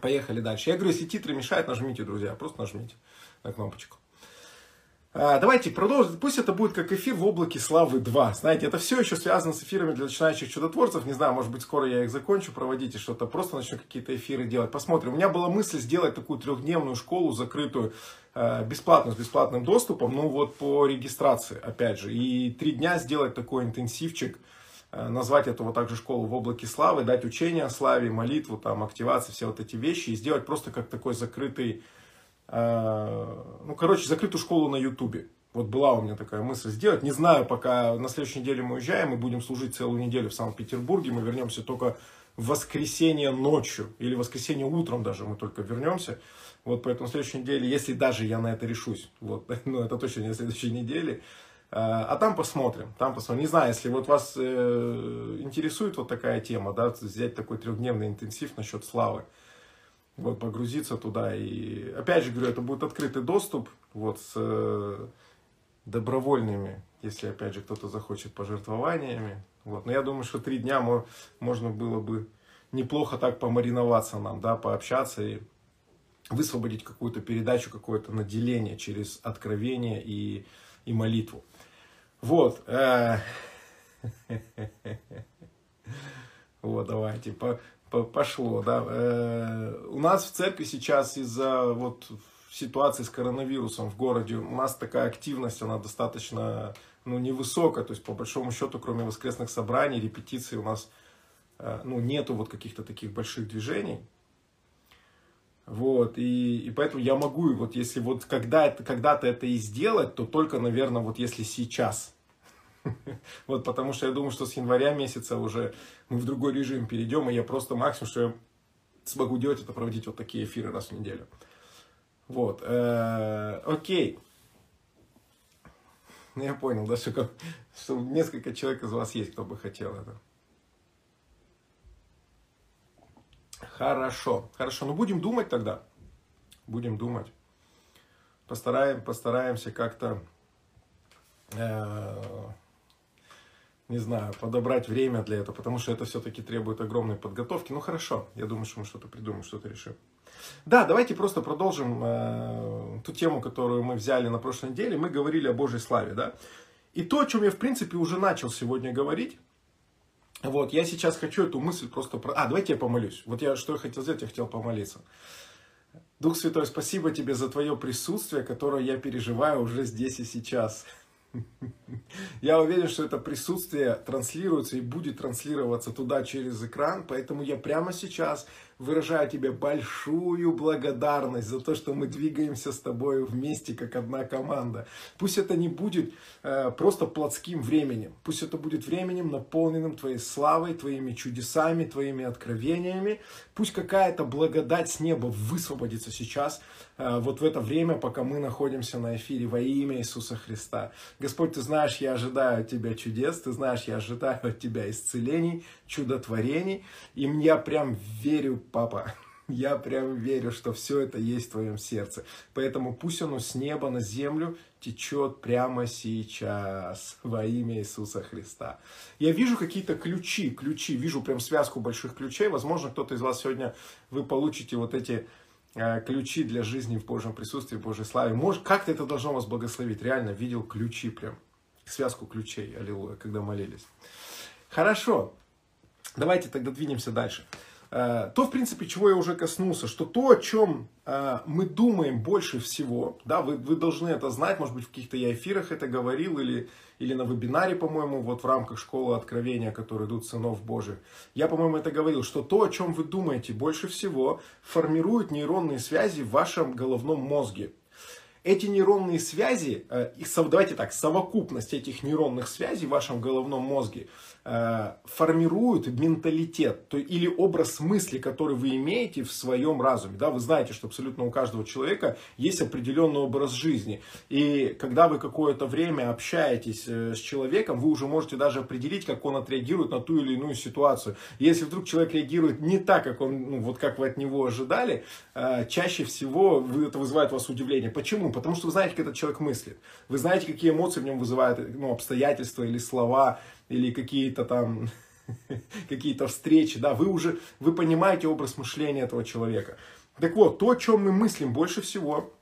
Поехали дальше. Я говорю, если титры мешают, нажмите, друзья, просто нажмите на кнопочку. А, давайте продолжим. Пусть это будет как эфир в облаке славы 2. Знаете, это все еще связано с эфирами для начинающих чудотворцев. Не знаю, может быть, скоро я их закончу проводить и что-то просто начну какие-то эфиры делать. Посмотрим. У меня была мысль сделать такую трехдневную школу закрытую, э, бесплатно, с бесплатным доступом, ну вот по регистрации, опять же. И три дня сделать такой интенсивчик, назвать эту вот также школу в облаке славы, дать учение о славе, молитву, там, активации, все вот эти вещи, и сделать просто как такой закрытый Э, ну, короче, закрытую школу на Ютубе. Вот была у меня такая мысль сделать. Не знаю, пока на следующей неделе мы уезжаем, мы будем служить целую неделю в Санкт-Петербурге, мы вернемся только в воскресенье ночью или в воскресенье утром даже мы только вернемся. Вот поэтому на следующей неделе, если даже я на это решусь, вот, ну это точно не на следующей неделе, э, а там посмотрим, там посмотрим. Не знаю, если вот вас э, интересует вот такая тема, да, взять такой трехдневный интенсив насчет славы, вот, погрузиться туда. И опять же говорю, это будет открытый доступ вот, с э, добровольными, если опять же кто-то захочет пожертвованиями. Вот. Но я думаю, что три дня можно было бы неплохо так помариноваться нам, да, пообщаться и высвободить какую-то передачу, какое-то наделение через откровение и, и молитву. Вот. Э, вот, давайте пошло, да. Э, у нас в церкви сейчас из-за вот ситуации с коронавирусом в городе, у нас такая активность, она достаточно, ну, невысокая, то есть, по большому счету, кроме воскресных собраний, репетиций у нас, э, ну, нету вот каких-то таких больших движений. Вот, и, и поэтому я могу, вот если вот когда это, когда-то это и сделать, то только, наверное, вот если сейчас, Вот, потому что я думаю, что с января месяца уже мы в другой режим перейдем, и я просто максимум, что я смогу делать, это проводить вот такие эфиры раз в неделю. Вот, э, окей. Ну, я понял, да, что, что несколько человек из вас есть, кто бы хотел это. Хорошо, хорошо. Ну, будем думать тогда. Будем думать. Постараем, постараемся как-то э, не знаю, подобрать время для этого, потому что это все-таки требует огромной подготовки. Ну хорошо, я думаю, что мы что-то придумаем, что-то решим. Да, давайте просто продолжим э, ту тему, которую мы взяли на прошлой неделе. Мы говорили о Божьей славе, да. И то, о чем я, в принципе, уже начал сегодня говорить, вот, я сейчас хочу эту мысль просто... Про... А, давайте я помолюсь. Вот я что я хотел сделать, я хотел помолиться. Дух Святой, спасибо тебе за твое присутствие, которое я переживаю уже здесь и сейчас. Я уверен, что это присутствие транслируется и будет транслироваться туда через экран, поэтому я прямо сейчас выражаю тебе большую благодарность за то, что мы двигаемся с тобой вместе, как одна команда. Пусть это не будет э, просто плотским временем, пусть это будет временем, наполненным твоей славой, твоими чудесами, твоими откровениями. Пусть какая-то благодать с неба высвободится сейчас, вот в это время, пока мы находимся на эфире во имя Иисуса Христа. Господь, ты знаешь, я ожидаю от Тебя чудес, ты знаешь, я ожидаю от Тебя исцелений, чудотворений, и я прям верю папа, я прям верю, что все это есть в твоем сердце. Поэтому пусть оно с неба на землю течет прямо сейчас во имя Иисуса Христа. Я вижу какие-то ключи, ключи, вижу прям связку больших ключей. Возможно, кто-то из вас сегодня, вы получите вот эти э, ключи для жизни в Божьем присутствии, в Божьей славе. Может, как-то это должно вас благословить. Реально видел ключи прям, связку ключей, аллилуйя, когда молились. Хорошо, давайте тогда двинемся дальше. Э, то, в принципе, чего я уже коснулся, что то, о чем э, мы думаем больше всего, да, вы, вы должны это знать, может быть, в каких-то я эфирах это говорил, или, или на вебинаре, по-моему, вот в рамках школы откровения, которые идут сынов Божьих. Я, по-моему, это говорил, что то, о чем вы думаете больше всего, формирует нейронные связи в вашем головном мозге. Эти нейронные связи, э, давайте так, совокупность этих нейронных связей в вашем головном мозге – формируют менталитет то, или образ мысли, который вы имеете в своем разуме. Да, вы знаете, что абсолютно у каждого человека есть определенный образ жизни. И когда вы какое-то время общаетесь э, с человеком, вы уже можете даже определить, как он отреагирует на ту или иную ситуацию. если вдруг человек реагирует не так, как он, ну, вот как вы от него ожидали, э, чаще всего это вызывает у вас удивление. Почему? Потому что вы знаете, как этот человек мыслит. Вы знаете, какие эмоции в нем вызывают ну, обстоятельства или слова, или какие-то там какие-то встречи, да, вы уже, вы понимаете образ мышления этого человека. Так вот, то, о чем мы мыслим больше всего,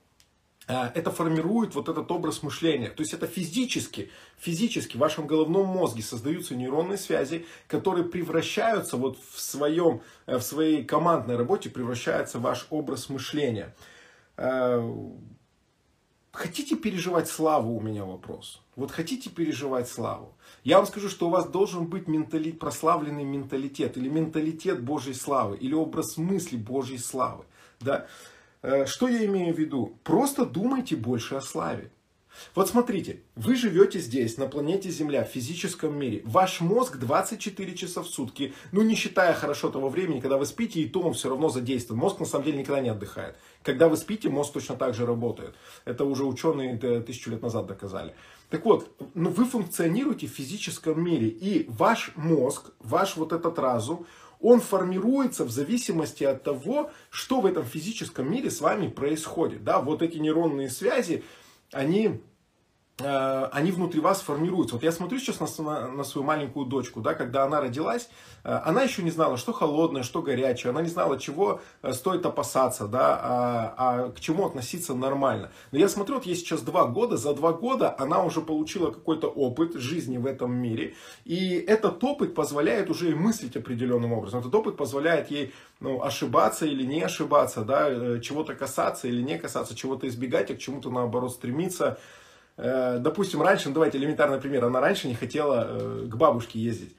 а, это формирует вот этот образ мышления. То есть это физически, физически в вашем головном мозге создаются нейронные связи, которые превращаются вот в, своем, э, в своей командной работе, превращается ваш образ мышления. А, хотите переживать славу, у меня вопрос. Вот хотите переживать славу? Я вам скажу, что у вас должен быть ментали... прославленный менталитет, или менталитет Божьей славы, или образ мысли Божьей славы. Да? Э, что я имею в виду? Просто думайте больше о славе. Вот смотрите, вы живете здесь, на планете Земля, в физическом мире. Ваш мозг 24 часа в сутки, ну не считая хорошо того времени, когда вы спите, и то он все равно задействован. Мозг на самом деле никогда не отдыхает. Когда вы спите, мозг точно так же работает. Это уже ученые тысячу лет назад доказали. Так вот, ну, вы функционируете в физическом мире, и ваш мозг, ваш вот этот разум, он формируется в зависимости от того, что в этом физическом мире с вами происходит. Да, вот эти нейронные связи, они они внутри вас формируются. Вот я смотрю сейчас на, на свою маленькую дочку, да, когда она родилась, э, она еще не знала, что холодное, что горячее, она не знала, чего э, стоит опасаться, да, а, а к чему относиться нормально. Но я смотрю, вот ей сейчас два года, за два года она уже получила какой-то опыт жизни в этом мире, и этот опыт позволяет уже ей мыслить определенным образом. Этот опыт позволяет ей ну, ошибаться или не ошибаться, да, чего-то касаться или не касаться, чего-то избегать, а к чему-то наоборот стремиться. Э, допустим, раньше, ну давайте элементарный пример, она раньше не хотела э, к бабушке ездить.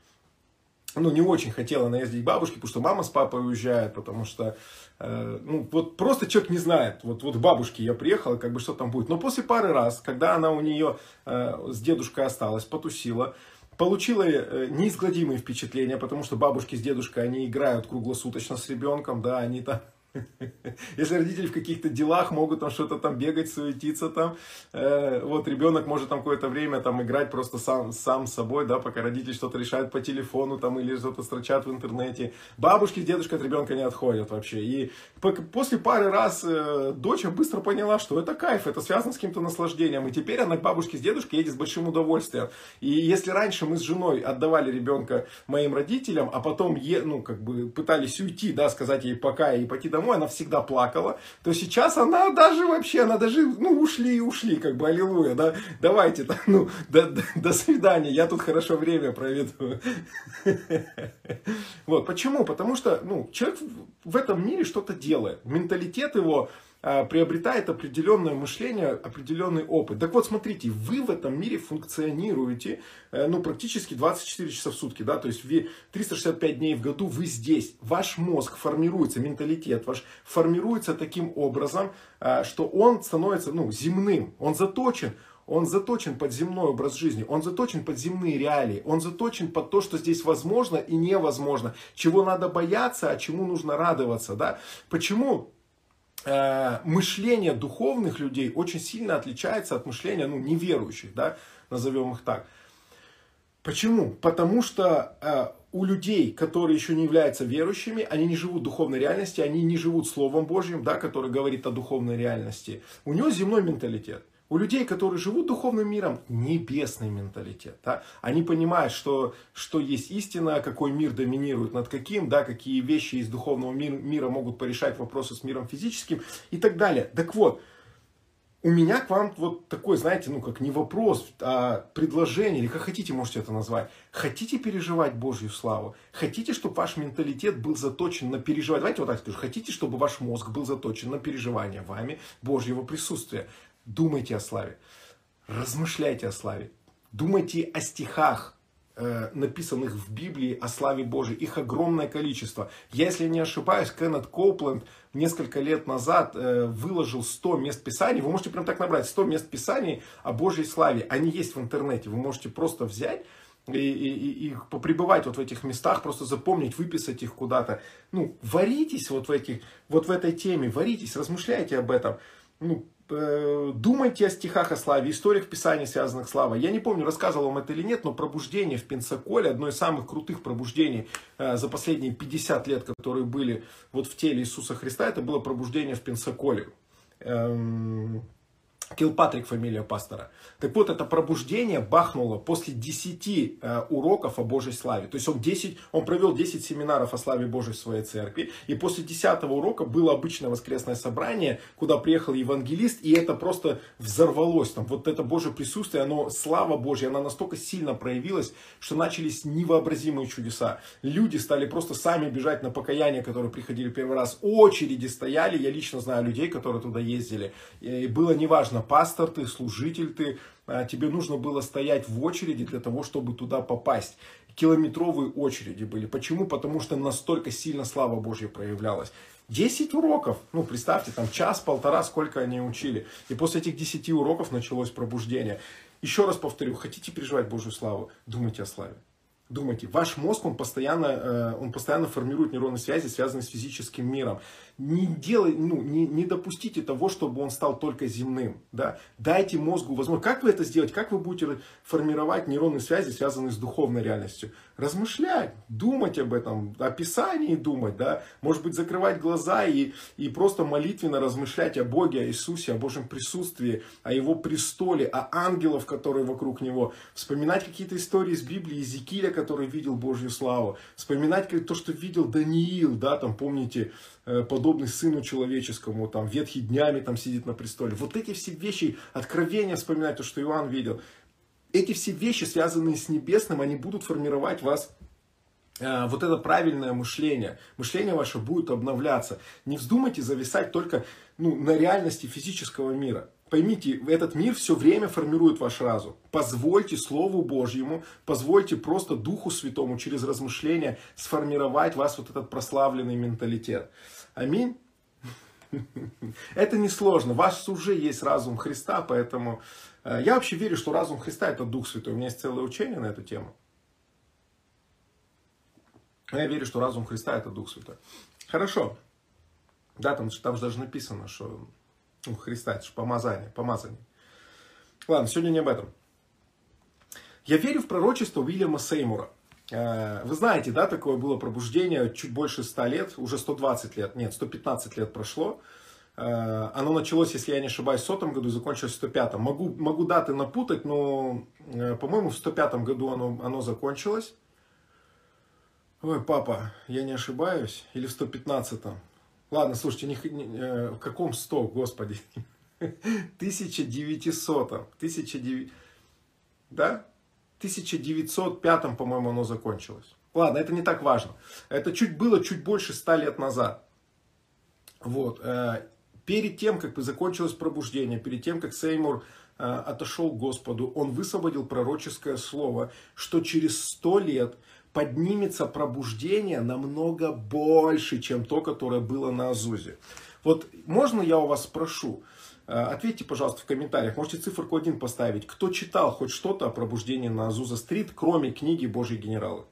Ну, не очень хотела она ездить к бабушке, потому что мама с папой уезжает, потому что, э, ну, вот просто человек не знает. Вот, вот к бабушке я приехала, как бы что там будет. Но после пары раз, когда она у нее с дедушкой осталась, потусила, получила неизгладимые впечатления, потому что бабушки с дедушкой, они играют круглосуточно с ребенком, да, они там Если родители в каких-то делах могут там что-то там бегать, суетиться там, э, вот ребенок может там какое-то время там играть просто сам, сам собой, да, пока родители что-то решают по телефону там или что-то строчат в интернете. Бабушки с дедушкой от ребенка не отходят вообще. И после пары раз э, дочь быстро поняла, что это кайф, это связано с каким-то наслаждением. И теперь она к бабушке с дедушкой едет с большим удовольствием. И если раньше мы с женой отдавали ребенка моим родителям, а потом, е, ну, как бы пытались уйти, да, сказать ей пока и пойти домой, домой, она всегда плакала, то сейчас она даже вообще, она даже, ну, ушли и ушли, как бы, аллилуйя, да, давайте, да, ну, до, до, до свидания, я тут хорошо время проведу. Вот, почему? Потому что, ну, человек в этом мире что-то делает, менталитет его, приобретает определенное мышление, определенный опыт. Так вот, смотрите, вы в этом мире функционируете, э, ну, практически 24 часа в сутки, да, то есть 365 дней в году вы здесь. Ваш мозг формируется, менталитет ваш формируется таким образом, а, что он становится, ну, земным, он заточен, он заточен под земной образ жизни, он заточен под земные реалии, он заточен под то, что здесь возможно и невозможно, чего надо бояться, а чему нужно радоваться, да. Почему мышление духовных людей очень сильно отличается от мышления ну, неверующих, да, назовем их так. Почему? Потому что э, у людей, которые еще не являются верующими, они не живут духовной реальности, они не живут Словом Божьим, да, который говорит о духовной реальности. У него земной менталитет. У людей, которые живут духовным миром, небесный менталитет. Да? Они понимают, что, что есть истина, какой мир доминирует над каким, да, какие вещи из духовного мира, мира могут порешать вопросы с миром физическим и так далее. Так вот, у меня к вам вот такой, знаете, ну как не вопрос, а предложение, или как хотите можете это назвать. Хотите переживать Божью славу? Хотите, чтобы ваш менталитет был заточен на переживание? Давайте вот так скажу. Хотите, чтобы ваш мозг был заточен на переживание вами Божьего присутствия? Думайте о славе, размышляйте о славе, думайте о стихах, э, написанных в Библии о славе Божьей. Их огромное количество. Я, если не ошибаюсь, Кеннет Коупленд несколько лет назад э, выложил 100 мест Писаний. Вы можете прям так набрать 100 мест Писаний о Божьей славе. Они есть в интернете. Вы можете просто взять и, и, и попребывать вот в этих местах, просто запомнить, выписать их куда-то. Ну, варитесь вот в, этих, вот в этой теме, варитесь, размышляйте об этом. Ну, думайте о стихах о славе, историях Писания, связанных с славой. Я не помню, рассказывал вам это или нет, но пробуждение в Пенсаколе, одно из самых крутых пробуждений э, за последние 50 лет, которые были вот в теле Иисуса Христа, это было пробуждение в Пенсаколе. Килпатрик фамилия пастора. Так вот, это пробуждение бахнуло после 10 э, уроков о Божьей славе. То есть он, 10, он провел 10 семинаров о славе Божьей в своей церкви. И после 10 урока было обычное воскресное собрание, куда приехал евангелист, и это просто взорвалось. Там, вот это Божье присутствие, оно, слава Божья, она настолько сильно проявилась, что начались невообразимые чудеса. Люди стали просто сами бежать на покаяние, которые приходили первый раз. Очереди стояли, я лично знаю людей, которые туда ездили. И было неважно, пастор ты, служитель ты, а, тебе нужно было стоять в очереди для того, чтобы туда попасть. Километровые очереди были. Почему? Потому что настолько сильно слава Божья проявлялась. 10 уроков, ну представьте, там час-полтора, сколько они учили. И после этих 10 уроков началось пробуждение. Еще раз повторю, хотите переживать Божью славу, думайте о славе. Думайте, ваш мозг, он постоянно, э, он постоянно формирует нейронные связи, связанные с физическим миром. Не, делай, ну, не, не допустите того, чтобы он стал только земным. Да? Дайте мозгу возможность. Как вы это сделаете? Как вы будете формировать нейронные связи, связанные с духовной реальностью? Размышлять, думать об этом, о Писании думать. Да? Может быть, закрывать глаза и, и просто молитвенно размышлять о Боге, о Иисусе, о Божьем присутствии, о Его престоле, о ангелов, которые вокруг Него. Вспоминать какие-то истории из Библии, Иезекииля, который видел Божью славу. Вспоминать то, что видел Даниил, да, там, помните, подобный сыну человеческому, там, ветхий днями там сидит на престоле. Вот эти все вещи, откровения вспоминать, то, что Иоанн видел. Эти все вещи, связанные с небесным, они будут формировать вас э, вот это правильное мышление. Мышление ваше будет обновляться. Не вздумайте зависать только ну, на реальности физического мира. Поймите, этот мир все время формирует ваш разум. Позвольте Слову Божьему, позвольте просто Духу Святому через размышления сформировать вас вот этот прославленный менталитет. Аминь. Это несложно. Вас уже есть разум Христа, поэтому э, я вообще верю, что разум Христа это Дух Святой. У меня есть целое учение на эту тему. Я верю, что разум Христа это Дух Святой. Хорошо. Да, там, там же даже написано, что у Христа, это же помазание, помазание. Ладно, сегодня не об этом. Я верю в пророчество Уильяма Сеймура. Э, вы знаете, да, такое было пробуждение чуть больше 100 лет, уже 120 лет, нет, 115 лет прошло. Э, оно началось, если я не ошибаюсь, в сотом году и закончилось в 105. Могу, могу даты напутать, но, э, по-моему, в 105 году оно, оно закончилось. Ой, папа, я не ошибаюсь, или в 115 -м. Ладно, слушайте, не, не, э, в каком 100, господи? 1900, 1900, да? 1905, по-моему, оно закончилось. Ладно, это не так важно. Это чуть было чуть больше 100 лет назад. Вот. Э, перед тем, как закончилось пробуждение, перед тем, как Сеймур э, отошел к Господу, он высвободил пророческое слово, что через 100 лет поднимется пробуждение намного больше, чем то, которое было на Азузе. Вот можно я у вас спрошу, э, ответьте, пожалуйста, в комментариях, можете циферку один поставить, кто читал хоть что-то о пробуждении на Азуза-стрит, кроме книги «Божьи генералы».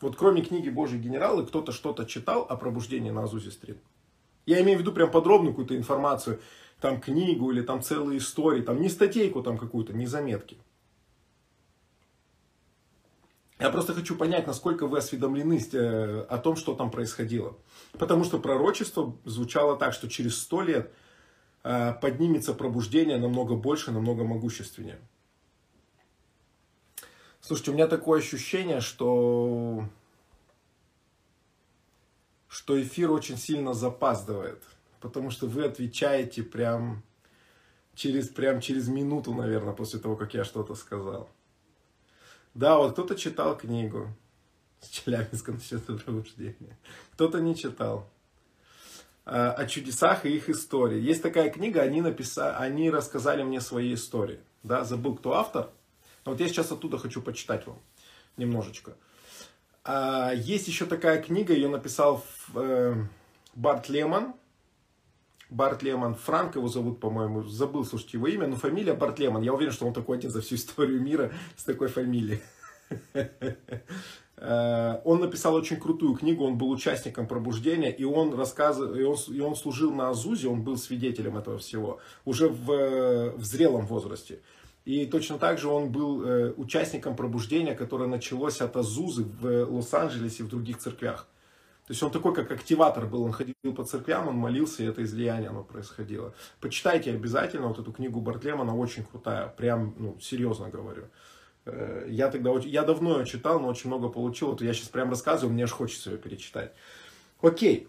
Вот кроме книги «Божьи генералы» кто-то что-то читал о пробуждении на Азузе-стрит. Я имею в виду прям подробную какую-то информацию, там книгу или там целые истории, там не статейку там какую-то, не заметки. Я просто хочу понять, насколько вы осведомлены э, о том, что там происходило. Потому что пророчество звучало так, что через сто лет э, поднимется пробуждение намного больше, намного могущественнее. Слушайте, у меня такое ощущение, что, что эфир очень сильно запаздывает. Потому что вы отвечаете прям через, прям через минуту, наверное, после того, как я что-то сказал. Да, вот кто-то читал книгу с Челябинска насчет пробуждения, кто-то не читал. А, о чудесах и их истории. Есть такая книга, они, написали, они рассказали мне свои истории. Да, забыл, кто автор. Но вот я сейчас оттуда хочу почитать вам немножечко. А, есть еще такая книга, ее написал э, Барт Лемон. Барт Лемон, Франк его зовут, по-моему, забыл, слушайте, его имя, но фамилия Барт Лемон. Я уверен, что он такой один за всю историю мира с такой фамилией. Э, он написал очень крутую книгу, он был участником пробуждения, и он рассказывал, и он, и он служил на Азузе, он был свидетелем этого всего, уже в, в зрелом возрасте. И точно так же он был э, участником пробуждения, которое началось от Азузы в Лос-Анджелесе и в других церквях. То есть он такой, как активатор был, он ходил по церквям, он молился, и это излияние оно происходило. Почитайте обязательно вот эту книгу Бартлема, она очень крутая, прям, ну, серьезно говорю. Э, я тогда, я давно ее читал, но очень много получил, вот я сейчас прям рассказываю, мне аж хочется ее перечитать. Окей,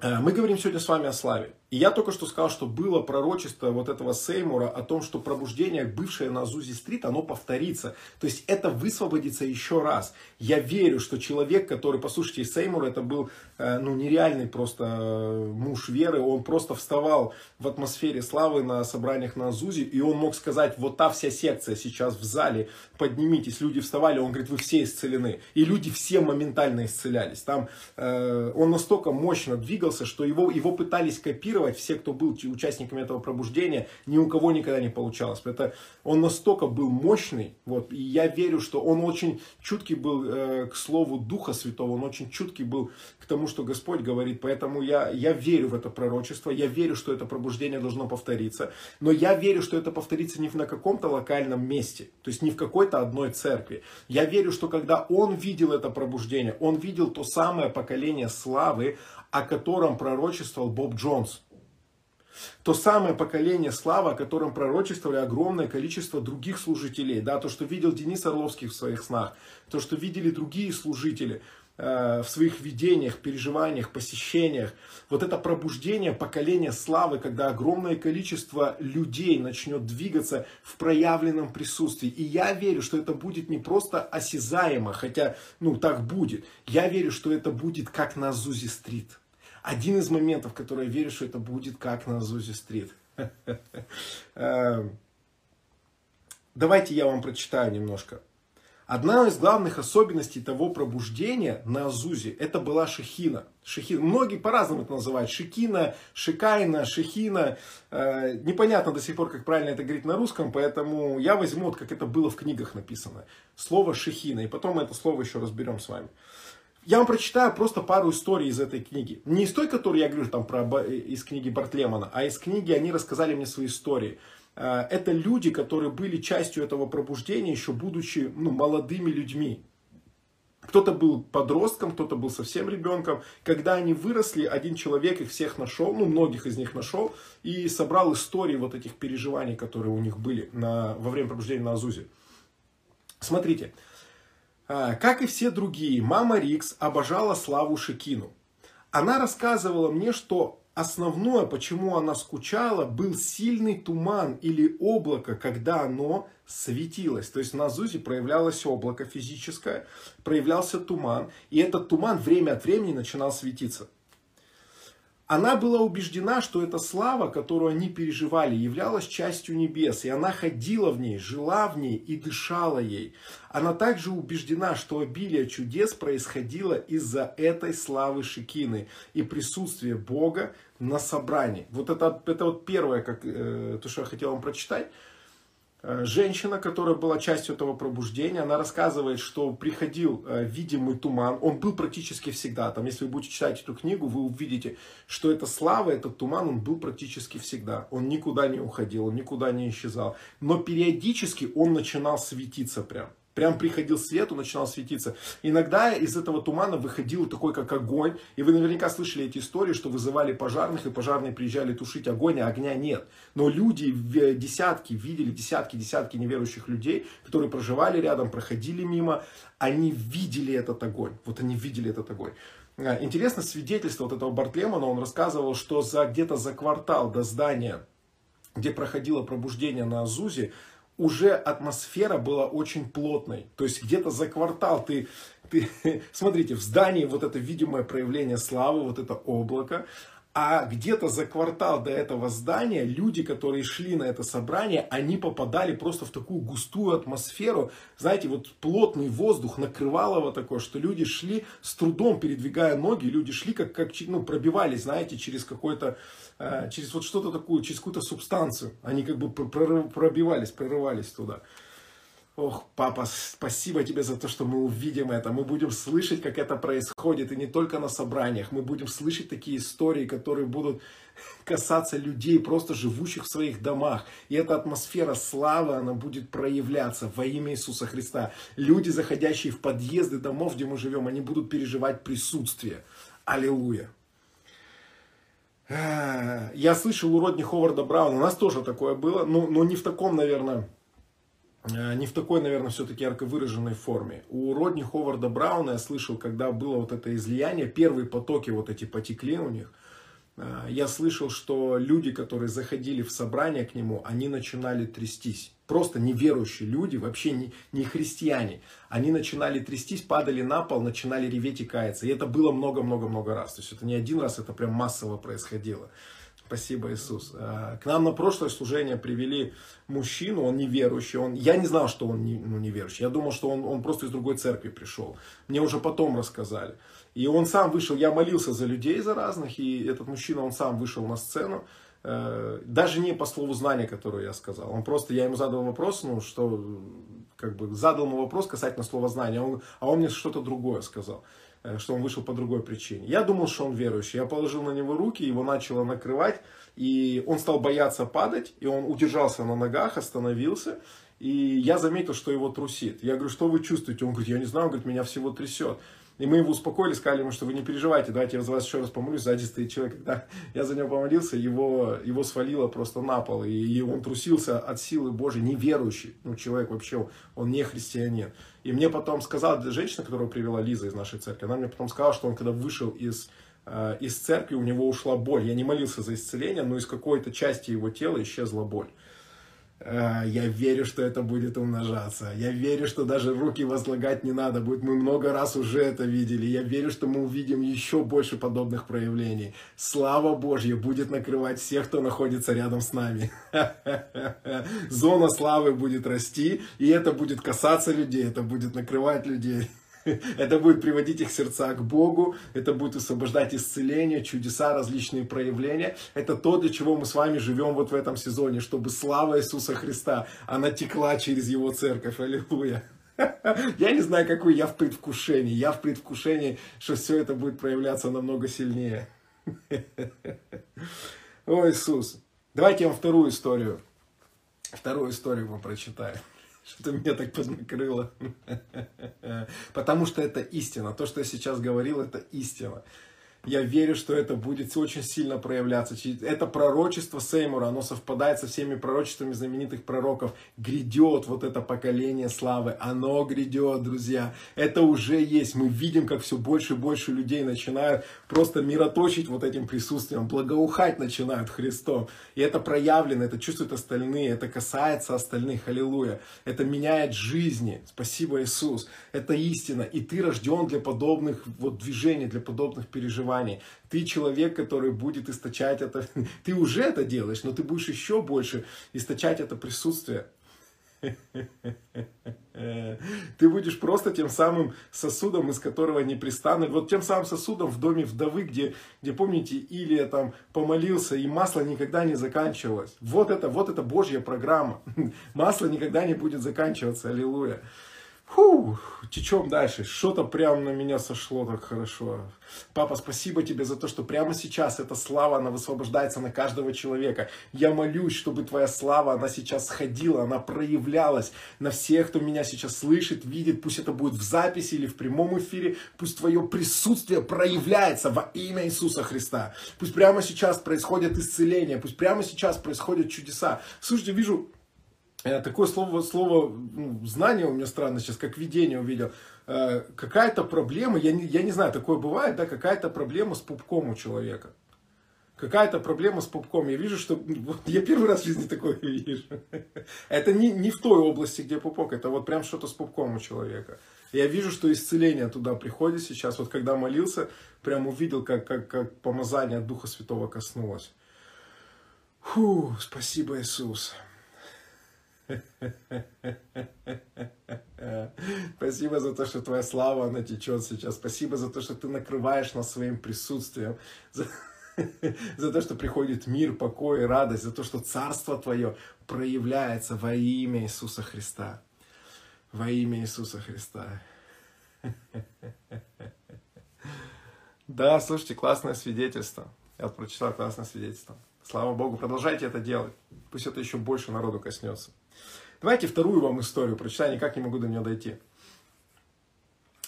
э, мы говорим сегодня с вами о славе. И я только что сказал, что было пророчество вот этого Сеймура о том, что пробуждение, бывшее на Зузи-стрит, оно повторится. То есть это высвободится еще раз. Я верю, что человек, который, послушайте, Сеймур, это был э, ну, нереальный просто э, муж веры. Он просто вставал в атмосфере славы на собраниях на Зузи, и он мог сказать, вот та вся секция сейчас в зале, поднимитесь. Люди вставали, он говорит, вы все исцелены. И люди все моментально исцелялись. Там э, он настолько мощно двигался, что его, его пытались копировать контролировать все, кто был участниками этого пробуждения, ни у кого никогда не получалось. Это он настолько был мощный, вот, и я верю, что он очень чуткий был э, к слову Духа Святого, он очень чуткий был к тому, что Господь говорит, поэтому я, я верю в это пророчество, я верю, что это пробуждение должно повториться, но я верю, что это повторится не на каком-то локальном месте, то есть не в какой-то одной церкви. Я верю, что когда он видел это пробуждение, он видел то самое поколение славы, о котором пророчествовал Боб Джонс. То самое поколение славы, о котором пророчествовали огромное количество других служителей. Да, то, что видел Денис Орловский в своих снах, то, что видели другие служители э, в своих видениях, переживаниях, посещениях. Вот это пробуждение поколения славы, когда огромное количество людей начнет двигаться в проявленном присутствии. И я верю, что это будет не просто осязаемо, хотя, ну, так будет. Я верю, что это будет как на Зузи-стрит один из моментов, который я верю, что это будет как на Зузи-стрит. Эм, давайте я вам прочитаю немножко. Одна из главных особенностей того пробуждения на Азузе, это была шехина. шехина. Многие по-разному это называют. Шекина, шикайна, шехина. Э, непонятно до сих пор, как правильно это говорить на русском, поэтому я возьму, вот как это было в книгах написано. Слово шехина. И потом это слово еще разберем с вами. Я вам прочитаю просто пару историй из этой книги. Не из той, которую я говорю там про, из книги Бартлемана, а из книги они рассказали мне свои истории. Э, это люди, которые были частью этого пробуждения, еще будучи ну, молодыми людьми. Кто-то был подростком, кто-то был совсем ребенком. Когда они выросли, один человек их всех нашел, ну, многих из них нашел, и собрал истории вот этих переживаний, которые у них были на, во время пробуждения на Азузе. Смотрите, как и все другие, мама Рикс обожала Славу Шикину. Она рассказывала мне, что основное, почему она скучала, был сильный туман или облако, когда оно светилось. То есть на Зузе проявлялось облако физическое, проявлялся туман, и этот туман время от времени начинал светиться. Она была убеждена, что эта слава, которую они переживали, являлась частью небес, и она ходила в ней, жила в ней и дышала ей. Она также убеждена, что обилие чудес происходило из-за этой славы Шикины и присутствия Бога на собрании. Вот это, это вот первое, как, э, то, что я хотел вам прочитать. Э, женщина, которая была частью этого пробуждения, она рассказывает, что приходил э, видимый туман. Он был практически всегда. Там, если вы будете читать эту книгу, вы увидите, что эта слава, этот туман, он был практически всегда. Он никуда не уходил, он никуда не исчезал. Но периодически он начинал светиться прям. Прям приходил свет, он начинал светиться. Иногда из этого тумана выходил такой, как огонь. И вы наверняка слышали эти истории, что вызывали пожарных, и пожарные приезжали тушить огонь, а огня нет. Но люди, десятки, видели десятки, десятки неверующих людей, которые проживали рядом, проходили мимо, они видели этот огонь. Вот они видели этот огонь. А, интересно свидетельство вот этого Бартлемана, он рассказывал, что за где-то за квартал до здания, где проходило пробуждение на Азузе, уже атмосфера была очень плотной. То есть где-то за квартал ты, ты, смотрите, в здании вот это видимое проявление славы, вот это облако, а где-то за квартал до этого здания люди, которые шли на это собрание, они попадали просто в такую густую атмосферу. Знаете, вот плотный воздух накрывал его такое, что люди шли с трудом, передвигая ноги, люди шли как, как ну, пробивались, знаете, через какой-то через вот что-то такое, через какую-то субстанцию. Они как бы пробивались, прорывались туда. Ох, папа, спасибо тебе за то, что мы увидим это. Мы будем слышать, как это происходит. И не только на собраниях. Мы будем слышать такие истории, которые будут касаться людей, просто живущих в своих домах. И эта атмосфера славы, она будет проявляться во имя Иисуса Христа. Люди, заходящие в подъезды домов, где мы живем, они будут переживать присутствие Аллилуйя. Я слышал у Родни Ховарда Брауна, у нас тоже такое было, но, но не в таком, наверное, Э, не в такой, наверное, все-таки ярко выраженной форме. У Родни Ховарда Брауна я слышал, когда было вот это излияние, первые потоки вот эти потекли у них, э, я слышал, что люди, которые заходили в собрание к нему, они начинали трястись. Просто неверующие люди, вообще не, не христиане. Они начинали трястись, падали на пол, начинали реветь и каяться. И это было много-много-много раз. То есть это не один раз, это прям массово происходило. Спасибо, Иисус. Э, к нам на прошлое служение привели мужчину, он неверующий. Он, я не знал, что он не, ну, неверующий. Я думал, что он, он просто из другой церкви пришел. Мне уже потом рассказали. И он сам вышел, я молился за людей, за разных, и этот мужчина, он сам вышел на сцену. Э, даже не по слову знания, которое я сказал. Он просто, я ему задал вопрос, ну, что, как бы, задал ему вопрос касательно слова знания, он, а он мне что-то другое сказал. Э, что он вышел по другой причине. Я думал, что он верующий. Я положил на него руки, его начало накрывать, и он стал бояться падать, и он удержался на ногах, остановился, и я заметил, что его трусит. Я говорю, что вы чувствуете? Он говорит, я не знаю, он говорит, меня всего трясет. И мы его успокоили, сказали ему, что вы не переживайте, давайте я за вас еще раз помолюсь. Сзади стоит человек, когда я за него помолился, его, его свалило просто на пол. И он трусился от силы Божьей, неверующий. Ну, человек вообще, он не христианин. И мне потом сказала женщина, которую привела Лиза из нашей церкви, она мне потом сказала, что он когда вышел из, э, из церкви, у него ушла боль. Я не молился за исцеление, но из какой-то части его тела исчезла боль. Э, я верю, что это будет умножаться. Я верю, что даже руки возлагать не надо будет. Мы много раз уже это видели. Я верю, что мы увидим еще больше подобных проявлений. Слава Божья будет накрывать всех, кто находится рядом с нами. Зона славы будет расти, и это будет касаться людей, это будет накрывать людей. Это будет приводить их сердца к Богу, это будет освобождать исцеление, чудеса, различные проявления. Это то, для чего мы с вами живем вот в этом сезоне, чтобы слава Иисуса Христа, она текла через Его церковь. Аллилуйя. Я не знаю, какой я в предвкушении. Я в предвкушении, что все это будет проявляться намного сильнее. О, Иисус. Давайте я вам вторую историю. Вторую историю вам прочитаю. Что-то меня так поднакрыло. Потому что это истина. То, что я сейчас говорил, это истина. Я верю, что это будет очень сильно проявляться. Это пророчество Сеймура, оно совпадает со всеми пророчествами знаменитых пророков. Грядет вот это поколение славы. Оно грядет, друзья. Это уже есть. Мы видим, как все больше и больше людей начинают просто мироточить вот этим присутствием, благоухать начинают Христом. И это проявлено, это чувствуют остальные, это касается остальных. Аллилуйя. Это меняет жизни. Спасибо, Иисус. Это истина. И ты рожден для подобных вот движений, для подобных переживаний переживаний. Ты человек, который будет источать это. Ты уже это делаешь, но ты будешь еще больше источать это присутствие. Ты будешь просто тем самым сосудом, из которого не пристанут. Вот тем самым сосудом в доме вдовы, где, где помните, Илия там помолился, и масло никогда не заканчивалось. Вот это, вот это Божья программа. Масло никогда не будет заканчиваться. Аллилуйя. Фу, течем дальше. Что-то прямо на меня сошло так хорошо. Папа, спасибо тебе за то, что прямо сейчас эта слава, она высвобождается на каждого человека. Я молюсь, чтобы твоя слава, она сейчас сходила, она проявлялась на всех, кто меня сейчас слышит, видит. Пусть это будет в записи или в прямом эфире. Пусть твое присутствие проявляется во имя Иисуса Христа. Пусть прямо сейчас происходит исцеление. Пусть прямо сейчас происходят чудеса. Слушайте, вижу такое слово, слово ну, знание у меня странно сейчас, как видение увидел. Э, какая-то проблема, я не, я не знаю, такое бывает, да, какая-то проблема с пупком у человека. Какая-то проблема с пупком. Я вижу, что... Вот, я первый раз в жизни такое вижу. Это не, не в той области, где пупок, это вот прям что-то с пупком у человека. Я вижу, что исцеление туда приходит сейчас. Вот когда молился, прям увидел, как, как, как помазание от Духа Святого коснулось. Фу, спасибо, Иисус. Спасибо за то, что твоя слава, она течет сейчас. Спасибо за то, что ты накрываешь нас своим присутствием. За, за то, что приходит мир, покой и радость. За то, что Царство Твое проявляется во имя Иисуса Христа. Во имя Иисуса Христа. Да, слушайте, классное свидетельство. Я прочитал классное свидетельство. Слава Богу, продолжайте это делать. Пусть это еще больше народу коснется. Давайте вторую вам историю прочитаю, никак не могу до нее дойти.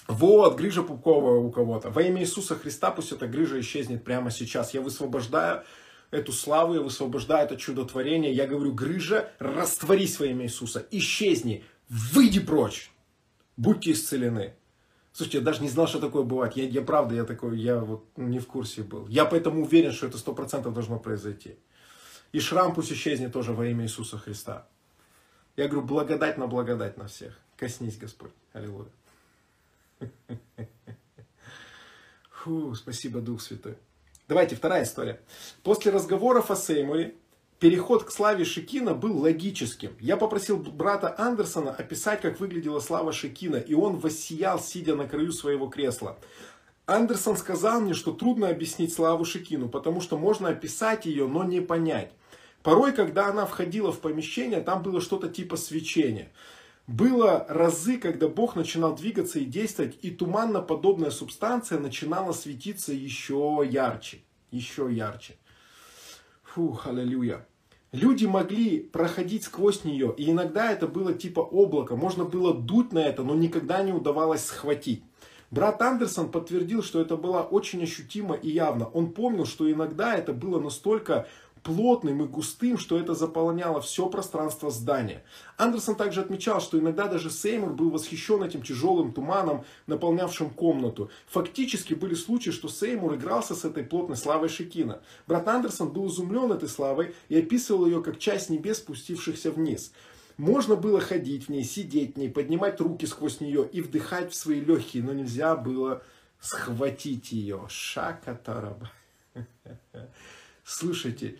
Вот, грыжа пупковая у кого-то. Во имя Иисуса Христа пусть эта грыжа исчезнет прямо сейчас. Я высвобождаю эту славу, я высвобождаю это чудотворение. Я говорю, грыжа, растворись во имя Иисуса, исчезни, выйди прочь. Будьте исцелены. Слушайте, я даже не знал, что такое бывает. Я, я правда, я такой, я вот не в курсе был. Я поэтому уверен, что это сто процентов должно произойти. И шрам пусть исчезнет тоже во имя Иисуса Христа. Я говорю, благодать на благодать на всех. Коснись, Господь. Аллилуйя. Фу, спасибо, Дух Святой. Давайте, вторая история. После разговоров о Сеймуре, переход к славе Шекина был логическим. Я попросил брата Андерсона описать, как выглядела слава Шекина, и он воссиял, сидя на краю своего кресла. Андерсон сказал мне, что трудно объяснить славу Шекину, потому что можно описать ее, но не понять. Порой, когда она входила в помещение, там было что-то типа свечения. Было разы, когда Бог начинал двигаться и действовать, и туманно-подобная субстанция начинала светиться еще ярче. Еще ярче. Фух, аллилуйя. Люди могли проходить сквозь нее, и иногда это было типа облака. Можно было дуть на это, но никогда не удавалось схватить. Брат Андерсон подтвердил, что это было очень ощутимо и явно. Он помнил, что иногда это было настолько плотным и густым, что это заполняло все пространство здания. Андерсон также отмечал, что иногда даже Сеймур был восхищен этим тяжелым туманом, наполнявшим комнату. Фактически были случаи, что Сеймур игрался с этой плотной славой Шекина. Брат Андерсон был изумлен этой славой и описывал ее как часть небес, спустившихся вниз. Можно было ходить в ней, сидеть в ней, поднимать руки сквозь нее и вдыхать в свои легкие, но нельзя было схватить ее. Шакатараба. слышите,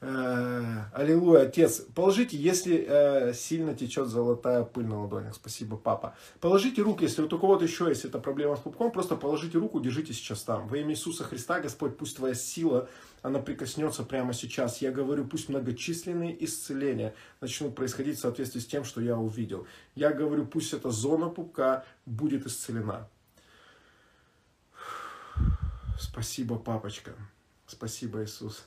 э, Аллилуйя, Отец, положите, если э, сильно течет золотая пыль на ладонях. Спасибо, папа. Положите руку, если вот у кого-то еще есть эта проблема с пупком, просто положите руку, держите сейчас там. Во имя Иисуса Христа, Господь, пусть твоя сила, она прикоснется прямо сейчас. Я говорю, пусть многочисленные исцеления начнут происходить в соответствии с тем, что я увидел. Я говорю, пусть эта зона пупка будет исцелена. Спасибо, папочка. Спасибо, Иисус.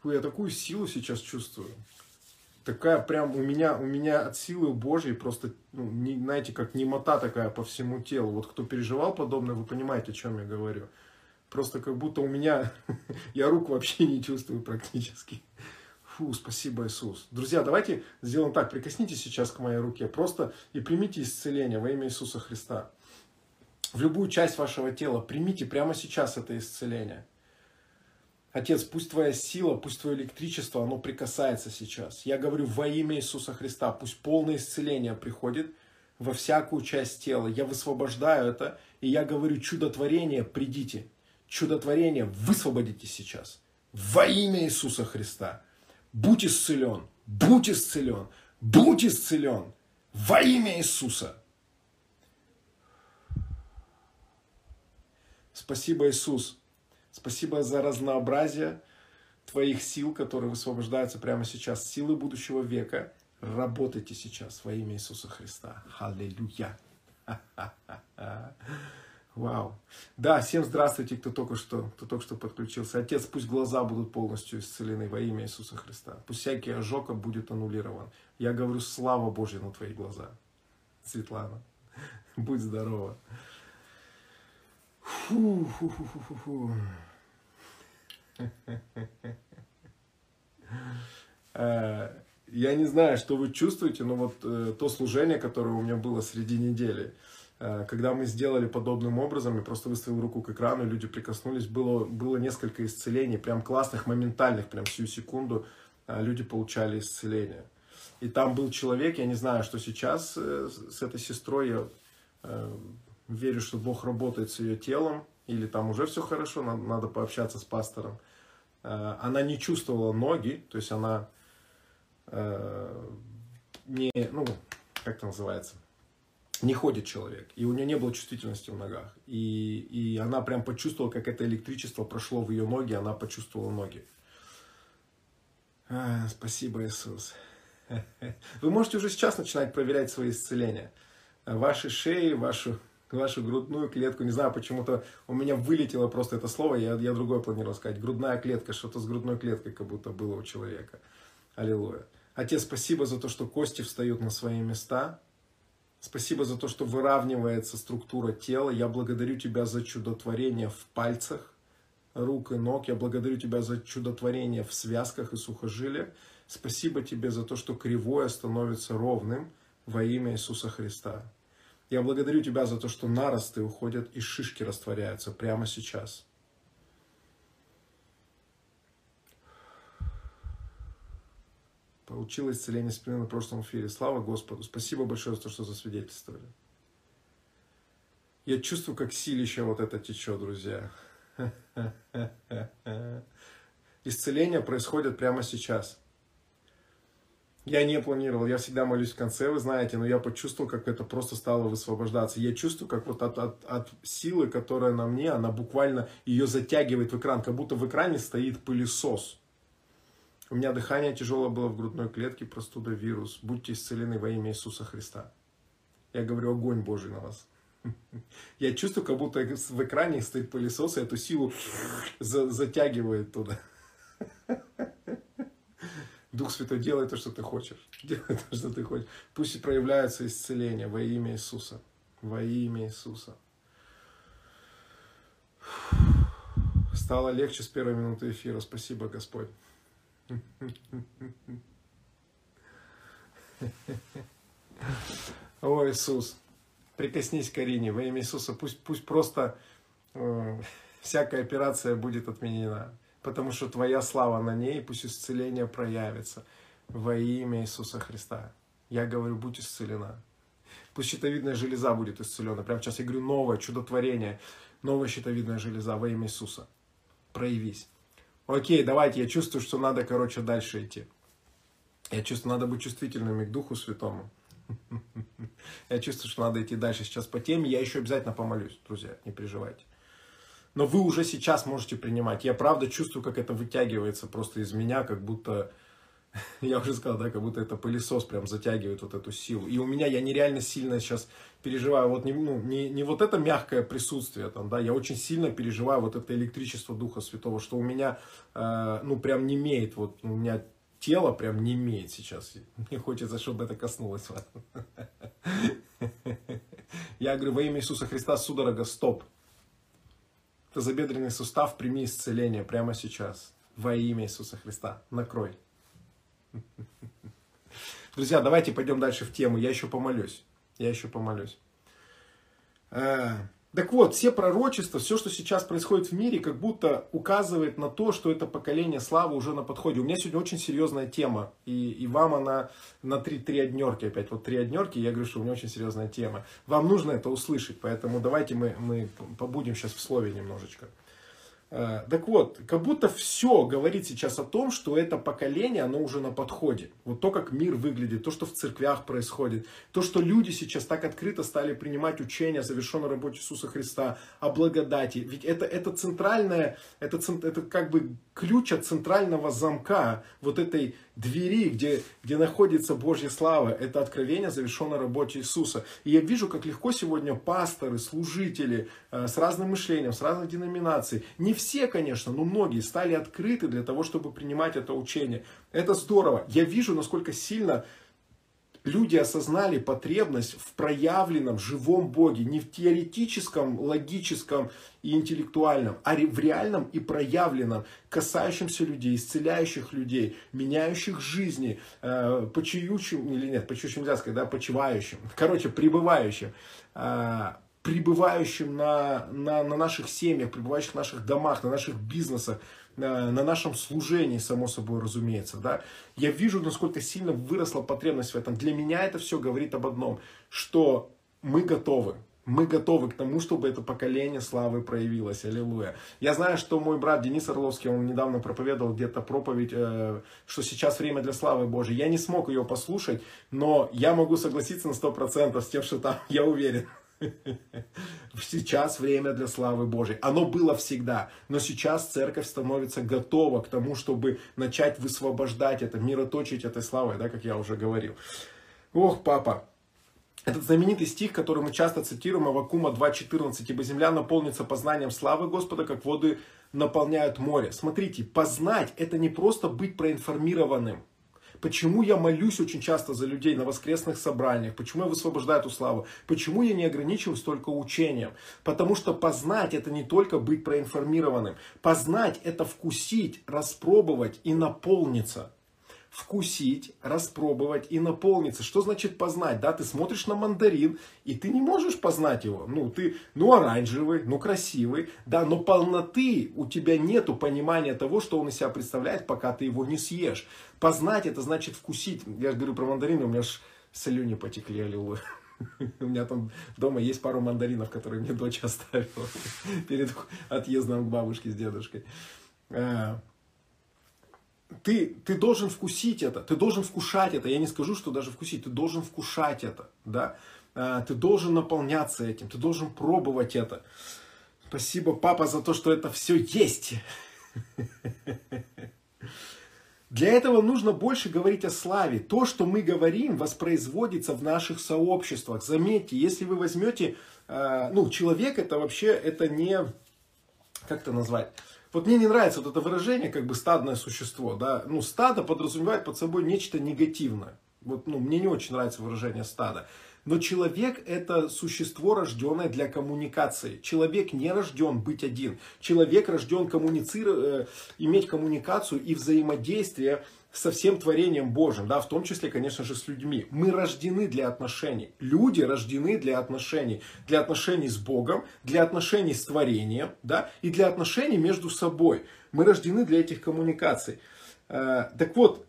Фу, я такую силу сейчас чувствую. Такая прям у меня, у меня от силы Божьей просто, ну, не, знаете, как немота такая по всему телу. Вот кто переживал подобное, вы понимаете, о чем я говорю. Просто как будто у меня, я рук вообще не чувствую практически. Фу, спасибо, Иисус. Друзья, давайте сделаем так. Прикоснитесь сейчас к моей руке просто и примите исцеление во имя Иисуса Христа в любую часть вашего тела. Примите прямо сейчас это исцеление. Отец, пусть твоя сила, пусть твое электричество, оно прикасается сейчас. Я говорю во имя Иисуса Христа, пусть полное исцеление приходит во всякую часть тела. Я высвобождаю это, и я говорю, чудотворение, придите. Чудотворение, высвободите сейчас. Во имя Иисуса Христа. Будь исцелен, будь исцелен, будь исцелен. Во имя Иисуса. Спасибо, Иисус. Спасибо за разнообразие твоих сил, которые высвобождаются прямо сейчас. Силы будущего века. Работайте сейчас во имя Иисуса Христа. Аллилуйя. Вау. Да, всем здравствуйте, кто только что, кто только что подключился. Отец, пусть глаза будут полностью исцелены во имя Иисуса Христа. Пусть всякий ожог будет аннулирован. Я говорю, слава Божья на твои глаза. Светлана, будь здорова. Фу, фу, фу, фу, фу, фу. Я не знаю, что вы чувствуете, но вот э, то служение, которое у меня было среди недели, э, когда мы сделали подобным образом, я просто выставил руку к экрану, люди прикоснулись, было, было несколько исцелений, прям классных, моментальных, прям всю секунду э, люди получали исцеление. И там был человек, я не знаю, что сейчас с этой сестрой, я верю, что Бог работает с ее телом, или там уже все хорошо, надо, надо пообщаться с пастором. Э, она не чувствовала ноги, то есть она э, не, ну, как это называется, не ходит человек, и у нее не было чувствительности в ногах. И, и она прям почувствовала, как это электричество прошло в ее ноги, она почувствовала ноги. А, спасибо, Иисус. Вы можете уже сейчас начинать проверять свои исцеления. Ваши шеи, вашу вашу грудную клетку. Не знаю, почему-то у меня вылетело просто это слово, я, я другое планировал сказать. Грудная клетка, что-то с грудной клеткой как будто было у человека. Аллилуйя. Отец, спасибо за то, что кости встают на свои места. Спасибо за то, что выравнивается структура тела. Я благодарю Тебя за чудотворение в пальцах рук и ног. Я благодарю Тебя за чудотворение в связках и сухожилиях. Спасибо Тебе за то, что кривое становится ровным во имя Иисуса Христа. Я благодарю Тебя за то, что наросты уходят и шишки растворяются прямо сейчас. Получил исцеление спины на прошлом эфире. Слава Господу. Спасибо большое за то, что засвидетельствовали. Я чувствую, как силища вот это течет, друзья. Исцеление происходит прямо сейчас. Я не планировал, я всегда молюсь в конце, вы знаете, но я почувствовал, как это просто стало высвобождаться. Я чувствую, как вот от, от, от силы, которая на мне, она буквально ее затягивает в экран, как будто в экране стоит пылесос. У меня дыхание тяжелое было в грудной клетке, простуда, вирус. Будьте исцелены во имя Иисуса Христа. Я говорю, огонь Божий на вас. Я чувствую, как будто в экране стоит пылесос, и эту силу затягивает туда. Дух Святой, делай то, что ты хочешь. Делай то, что ты хочешь. Пусть проявляется исцеление во имя Иисуса. Во имя Иисуса. Стало легче с первой минуты эфира. Спасибо, Господь. О, Иисус, прикоснись к Карине во имя Иисуса. Пусть, пусть просто э, всякая операция будет отменена, потому что Твоя слава на ней, пусть исцеление проявится во имя Иисуса Христа. Я говорю, будь исцелена. Пусть щитовидная железа будет исцелена. Прямо сейчас я говорю, новое чудотворение, новая щитовидная железа во имя Иисуса. Проявись. Окей, давайте, я чувствую, что надо, короче, дальше идти. Я чувствую, надо быть чувствительными к Духу Святому. Я чувствую, что надо идти дальше сейчас по теме. Я еще обязательно помолюсь, друзья, не переживайте. Но вы уже сейчас можете принимать. Я правда чувствую, как это вытягивается просто из меня, как будто я уже сказал, да, как будто это пылесос прям затягивает вот эту силу. И у меня, я нереально сильно сейчас переживаю, вот не, ну, не, не вот это мягкое присутствие там, да, я очень сильно переживаю вот это электричество Духа Святого, что у меня, э, ну, прям не имеет, вот у меня тело прям не имеет сейчас. Мне хочется, чтобы это коснулось вас. Я говорю, во имя Иисуса Христа, судорога, стоп. Тазобедренный сустав, прими исцеление прямо сейчас. Во имя Иисуса Христа. Накрой. Друзья, давайте пойдем дальше в тему. Я еще помолюсь. Я еще помолюсь. Так вот, все пророчества, все, что сейчас происходит в мире, как будто указывает на то, что это поколение славы уже на подходе. У меня сегодня очень серьезная тема, и, и вам она на три, три однерки опять. Вот три однерки, я говорю, что у меня очень серьезная тема. Вам нужно это услышать, поэтому давайте мы, мы побудем сейчас в слове немножечко. Э, так вот, как будто все говорит сейчас о том, что это поколение, оно уже на подходе. Вот то, как мир выглядит, то, что в церквях происходит, то, что люди сейчас так открыто стали принимать учения о завершенной работе Иисуса Христа, о благодати. Ведь это, это центральное, это, это как бы ключ от центрального замка вот этой двери, где, где находится Божья слава. Это откровение о завершенной работе Иисуса. И я вижу, как легко сегодня пасторы, служители э, с разным мышлением, с разных деноминаций, не все, конечно, но многие стали открыты для того, чтобы принимать это учение. Это здорово. Я вижу, насколько сильно люди осознали потребность в проявленном живом Боге, не в теоретическом, логическом и интеллектуальном, а в реальном и проявленном, касающемся людей, исцеляющих людей, меняющих жизни, э, почиющим, или нет, почиющим нельзя сказать, да, почивающим, короче, пребывающим, э, пребывающим на, на, на наших семьях, пребывающих в наших домах, на наших бизнесах, на, на нашем служении, само собой разумеется. Да? Я вижу, насколько сильно выросла потребность в этом. Для меня это все говорит об одном, что мы готовы. Мы готовы к тому, чтобы это поколение славы проявилось. Аллилуйя. Я знаю, что мой брат Денис Орловский, он недавно проповедовал где-то проповедь, э, что сейчас время для славы Божьей. Я не смог ее послушать, но я могу согласиться на 100% с тем, что там, я уверен, Сейчас время для славы Божьей. Оно было всегда. Но сейчас церковь становится готова к тому, чтобы начать высвобождать это, мироточить этой славой, да, как я уже говорил. Ох, папа, этот знаменитый стих, который мы часто цитируем, Авакума 2.14, «Ибо земля наполнится познанием славы Господа, как воды наполняют море». Смотрите, познать – это не просто быть проинформированным. Почему я молюсь очень часто за людей на воскресных собраниях? Почему я высвобождаю эту славу? Почему я не ограничиваюсь только учением? Потому что познать это не только быть проинформированным. Познать это вкусить, распробовать и наполниться вкусить, распробовать и наполниться. Что значит познать? Да, ты смотришь на мандарин, и ты не можешь познать его. Ну, ты, ну, оранжевый, ну, красивый, да, но полноты у тебя нету понимания того, что он из себя представляет, пока ты его не съешь. Познать это значит вкусить. Я же говорю про мандарины, у меня ж слюни потекли, аллилуйя. У меня там дома есть пару мандаринов, которые мне дочь оставила перед отъездом к бабушке с дедушкой. Ты, ты должен вкусить это, ты должен вкушать это. Я не скажу, что даже вкусить, ты должен вкушать это, да. А, ты должен наполняться этим, ты должен пробовать это. Спасибо, папа, за то, что это все есть. Для этого нужно больше говорить о славе. То, что мы говорим, воспроизводится в наших сообществах. Заметьте, если вы возьмете, а, ну, человек это вообще, это не, как это назвать, вот мне не нравится вот это выражение, как бы стадное существо, да, ну, стадо подразумевает под собой нечто негативное. Вот, ну, мне не очень нравится выражение стада. Но человек это существо, рожденное для коммуникации. Человек не рожден быть один. Человек рожден коммуницировать, э, иметь коммуникацию и взаимодействие со всем творением Божьим, да, в том числе, конечно же, с людьми. Мы рождены для отношений. Люди рождены для отношений. Для отношений с Богом, для отношений с творением, да, и для отношений между собой. Мы рождены для этих коммуникаций. Э, так вот,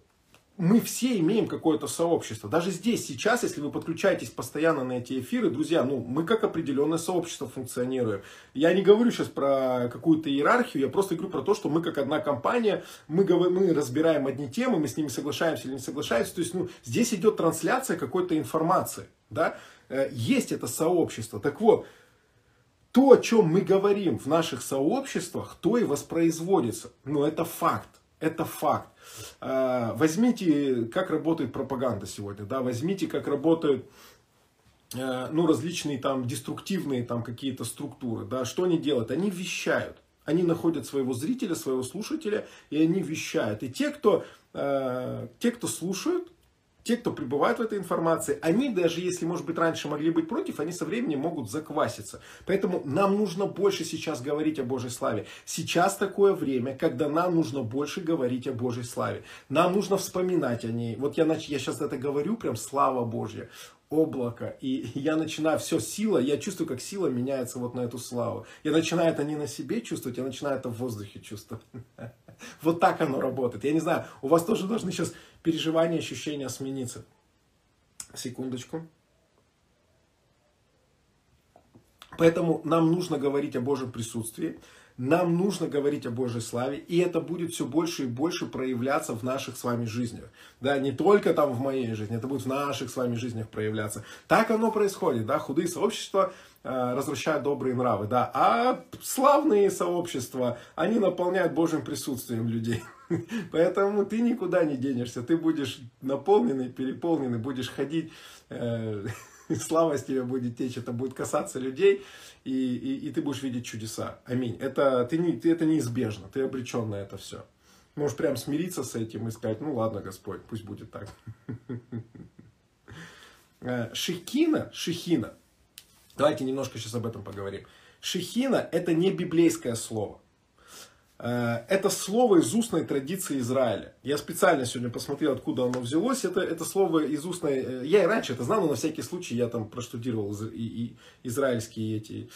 мы все имеем какое-то сообщество. Даже здесь, сейчас, если вы подключаетесь постоянно на эти эфиры, друзья, ну, мы как определенное сообщество функционируем. Я не говорю сейчас про какую-то иерархию, я просто говорю про то, что мы как одна компания, мы, мы разбираем одни темы, мы с ними соглашаемся или не соглашаемся. То есть, ну, здесь идет трансляция какой-то информации, да. Э, есть это сообщество. Так вот, то, о чем мы говорим в наших сообществах, то и воспроизводится. Но это факт. Это факт. А, возьмите, как работает пропаганда сегодня, да, возьмите, как работают э, ну, различные там деструктивные там какие-то структуры, да, что они делают? Они вещают. Они находят своего зрителя, своего слушателя, и они вещают. И те, кто, э, те, кто слушают, те, кто пребывает в этой информации, они даже если, может быть, раньше могли быть против, они со временем могут закваситься. Поэтому нам нужно больше сейчас говорить о Божьей славе. Сейчас такое время, когда нам нужно больше говорить о Божьей славе. Нам нужно вспоминать о ней. Вот я, я сейчас это говорю, прям слава Божья облако, и я начинаю, все, сила, я чувствую, как сила меняется вот на эту славу. Я начинаю это не на себе чувствовать, я начинаю это в воздухе чувствовать. Вот так оно работает. Я не знаю, у вас тоже должны сейчас переживания, ощущения смениться. Секундочку. Поэтому нам нужно говорить о Божьем присутствии. Нам нужно говорить о Божьей славе, и это будет все больше и больше проявляться в наших с вами жизнях. Да, не только там в моей жизни, это будет в наших с вами жизнях проявляться. Так оно происходит, да, худые сообщества э, развращают добрые нравы, да, а славные сообщества, они наполняют Божьим присутствием людей. Поэтому ты никуда не денешься, ты будешь наполненный, переполненный, будешь ходить, э, слава с тебя будет течь, это будет касаться людей, и, и, и ты будешь видеть чудеса. Аминь. Это, ты не, ты, это неизбежно, ты обречен на это все. Можешь прям смириться с этим и сказать, ну ладно, Господь, пусть будет так. Э, шехина, шехина, давайте немножко сейчас об этом поговорим. Шехина это не библейское слово. Э, это слово из устной традиции Израиля. Я специально сегодня посмотрел, откуда оно взялось. Это, это слово из устной... Э, я и раньше это знал, но на всякий случай я там проштудировал и, и израильские эти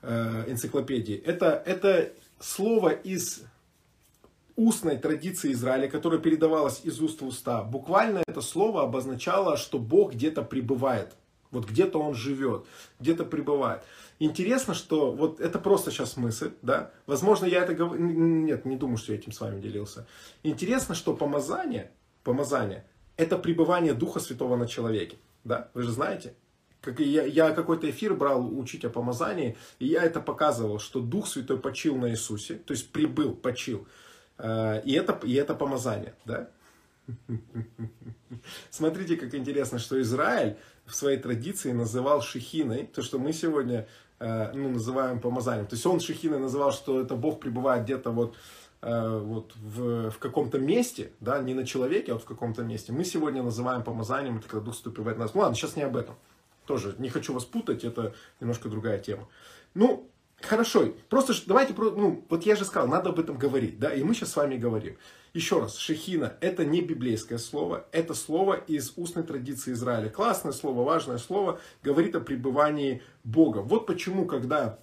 э, энциклопедии. Это, это слово из устной традиции Израиля, которая передавалась из уст в уста. Буквально это слово обозначало, что Бог где-то пребывает. Вот где-то он живет, где-то пребывает. Интересно, что вот это просто сейчас мысль, да. Возможно, я это говорю, нет, не думаю, что я этим с вами делился. Интересно, что помазание, помазание, это пребывание Духа Святого на человеке, да. Вы же знаете, как я, я какой-то эфир брал учить о помазании, и я это показывал, что Дух Святой почил на Иисусе, то есть прибыл, почил. Э, и это, и это помазание, да. Смотрите, как интересно, что Израиль в своей традиции называл шехиной, то, что мы сегодня Э, ну, называем помазанием. То есть он Шехиной называл, что это Бог пребывает где-то вот э, вот в, в каком-то месте, да, не на человеке, а вот в каком-то месте, мы сегодня называем помазанием, это когда Дух вступивает в нас. Ну ладно, сейчас не об этом. Тоже не хочу вас путать, это немножко другая тема. Ну, хорошо, просто давайте, ну, вот я же сказал, надо об этом говорить, да, и мы сейчас с вами говорим. Еще раз, шехина – это не библейское слово, это слово из устной традиции Израиля. Классное слово, важное слово, говорит о пребывании Бога. Вот почему, когда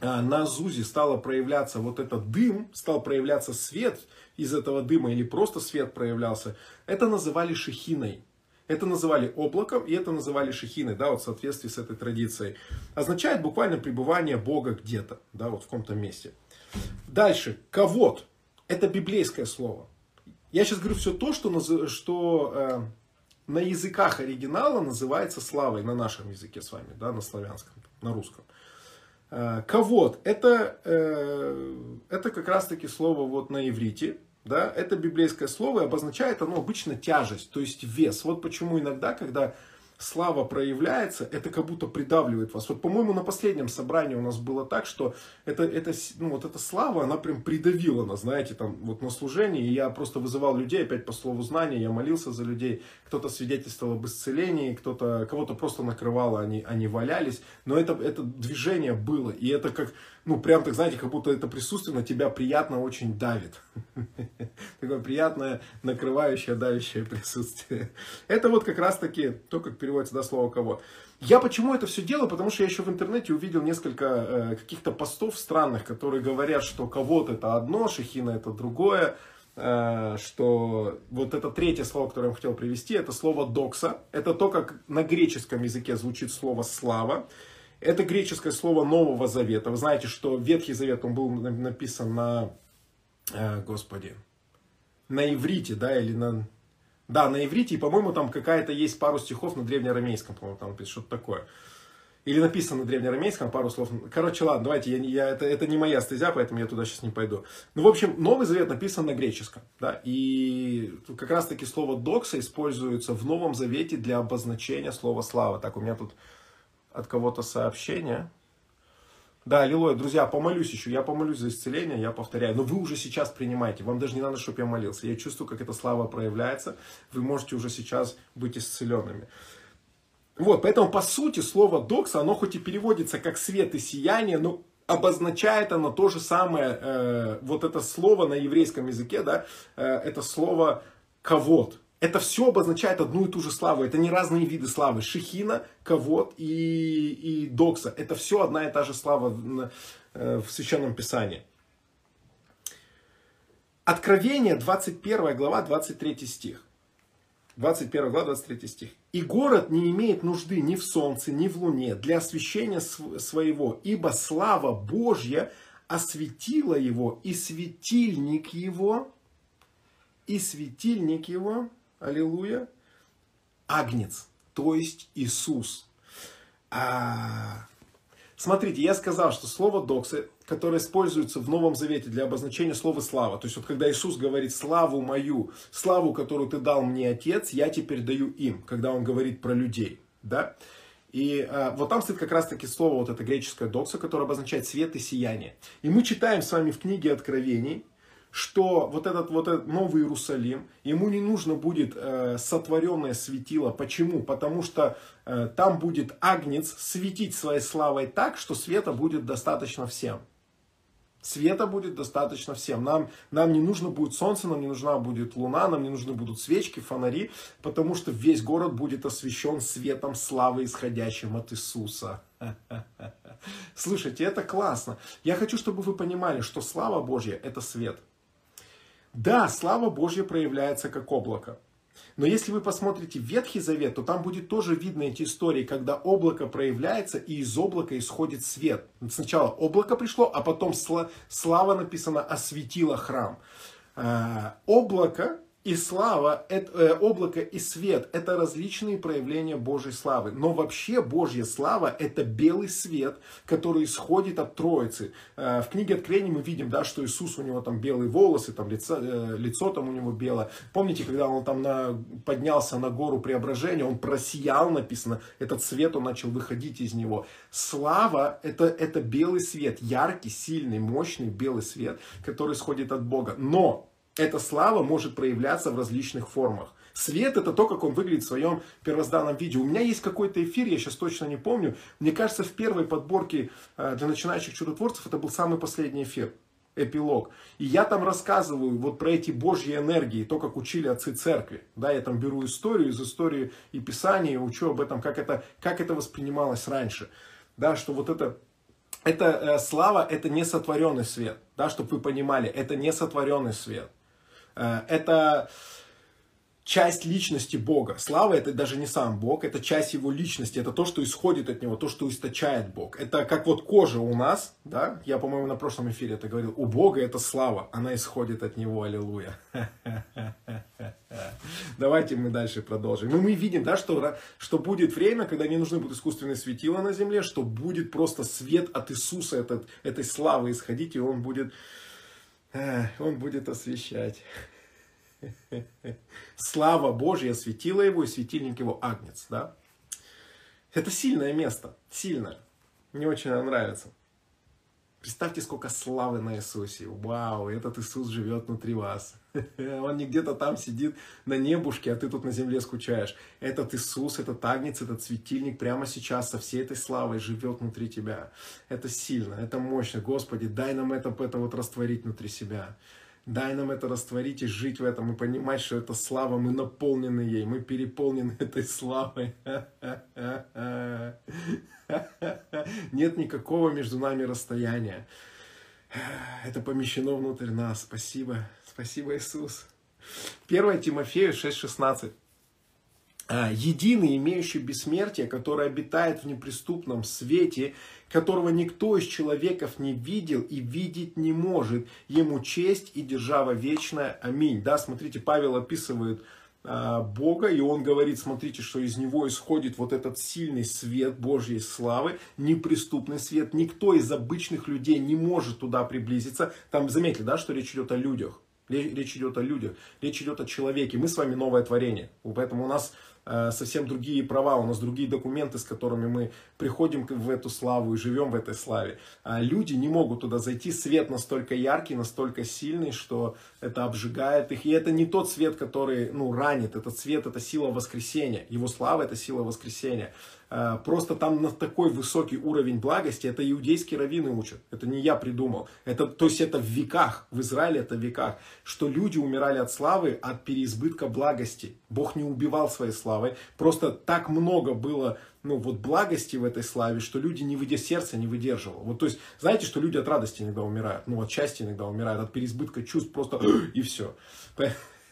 а, на Азузе стало проявляться вот этот дым, стал проявляться свет из этого дыма или просто свет проявлялся, это называли шехиной. Это называли облаком, и это называли шехиной, да, вот в соответствии с этой традицией. Означает буквально пребывание Бога где-то, да, вот в каком-то месте. Дальше, ковод. Это библейское слово. Я сейчас говорю все то, что, что э, на языках оригинала называется славой, на нашем языке с вами, да, на славянском, на русском. Э, ковод, это, э, это как раз-таки слово вот на иврите, да, это библейское слово и обозначает оно обычно тяжесть, то есть вес. Вот почему иногда, когда слава проявляется, это как будто придавливает вас. Вот, по-моему, на последнем собрании у нас было так, что это, это, ну, вот эта слава, она прям придавила нас, знаете, там, вот на служении, и я просто вызывал людей, опять по слову знания, я молился за людей, кто-то свидетельствовал об исцелении, кто-то, кого-то просто накрывало, они, они валялись, но это, это движение было, и это как, ну, прям так, знаете, как будто это присутствие на тебя приятно очень давит. Такое приятное, накрывающее, давящее присутствие. Это вот как раз-таки то, как переводится до слова «кого». Я почему это все делаю? Потому что я еще в интернете увидел несколько э, каких-то постов странных, которые говорят, что кого-то это одно, шахина это другое. Э, что вот это третье слово, которое я хотел привести, это слово «докса». Это то, как на греческом языке звучит слово «слава». Это греческое слово Нового Завета. Вы знаете, что Ветхий Завет, он был написан на, э, господи, на иврите, да, или на, да, на иврите, и, по-моему, там какая-то есть пару стихов на древнеарамейском, по-моему, там что-то такое. Или написано на древнеарамейском, пару слов. Короче, ладно, давайте, я, я, это, это не моя стезя, поэтому я туда сейчас не пойду. Ну, в общем, Новый Завет написан на греческом, да, и как раз-таки слово «докса» используется в Новом Завете для обозначения слова «слава». Так, у меня тут от кого-то сообщение. Да, аллилуйя, друзья, помолюсь еще, я помолюсь за исцеление, я повторяю, но вы уже сейчас принимаете, вам даже не надо, чтобы я молился, я чувствую, как эта слава проявляется, вы можете уже сейчас быть исцеленными. Вот, поэтому по сути слово докса, оно хоть и переводится как свет и сияние, но обозначает оно то же самое, э, вот это слово на еврейском языке, да, э, это слово кавод, это все обозначает одну и ту же славу. Это не разные виды славы. Шихина, Кавод и, и Докса. Это все одна и та же слава в, э, в Священном Писании. Откровение, 21 глава, 23 стих. 21 глава, 23 стих. «И город не имеет нужды ни в солнце, ни в луне для освящения своего, ибо слава Божья осветила его, и светильник его, и светильник его, аллилуйя, агнец, то есть Иисус. А... Смотрите, я сказал, что слово доксы, которое используется в Новом Завете для обозначения слова слава, то есть вот когда Иисус говорит славу мою, славу, которую ты дал мне Отец, я теперь даю им, когда он говорит про людей, да, и а, вот там стоит как раз таки слово, вот это греческое докса, которое обозначает свет и сияние. И мы читаем с вами в книге Откровений, что вот этот вот этот Новый Иерусалим, ему не нужно будет э, сотворенное светило. Почему? Потому что э, там будет агнец светить своей славой так, что света будет достаточно всем. Света будет достаточно всем. Нам, нам не нужно будет солнце, нам не нужна будет луна, нам не нужны будут свечки, фонари, потому что весь город будет освещен светом славы, исходящим от Иисуса. Слушайте, это классно. Я хочу, чтобы вы понимали, что слава Божья – это свет – да, слава Божья проявляется как облако. Но если вы посмотрите Ветхий Завет, то там будет тоже видно эти истории, когда облако проявляется, и из облака исходит свет. Сначала облако пришло, а потом слава написано осветило храм. А, облако и слава, это, э, облако и свет – это различные проявления Божьей славы. Но вообще Божья слава – это белый свет, который исходит от Троицы. Э, в книге Откровения мы видим, да, что Иисус, у него там белые волосы, там лицо, э, лицо там у него белое. Помните, когда он там на, поднялся на гору преображения, он просиял, написано, этот свет, он начал выходить из него. Слава это, – это белый свет, яркий, сильный, мощный белый свет, который исходит от Бога. Но эта слава может проявляться в различных формах. Свет это то, как он выглядит в своем первозданном виде. У меня есть какой-то эфир, я сейчас точно не помню. Мне кажется, в первой подборке э, для начинающих чудотворцев это был самый последний эфир, эпилог. И я там рассказываю вот про эти божьи энергии, то, как учили отцы церкви. Да, я там беру историю из истории и писания, учу об этом, как это, как это воспринималось раньше. Да, что вот это это э, слава, это не сотворенный свет, да, чтобы вы понимали, это не сотворенный свет. Э, это часть личности Бога. Слава это даже не сам Бог, это часть его личности, это то, что исходит от него, то, что источает Бог. Это как вот кожа у нас, да, я, по-моему, на прошлом эфире это говорил, у Бога это слава, она исходит от него, аллилуйя. Давайте мы дальше продолжим. Ну, мы видим, да, что, что будет время, когда не нужны будут искусственные светила на земле, что будет просто свет от Иисуса, этот, этой славы исходить, и он будет он будет освещать. Слава Божья светила его, и светильник его агнец. Да? Это сильное место, сильное. Мне очень нравится. Представьте, сколько славы на Иисусе. Вау, этот Иисус живет внутри вас. Он не где-то там сидит на небушке, а ты тут на земле скучаешь. Этот Иисус, этот Агнец, этот светильник прямо сейчас со всей этой славой живет внутри тебя. Это сильно, это мощно. Господи, дай нам это, это вот растворить внутри себя. Дай нам это растворить и жить в этом, и понимать, что это слава, мы наполнены ей, мы переполнены этой славой. Нет никакого между нами расстояния. Это помещено внутрь нас. Спасибо. Спасибо, Иисус. 1 Тимофею 6,16. «А, единый, имеющий бессмертие, который обитает в неприступном свете, которого никто из человеков не видел и видеть не может. Ему честь и держава вечная. Аминь. Да, смотрите, Павел описывает а, Бога, и он говорит, смотрите, что из него исходит вот этот сильный свет Божьей славы, неприступный свет. Никто из обычных людей не может туда приблизиться. Там заметили, да, что речь идет о людях. Речь идет о людях, речь идет о человеке. Мы с вами новое творение. Поэтому у нас Э, совсем другие права, у нас другие документы, с которыми мы приходим в эту славу и живем в этой славе. А люди не могут туда зайти, свет настолько яркий, настолько сильный, что это обжигает их. И это не тот свет, который ну, ранит, этот свет это сила воскресения, его слава это сила воскресения. Э, просто там на такой высокий уровень благости, это иудейские раввины учат, это не я придумал. Это, то есть это в веках, в Израиле это в веках, что люди умирали от славы, от переизбытка благости. Бог не убивал своей славой, просто так много было ну, вот благости в этой славе, что люди не выдержали, сердце не выдерживало. Вот, то есть, знаете, что люди от радости иногда умирают, ну, от счастья иногда умирают, от переизбытка чувств просто и все.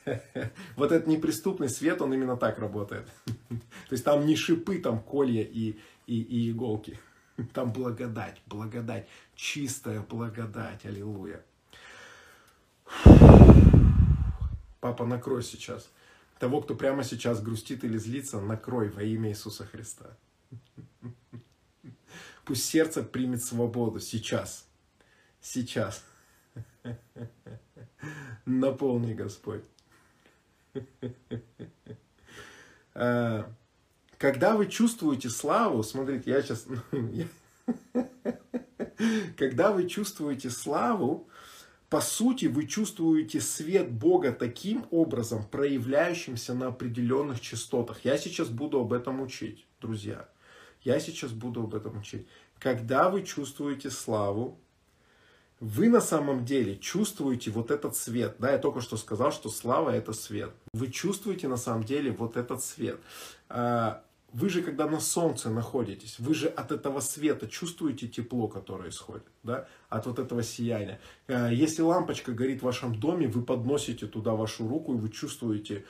Вот этот неприступный свет, он именно так работает. То есть там не шипы, там колья и, и, и иголки. Там благодать, благодать, чистая благодать, аллилуйя. Папа, накрой сейчас. Того, кто прямо сейчас грустит или злится, накрой во имя Иисуса Христа. Пусть сердце примет свободу сейчас. Сейчас. Наполни, Господь. А, когда вы чувствуете славу, смотрите, я сейчас... Когда вы чувствуете славу, по сути, вы чувствуете свет Бога таким образом, проявляющимся на определенных частотах. Я сейчас буду об этом учить, друзья. Я сейчас буду об этом учить. Когда вы чувствуете славу, вы на самом деле чувствуете вот этот свет. Да, я только что сказал, что слава это свет. Вы чувствуете на самом деле вот этот свет. А, вы же, когда на солнце находитесь, вы же от этого света чувствуете тепло, которое исходит, да, от вот этого сияния. А, если лампочка горит в вашем доме, вы подносите туда вашу руку, и вы чувствуете,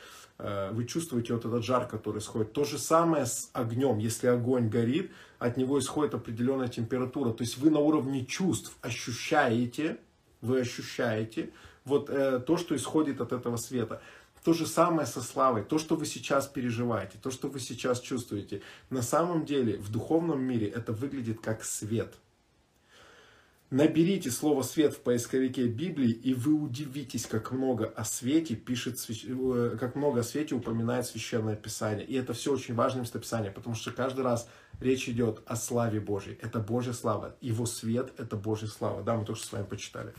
вы чувствуете вот этот жар, который исходит. То же самое с огнем. Если огонь горит, от него исходит определенная температура. То есть вы на уровне чувств ощущаете, вы ощущаете вот э, то, что исходит от этого света. То же самое со славой. То, что вы сейчас переживаете, то, что вы сейчас чувствуете. На самом деле в духовном мире это выглядит как свет. Наберите слово «свет» в поисковике Библии, и вы удивитесь, как много о свете пишет, э, как много о свете упоминает Священное Писание. И это все очень важное местописание, потому что каждый раз речь идет о славе Божьей. Это Божья слава. Его свет – это Божья слава. Да, мы тоже с вами почитали.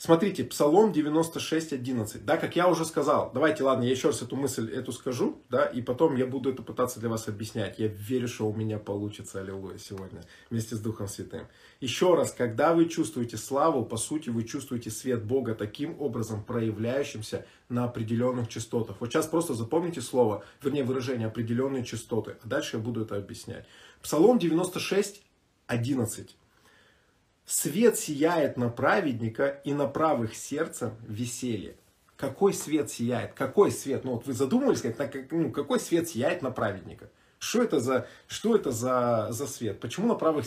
Смотрите, Псалом 96, 11. Да, как я уже сказал, давайте, ладно, я еще раз эту мысль эту скажу, да, и потом я буду это пытаться для вас объяснять. Я верю, что у меня получится, аллилуйя, сегодня, вместе с Духом Святым. Еще раз, когда вы чувствуете славу, по сути, вы чувствуете свет Бога таким образом, проявляющимся на определенных частотах. Вот сейчас просто запомните слово, вернее, выражение определенные частоты, а дальше я буду это объяснять. Псалом 96, 11. Свет сияет на праведника, и на правых сердцем веселье. Какой свет сияет? Какой свет? Ну вот вы задумывались, как, ну, какой свет сияет на праведника? Что это за, что это за, за свет? Почему на правых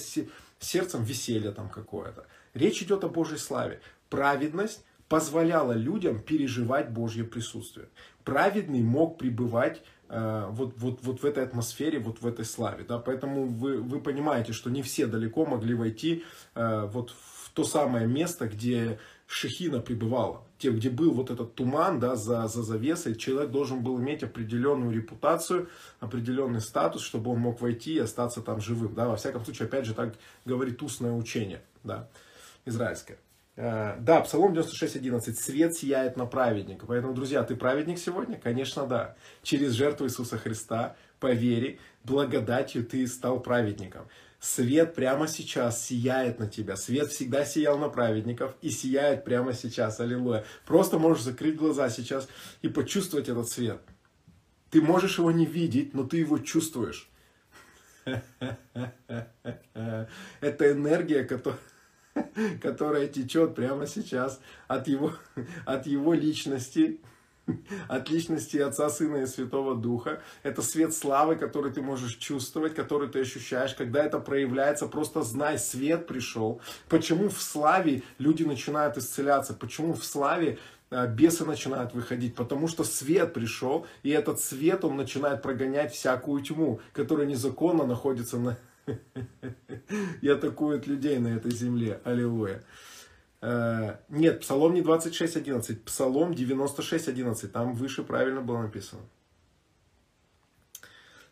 сердцем веселье там какое-то? Речь идет о Божьей славе. Праведность позволяла людям переживать Божье присутствие. Праведный мог пребывать вот, вот, вот в этой атмосфере, вот в этой славе. Да? Поэтому вы, вы понимаете, что не все далеко могли войти э, вот в то самое место, где Шехина пребывала. Те, где был вот этот туман да, за, за завесой, человек должен был иметь определенную репутацию, определенный статус, чтобы он мог войти и остаться там живым. Да? Во всяком случае, опять же, так говорит устное учение да, израильское. Э, да, Псалом 96.11. Свет сияет на праведника. Поэтому, друзья, ты праведник сегодня? Конечно, да. Через жертву Иисуса Христа, по вере, благодатью ты стал праведником. Свет прямо сейчас сияет на тебя. Свет всегда сиял на праведников и сияет прямо сейчас. Аллилуйя. Просто можешь закрыть глаза сейчас и почувствовать этот свет. Ты можешь его не видеть, но ты его чувствуешь. Это энергия, которая которая течет прямо сейчас от его, от его личности, от личности Отца, Сына и Святого Духа. Это свет славы, который ты можешь чувствовать, который ты ощущаешь. Когда это проявляется, просто знай, свет пришел. Почему в славе люди начинают исцеляться? Почему в славе а, бесы начинают выходить, потому что свет пришел, и этот свет, он начинает прогонять всякую тьму, которая незаконно находится на, и атакуют людей на этой земле. Аллилуйя. Э, нет, Псалом не 26.11, Псалом 96.11, там выше правильно было написано.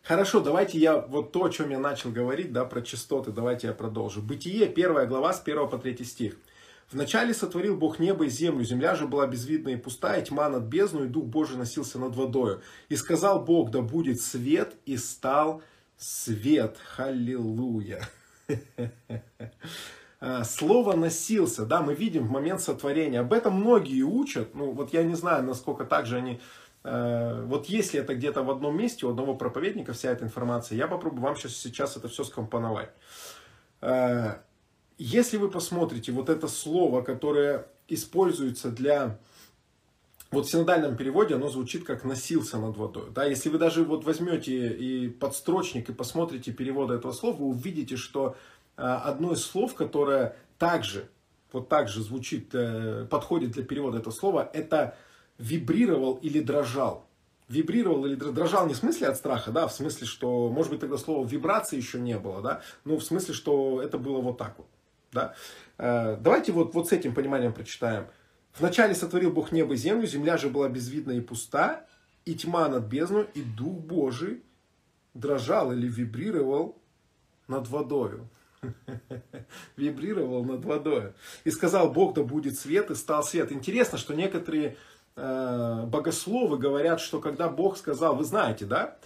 Хорошо, давайте я вот то, о чем я начал говорить, да, про частоты, давайте я продолжу. Бытие, первая глава, с 1 по 3 стих. Вначале сотворил Бог небо и землю, земля же была безвидна и пустая, тьма над бездной, и Дух Божий носился над водою. И сказал Бог, да будет свет, и стал. Халилуя. А, слово носился, да, мы видим в момент сотворения. Об этом многие учат. Ну, вот я не знаю, насколько также они... Э, вот если это где-то в одном месте, у одного проповедника вся эта информация, я попробую вам сейчас, сейчас это все скомпоновать. Э, если вы посмотрите вот это слово, которое используется для вот в синодальном переводе оно звучит как «носился над водой». Да, если вы даже вот возьмете и подстрочник и посмотрите перевод этого слова, вы увидите, что э, одно из слов, которое также, вот так же звучит, э, подходит для перевода этого слова, это вибрировал или дрожал. Вибрировал или дрожал не в смысле от страха, да, в смысле, что, может быть, тогда слова вибрации еще не было, да, но в смысле, что это было вот так вот, да. Э, давайте вот, вот с этим пониманием прочитаем. Вначале сотворил Бог небо и землю, земля же была безвидна и пуста, и тьма над бездной, и Дух Божий дрожал или вибрировал над водою. Вибрировал над водой. И сказал Бог, да будет свет, и стал свет. Интересно, что некоторые э, богословы говорят, что когда Бог сказал, вы знаете, да?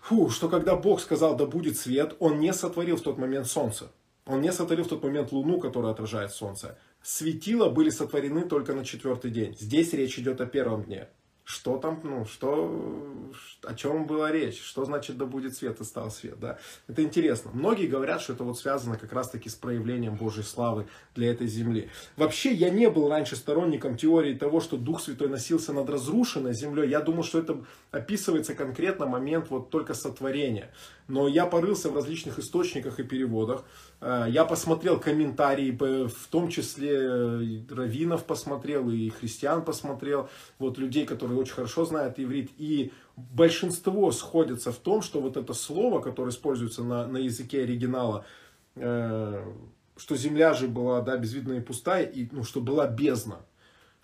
Фу, что когда Бог сказал, да будет свет, Он не сотворил в тот момент солнце. Он не сотворил в тот момент луну, которая отражает солнце светила были сотворены только на четвертый день. Здесь речь идет о первом дне. Что там, ну, что, о чем была речь? Что значит да будет свет и стал свет, да? Это интересно. Многие говорят, что это вот связано как раз-таки с проявлением Божьей славы для этой земли. Вообще, я не был раньше сторонником теории того, что Дух Святой носился над разрушенной землей. Я думал, что это описывается конкретно момент вот только сотворения. Но я порылся в различных источниках и переводах. Э, я посмотрел комментарии, в том числе э, раввинов посмотрел, и христиан посмотрел, вот людей, которые очень хорошо знают иврит. И большинство сходится в том, что вот это слово, которое используется на, на языке оригинала, э, что земля же была да, безвидная и пустая, и ну, что была бездна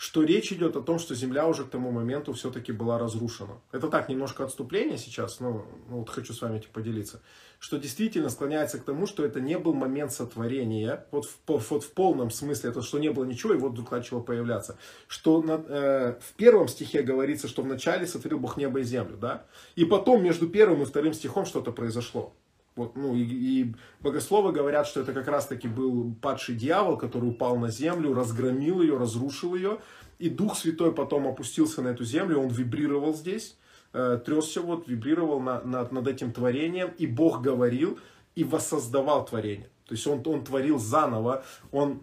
что речь идет о том, что Земля уже к тому моменту все-таки была разрушена. Это так, немножко отступление сейчас, но ну, вот хочу с вами этим поделиться. Что действительно склоняется к тому, что это не был момент сотворения, вот в, вот в полном смысле, это что не было ничего, и вот вдруг начало появляться. Что на, э, в первом стихе говорится, что вначале сотворил Бог небо и землю, да? И потом между первым и вторым стихом что-то произошло. Вот, ну, и, и богословы говорят, что это как раз-таки был падший дьявол, который упал на землю, разгромил ее, разрушил ее. И Дух Святой потом опустился на эту землю, он вибрировал здесь, э, тресся вот, вибрировал на, на, над этим творением. И Бог говорил и воссоздавал творение. То есть он, он творил заново, он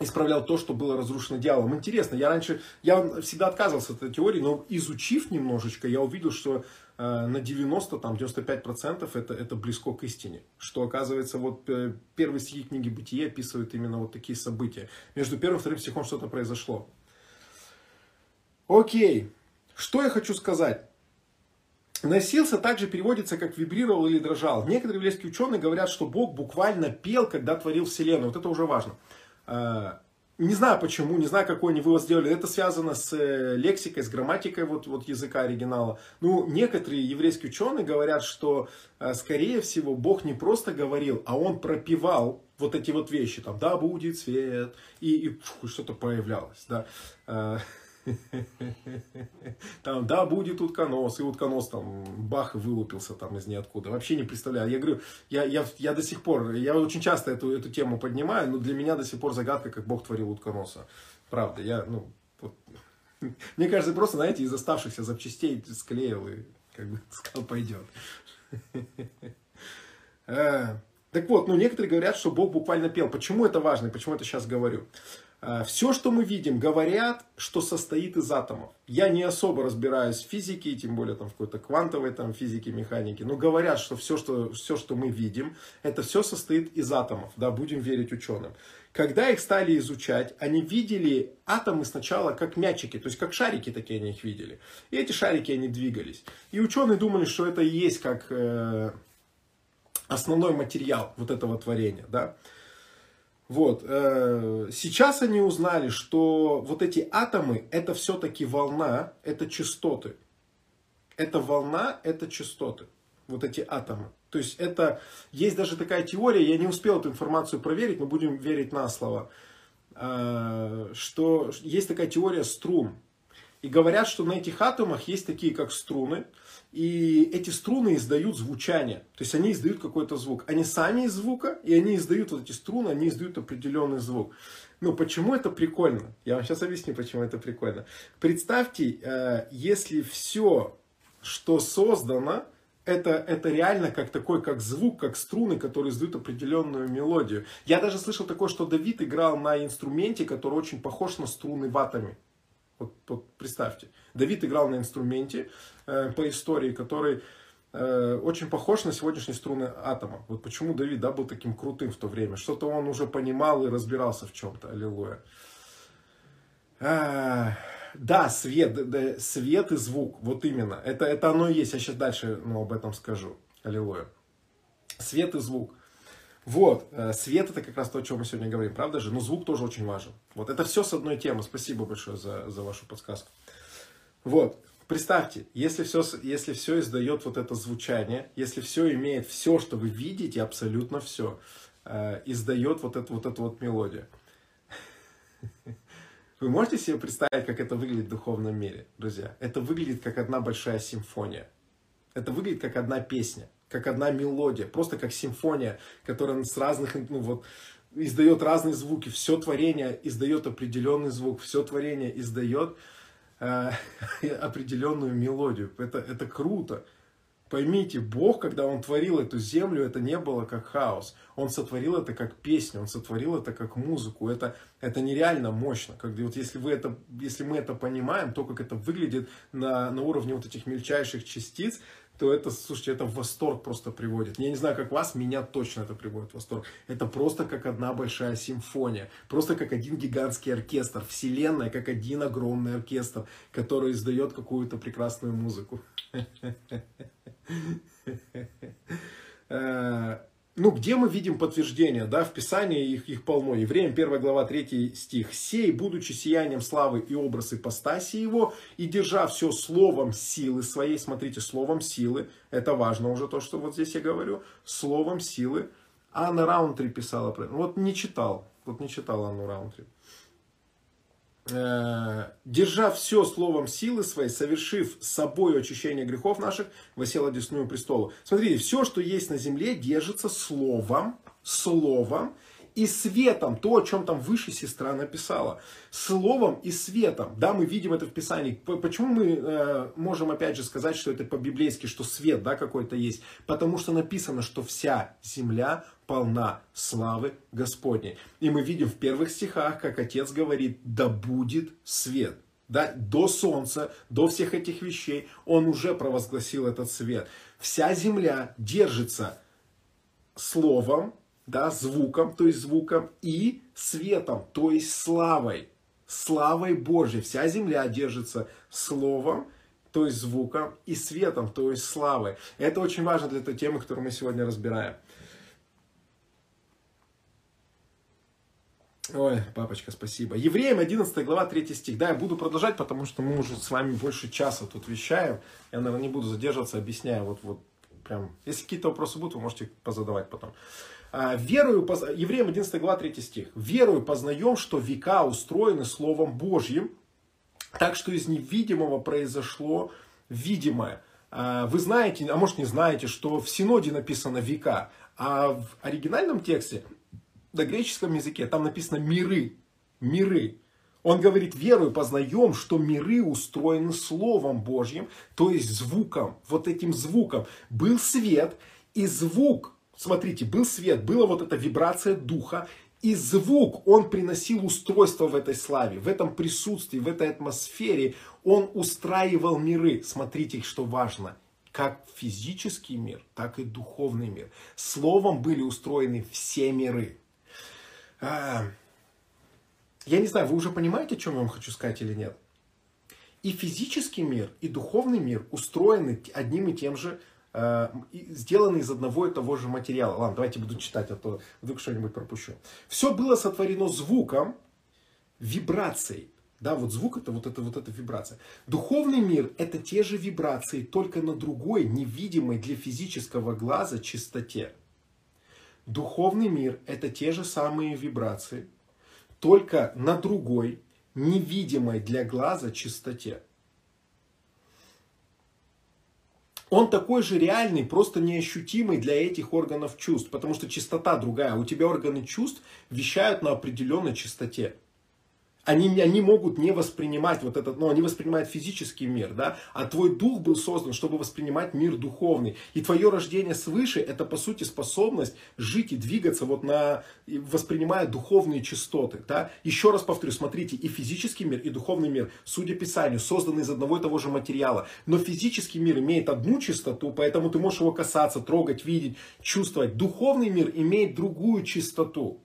исправлял то, что было разрушено дьяволом. Интересно, я раньше, я всегда отказывался от этой теории, но изучив немножечко, я увидел, что на 90, там, 95% это, это близко к истине. Что оказывается, вот э, первый стих книги Бытия описывает именно вот такие события. Между первым и вторым стихом что-то произошло. Окей, что я хочу сказать. Носился также переводится как вибрировал или дрожал. Некоторые еврейские ученые говорят, что Бог буквально пел, когда творил Вселенную. Вот это уже важно. Э, не знаю почему, не знаю, какой они вывод сделали. Это связано с э, лексикой, с грамматикой вот, вот языка оригинала. Ну, некоторые еврейские ученые говорят, что, э, скорее всего, Бог не просто говорил, а Он пропевал вот эти вот вещи. Там, да, будет свет, и, и что-то появлялось. Да. Там, да, будет утконос, и утконос там бах вылупился там из ниоткуда. Вообще не представляю. Я говорю, я, я, я до сих пор, я очень часто эту, эту тему поднимаю, но для меня до сих пор загадка, как Бог творил утконоса. Правда, я, ну, вот, мне кажется, просто, знаете, из оставшихся запчастей склеил и как бы сказал, пойдет. Э, так вот, ну некоторые говорят, что Бог буквально пел. Почему это важно почему это сейчас говорю? Э, Все, что мы видим, говорят, что состоит из атомов. Я не особо разбираюсь в физике, тем более там в какой-то квантовой там, физике, механике, но говорят, что все, что все, что мы видим, это все состоит из атомов. Да, будем верить ученым. Когда их стали изучать, они видели атомы сначала как мячики, то есть как шарики такие они их видели. И эти шарики, они двигались. И ученые думали, что это и есть как э, основной материал вот этого творения. Да? Вот. Э, сейчас они узнали, что вот эти атомы, это все-таки волна, это частоты. Это волна, это частоты. Вот эти атомы. То есть это, есть даже такая теория, я не успел эту информацию проверить, но будем верить на слово, э, что есть такая теория струн. И говорят, что на этих атомах есть такие, как струны, и эти струны издают звучание. То есть они издают какой-то звук. Они сами из звука, и они издают вот эти струны, они издают определенный звук. Ну, почему это прикольно? Я вам сейчас объясню, почему это прикольно. Представьте, э, если все, что создано, это, это реально как такой, как звук, как струны, которые издают определенную мелодию. Я даже слышал такое, что Давид играл на инструменте, который очень похож на струны ватами. Вот, вот представьте. Давид играл на инструменте э, по истории, который э, очень похож на сегодняшние струны атома. Вот почему Давид да, был таким крутым в то время. Что-то он уже понимал и разбирался в чем-то. Аллилуйя. А, да, свет, свет и звук. Вот именно. Это, это оно и есть. Я сейчас дальше ну, об этом скажу. Аллилуйя. Свет и звук. Вот, э, свет это как раз то, о чем мы сегодня говорим, правда же? Но звук тоже очень важен. Вот это все с одной темы. Спасибо большое за, за вашу подсказку. Вот, представьте, если все, если все издает вот это звучание, если все имеет все, что вы видите, абсолютно все, э, издает вот эту вот, эту вот мелодию. Вы можете себе представить, как это выглядит в духовном мире, друзья? Это выглядит как одна большая симфония. Это выглядит как одна песня как одна мелодия, просто как симфония, которая с разных, ну вот, издает разные звуки. Все творение издает определенный звук, все творение издает э, определенную мелодию. Это, это круто. Поймите, Бог, когда Он творил эту землю, это не было как хаос. Он сотворил это как песню, Он сотворил это как музыку. Это, это нереально мощно. Когда, вот если, вы это, если мы это понимаем, то, как это выглядит на, на уровне вот этих мельчайших частиц, то это, слушайте, это в восторг просто приводит. Я не знаю, как вас, меня точно это приводит в восторг. Это просто как одна большая симфония, просто как один гигантский оркестр, вселенная как один огромный оркестр, который издает какую-то прекрасную музыку. Ну, где мы видим подтверждение, да, в Писании их, их полно. Евреям 1 глава 3 стих. «Сей, будучи сиянием славы и образ ипостаси его, и держа все словом силы своей», смотрите, словом силы, это важно уже то, что вот здесь я говорю, словом силы. Анна Раунтри писала про это. Вот не читал, вот не читал Анну Раунтри. Э, держа все словом силы своей, совершив собой очищение грехов наших, восел одесную престолу. Смотрите, все, что есть на земле, держится словом, словом и светом, то, о чем там выше сестра написала, словом и светом. Да, мы видим это в Писании. Почему мы э, можем опять же сказать, что это по-библейски, что свет да, какой-то есть? Потому что написано, что вся земля полна славы Господней. И мы видим в первых стихах, как Отец говорит, да будет свет. Да, до солнца, до всех этих вещей он уже провозгласил этот свет. Вся земля держится словом, да, звуком, то есть звуком, и светом, то есть славой. Славой Божьей. Вся земля держится словом, то есть звуком, и светом, то есть славой. Это очень важно для той темы, которую мы сегодня разбираем. Ой, папочка, спасибо. Евреям 11 глава 3 стих. Да, я буду продолжать, потому что мы уже с вами больше часа тут вещаем. Я, наверное, не буду задерживаться, объясняю. Вот, вот прям. Если какие-то вопросы будут, вы можете позадавать потом. А, верую, Евреям 11 глава 3 стих. Верую познаем, что века устроены Словом Божьим, так что из невидимого произошло видимое. А, вы знаете, а может не знаете, что в Синоде написано века, а в оригинальном тексте, на греческом языке, там написано миры. Миры. Он говорит, верую познаем, что миры устроены Словом Божьим, то есть звуком, вот этим звуком. Был свет, и звук смотрите, был свет, была вот эта вибрация духа, и звук, он приносил устройство в этой славе, в этом присутствии, в этой атмосфере. Он устраивал миры. Смотрите, что важно. Как физический мир, так и духовный мир. Словом были устроены все миры. А, я не знаю, вы уже понимаете, о чем я вам хочу сказать или нет? И физический мир, и духовный мир устроены одним и тем же Э, сделаны из одного и того же материала. Ладно, давайте буду читать, а то вдруг что-нибудь пропущу. Все было сотворено звуком, вибрацией. Да, вот звук это вот это вот эта вибрация. Духовный мир это те же вибрации, только на другой, невидимой для физического глаза чистоте. Духовный мир это те же самые вибрации, только на другой, невидимой для глаза чистоте. он такой же реальный, просто неощутимый для этих органов чувств, потому что частота другая. У тебя органы чувств вещают на определенной частоте они, они могут не воспринимать вот этот, ну, они воспринимают физический мир, да, а твой дух был создан, чтобы воспринимать мир духовный. И твое рождение свыше, это по сути способность жить и двигаться вот на, воспринимая духовные частоты, да. Еще раз повторю, смотрите, и физический мир, и духовный мир, судя Писанию, созданы из одного и того же материала. Но физический мир имеет одну частоту, поэтому ты можешь его касаться, трогать, видеть, чувствовать. Духовный мир имеет другую частоту.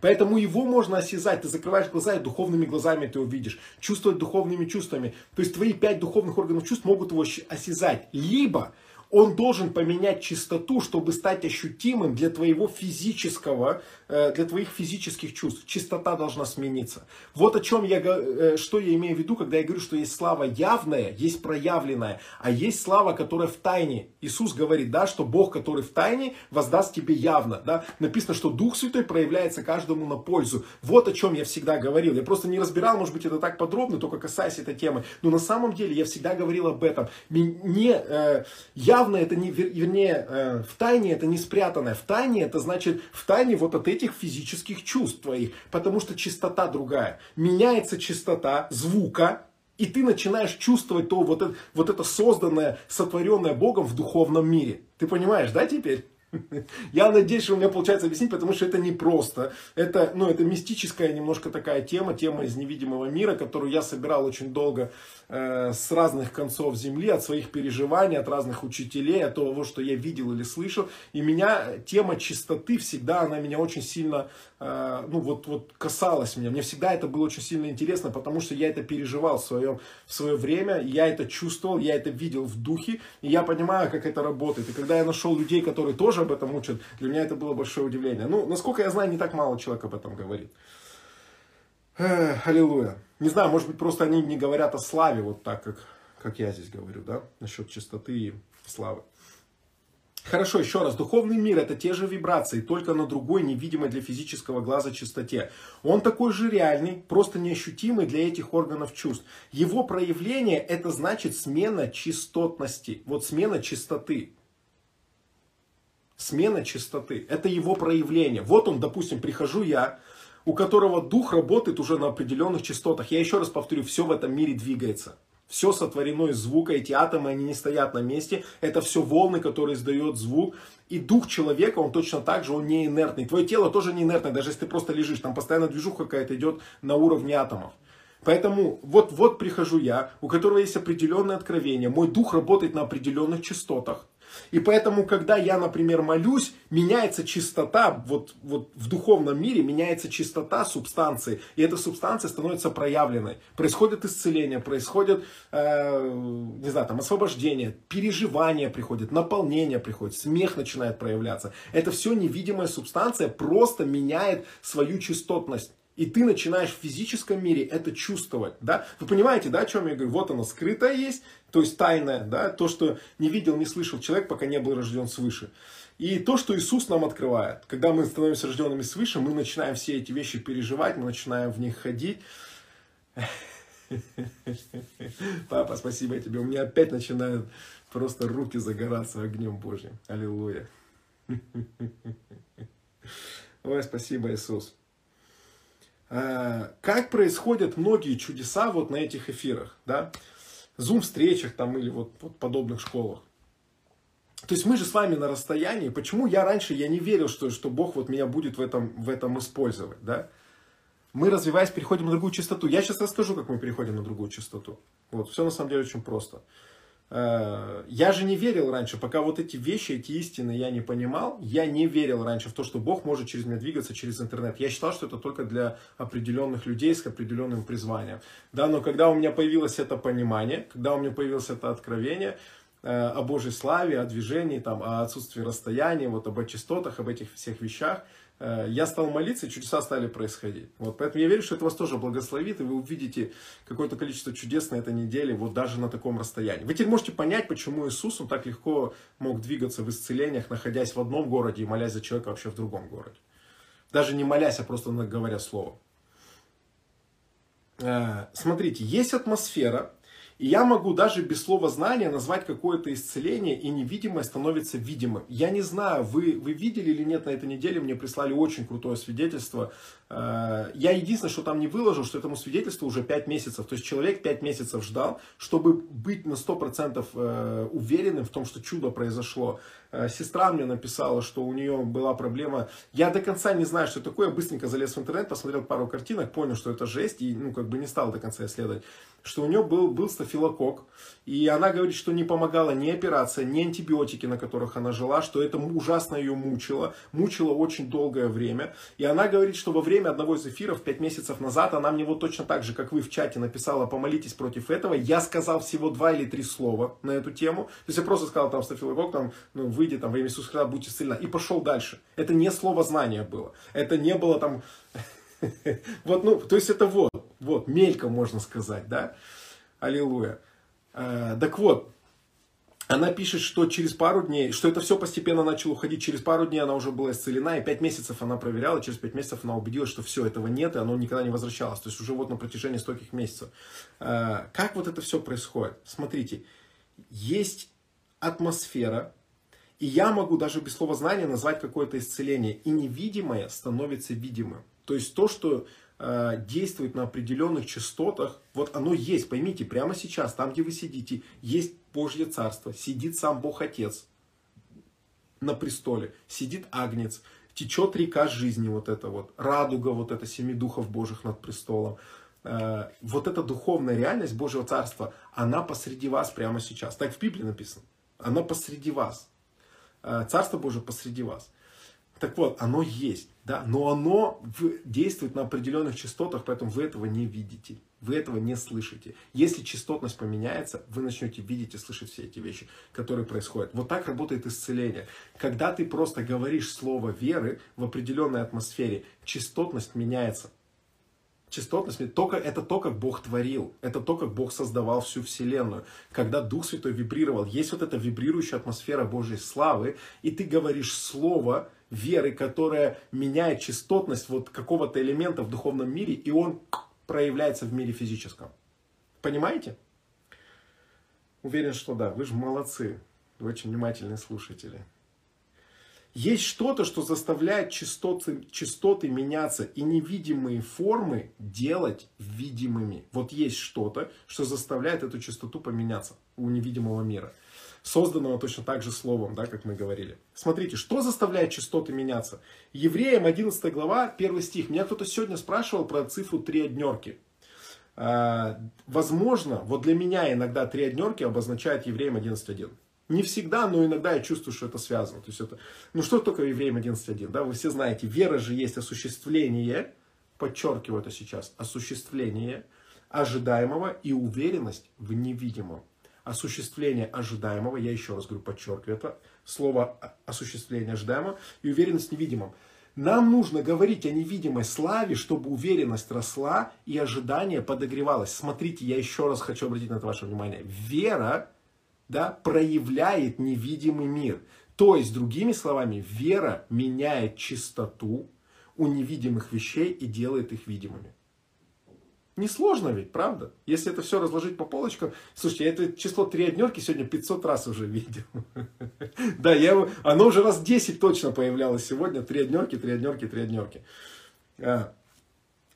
Поэтому его можно осязать. Ты закрываешь глаза, и духовными глазами ты увидишь. Чувствовать духовными чувствами. То есть твои пять духовных органов чувств могут его осязать. Либо он должен поменять чистоту, чтобы стать ощутимым для твоего физического, э, для твоих физических чувств. Чистота должна смениться. Вот о чем я, э, что я имею в виду, когда я говорю, что есть слава явная, есть проявленная, а есть слава, которая в тайне. Иисус говорит, да, что Бог, который в тайне, воздаст тебе явно. Да? Написано, что Дух Святой проявляется каждому на пользу. Вот о чем я всегда говорил. Я просто не разбирал, может быть, это так подробно, только касаясь этой темы. Но на самом деле я всегда говорил об этом. Не, э, я явно это не, вернее, э, в тайне это не спрятанное. В тайне это значит в тайне вот от этих физических чувств твоих, потому что чистота другая. Меняется чистота звука, и ты начинаешь чувствовать то вот это, вот это созданное, сотворенное Богом в духовном мире. Ты понимаешь, да, теперь? Я надеюсь, что у меня получается объяснить, потому что это не просто. Это, ну, это мистическая немножко такая тема, тема из невидимого мира, которую я собирал очень долго э, с разных концов земли, от своих переживаний, от разных учителей, от того, что я видел или слышал. И меня тема чистоты всегда, она меня очень сильно, э, ну, вот, вот касалась меня. Мне всегда это было очень сильно интересно, потому что я это переживал в, своем, в свое время, я это чувствовал, я это видел в духе, и я понимаю, как это работает. И когда я нашел людей, которые тоже об этом учат, для меня это было большое удивление. Ну, насколько я знаю, не так мало человек об этом говорит. Эх, аллилуйя. Не знаю, может быть, просто они не говорят о славе вот так, как, как я здесь говорю, да, насчет чистоты и славы. Хорошо, еще раз. Духовный мир это те же вибрации, только на другой, невидимой для физического глаза частоте. Он такой же реальный, просто неощутимый для этих органов чувств. Его проявление это значит смена частотности. Вот смена частоты. Смена частоты. Это его проявление. Вот он, допустим, прихожу я, у которого дух работает уже на определенных частотах. Я еще раз повторю, все в этом мире двигается. Все сотворено из звука, эти атомы, они не стоят на месте. Это все волны, которые издает звук. И дух человека, он точно так же, он не инертный. Твое тело тоже не инертное, даже если ты просто лежишь. Там постоянно движуха какая-то идет на уровне атомов. Поэтому вот, вот прихожу я, у которого есть определенное откровение. Мой дух работает на определенных частотах. И поэтому, когда я, например, молюсь, меняется чистота, вот, вот в духовном мире меняется чистота субстанции, и эта субстанция становится проявленной. Происходит исцеление, происходит, э, не знаю, там, освобождение, переживание приходит, наполнение приходит, смех начинает проявляться. Это все невидимая субстанция просто меняет свою частотность. И ты начинаешь в физическом мире это чувствовать, да? Вы понимаете, да, о чем я говорю? Вот оно скрытое есть, то есть тайное, да, то, что не видел, не слышал человек, пока не был рожден свыше. И то, что Иисус нам открывает. Когда мы становимся рожденными свыше, мы начинаем все эти вещи переживать, мы начинаем в них ходить. Папа, спасибо тебе. У меня опять начинают просто руки загораться огнем Божьим. Аллилуйя. Ой, спасибо, Иисус. А, как происходят многие чудеса вот на этих эфирах, да? Зум-встречах там или вот, вот подобных школах. То есть мы же с вами на расстоянии. Почему я раньше я не верил, что, что Бог вот меня будет в этом, в этом использовать, да? Мы, развиваясь, переходим на другую частоту. Я сейчас расскажу, как мы переходим на другую частоту. Вот, все на самом деле очень просто. Э, я же не верил раньше, пока вот эти вещи, эти истины я не понимал, я не верил раньше в то, что Бог может через меня двигаться через интернет. Я считал, что это только для определенных людей с определенным призванием. Да, но когда у меня появилось это понимание, когда у меня появилось это откровение, э, о Божьей славе, о движении, там, о отсутствии расстояния, вот об частотах, об этих всех вещах, я стал молиться, и чудеса стали происходить. Вот, поэтому я верю, что это вас тоже благословит, и вы увидите какое-то количество чудес на этой неделе, вот даже на таком расстоянии. Вы теперь можете понять, почему Иисус, он так легко мог двигаться в исцелениях, находясь в одном городе и молясь за человека вообще в другом городе. Даже не молясь, а просто говоря слово. Э, смотрите, есть атмосфера, и я могу даже без слова знания назвать какое-то исцеление, и невидимое становится видимым. Я не знаю, вы, вы видели или нет на этой неделе, мне прислали очень крутое свидетельство. Э, я единственное, что там не выложил, что этому свидетельству уже 5 месяцев. То есть человек 5 месяцев ждал, чтобы быть на 100% э, уверенным в том, что чудо произошло. Э, сестра мне написала, что у нее была проблема. Я до конца не знаю, что такое. Я быстренько залез в интернет, посмотрел пару картинок, понял, что это жесть, и ну, как бы не стал до конца исследовать что у нее был, был стафилококк, и она говорит, что не помогала ни операция, ни антибиотики, на которых она жила, что это ужасно ее мучило, мучило очень долгое время. И она говорит, что во время одного из эфиров 5 месяцев назад она мне вот точно так же, как вы в чате написала, помолитесь против этого. Я сказал всего два или три слова на эту тему. То есть я просто сказал там стафилококк, там, ну, выйди там во имя Иисуса Христа, будьте исцелена. И пошел дальше. Это не слово знания было. Это не было там Вот, ну, то есть это вот, вот, мельком можно сказать, да? Аллилуйя. Э, так вот, она пишет, что через пару дней, что это все постепенно начало уходить, через пару дней она уже была исцелена, и пять месяцев она проверяла, через пять месяцев она убедилась, что все, этого нет, и оно никогда не возвращалось. То есть уже вот на протяжении стольких месяцев. Э, как вот это все происходит? Смотрите, есть атмосфера, и я могу даже без слова знания назвать какое-то исцеление, и невидимое становится видимым. То есть то, что э, действует на определенных частотах, вот оно есть, поймите, прямо сейчас, там, где вы сидите, есть Божье Царство, сидит сам Бог Отец. на престоле сидит агнец, течет река жизни, вот это вот, радуга, вот это семи духов Божьих над престолом. Э, вот эта духовная реальность Божьего Царства, она посреди вас прямо сейчас. Так в Библии написано. Она посреди вас. Э, Царство Божие посреди вас. Так вот, оно есть, да, но оно действует на определенных частотах, поэтому вы этого не видите, вы этого не слышите. Если частотность поменяется, вы начнете видеть и слышать все эти вещи, которые происходят. Вот так работает исцеление. Когда ты просто говоришь слово веры в определенной атмосфере, частотность меняется. Частотность, только, это то, как Бог творил, это то, как Бог создавал всю Вселенную. Когда Дух Святой вибрировал, есть вот эта вибрирующая атмосфера Божьей славы, и ты говоришь слово, веры, которая меняет частотность вот какого-то элемента в духовном мире, и он проявляется в мире физическом. Понимаете? Уверен, что да. Вы же молодцы. Вы очень внимательные слушатели. Есть что-то, что заставляет частоты, частоты меняться и невидимые формы делать видимыми. Вот есть что-то, что заставляет эту частоту поменяться у невидимого мира созданного точно так же словом, да, как мы говорили. Смотрите, что заставляет частоты меняться? Евреям 11 глава, 1 стих. Меня кто-то сегодня спрашивал про цифру три однерки. А, возможно, вот для меня иногда три однерки обозначает Евреям 11.1. Не всегда, но иногда я чувствую, что это связано. То есть это, ну что такое Евреям 11.1? Да, вы все знаете, вера же есть осуществление, подчеркиваю это сейчас, осуществление ожидаемого и уверенность в невидимом осуществление ожидаемого, я еще раз говорю, подчеркиваю это, слово осуществление ожидаемого и уверенность в невидимом. Нам нужно говорить о невидимой славе, чтобы уверенность росла и ожидание подогревалось. Смотрите, я еще раз хочу обратить на это ваше внимание. Вера да, проявляет невидимый мир. То есть, другими словами, вера меняет чистоту у невидимых вещей и делает их видимыми. Несложно ведь, правда? Если это все разложить по полочкам. Слушайте, я это число три однерки сегодня 500 раз уже видел. Да, я, оно уже раз 10 точно появлялось сегодня. Три однерки, три однерки, три однерки.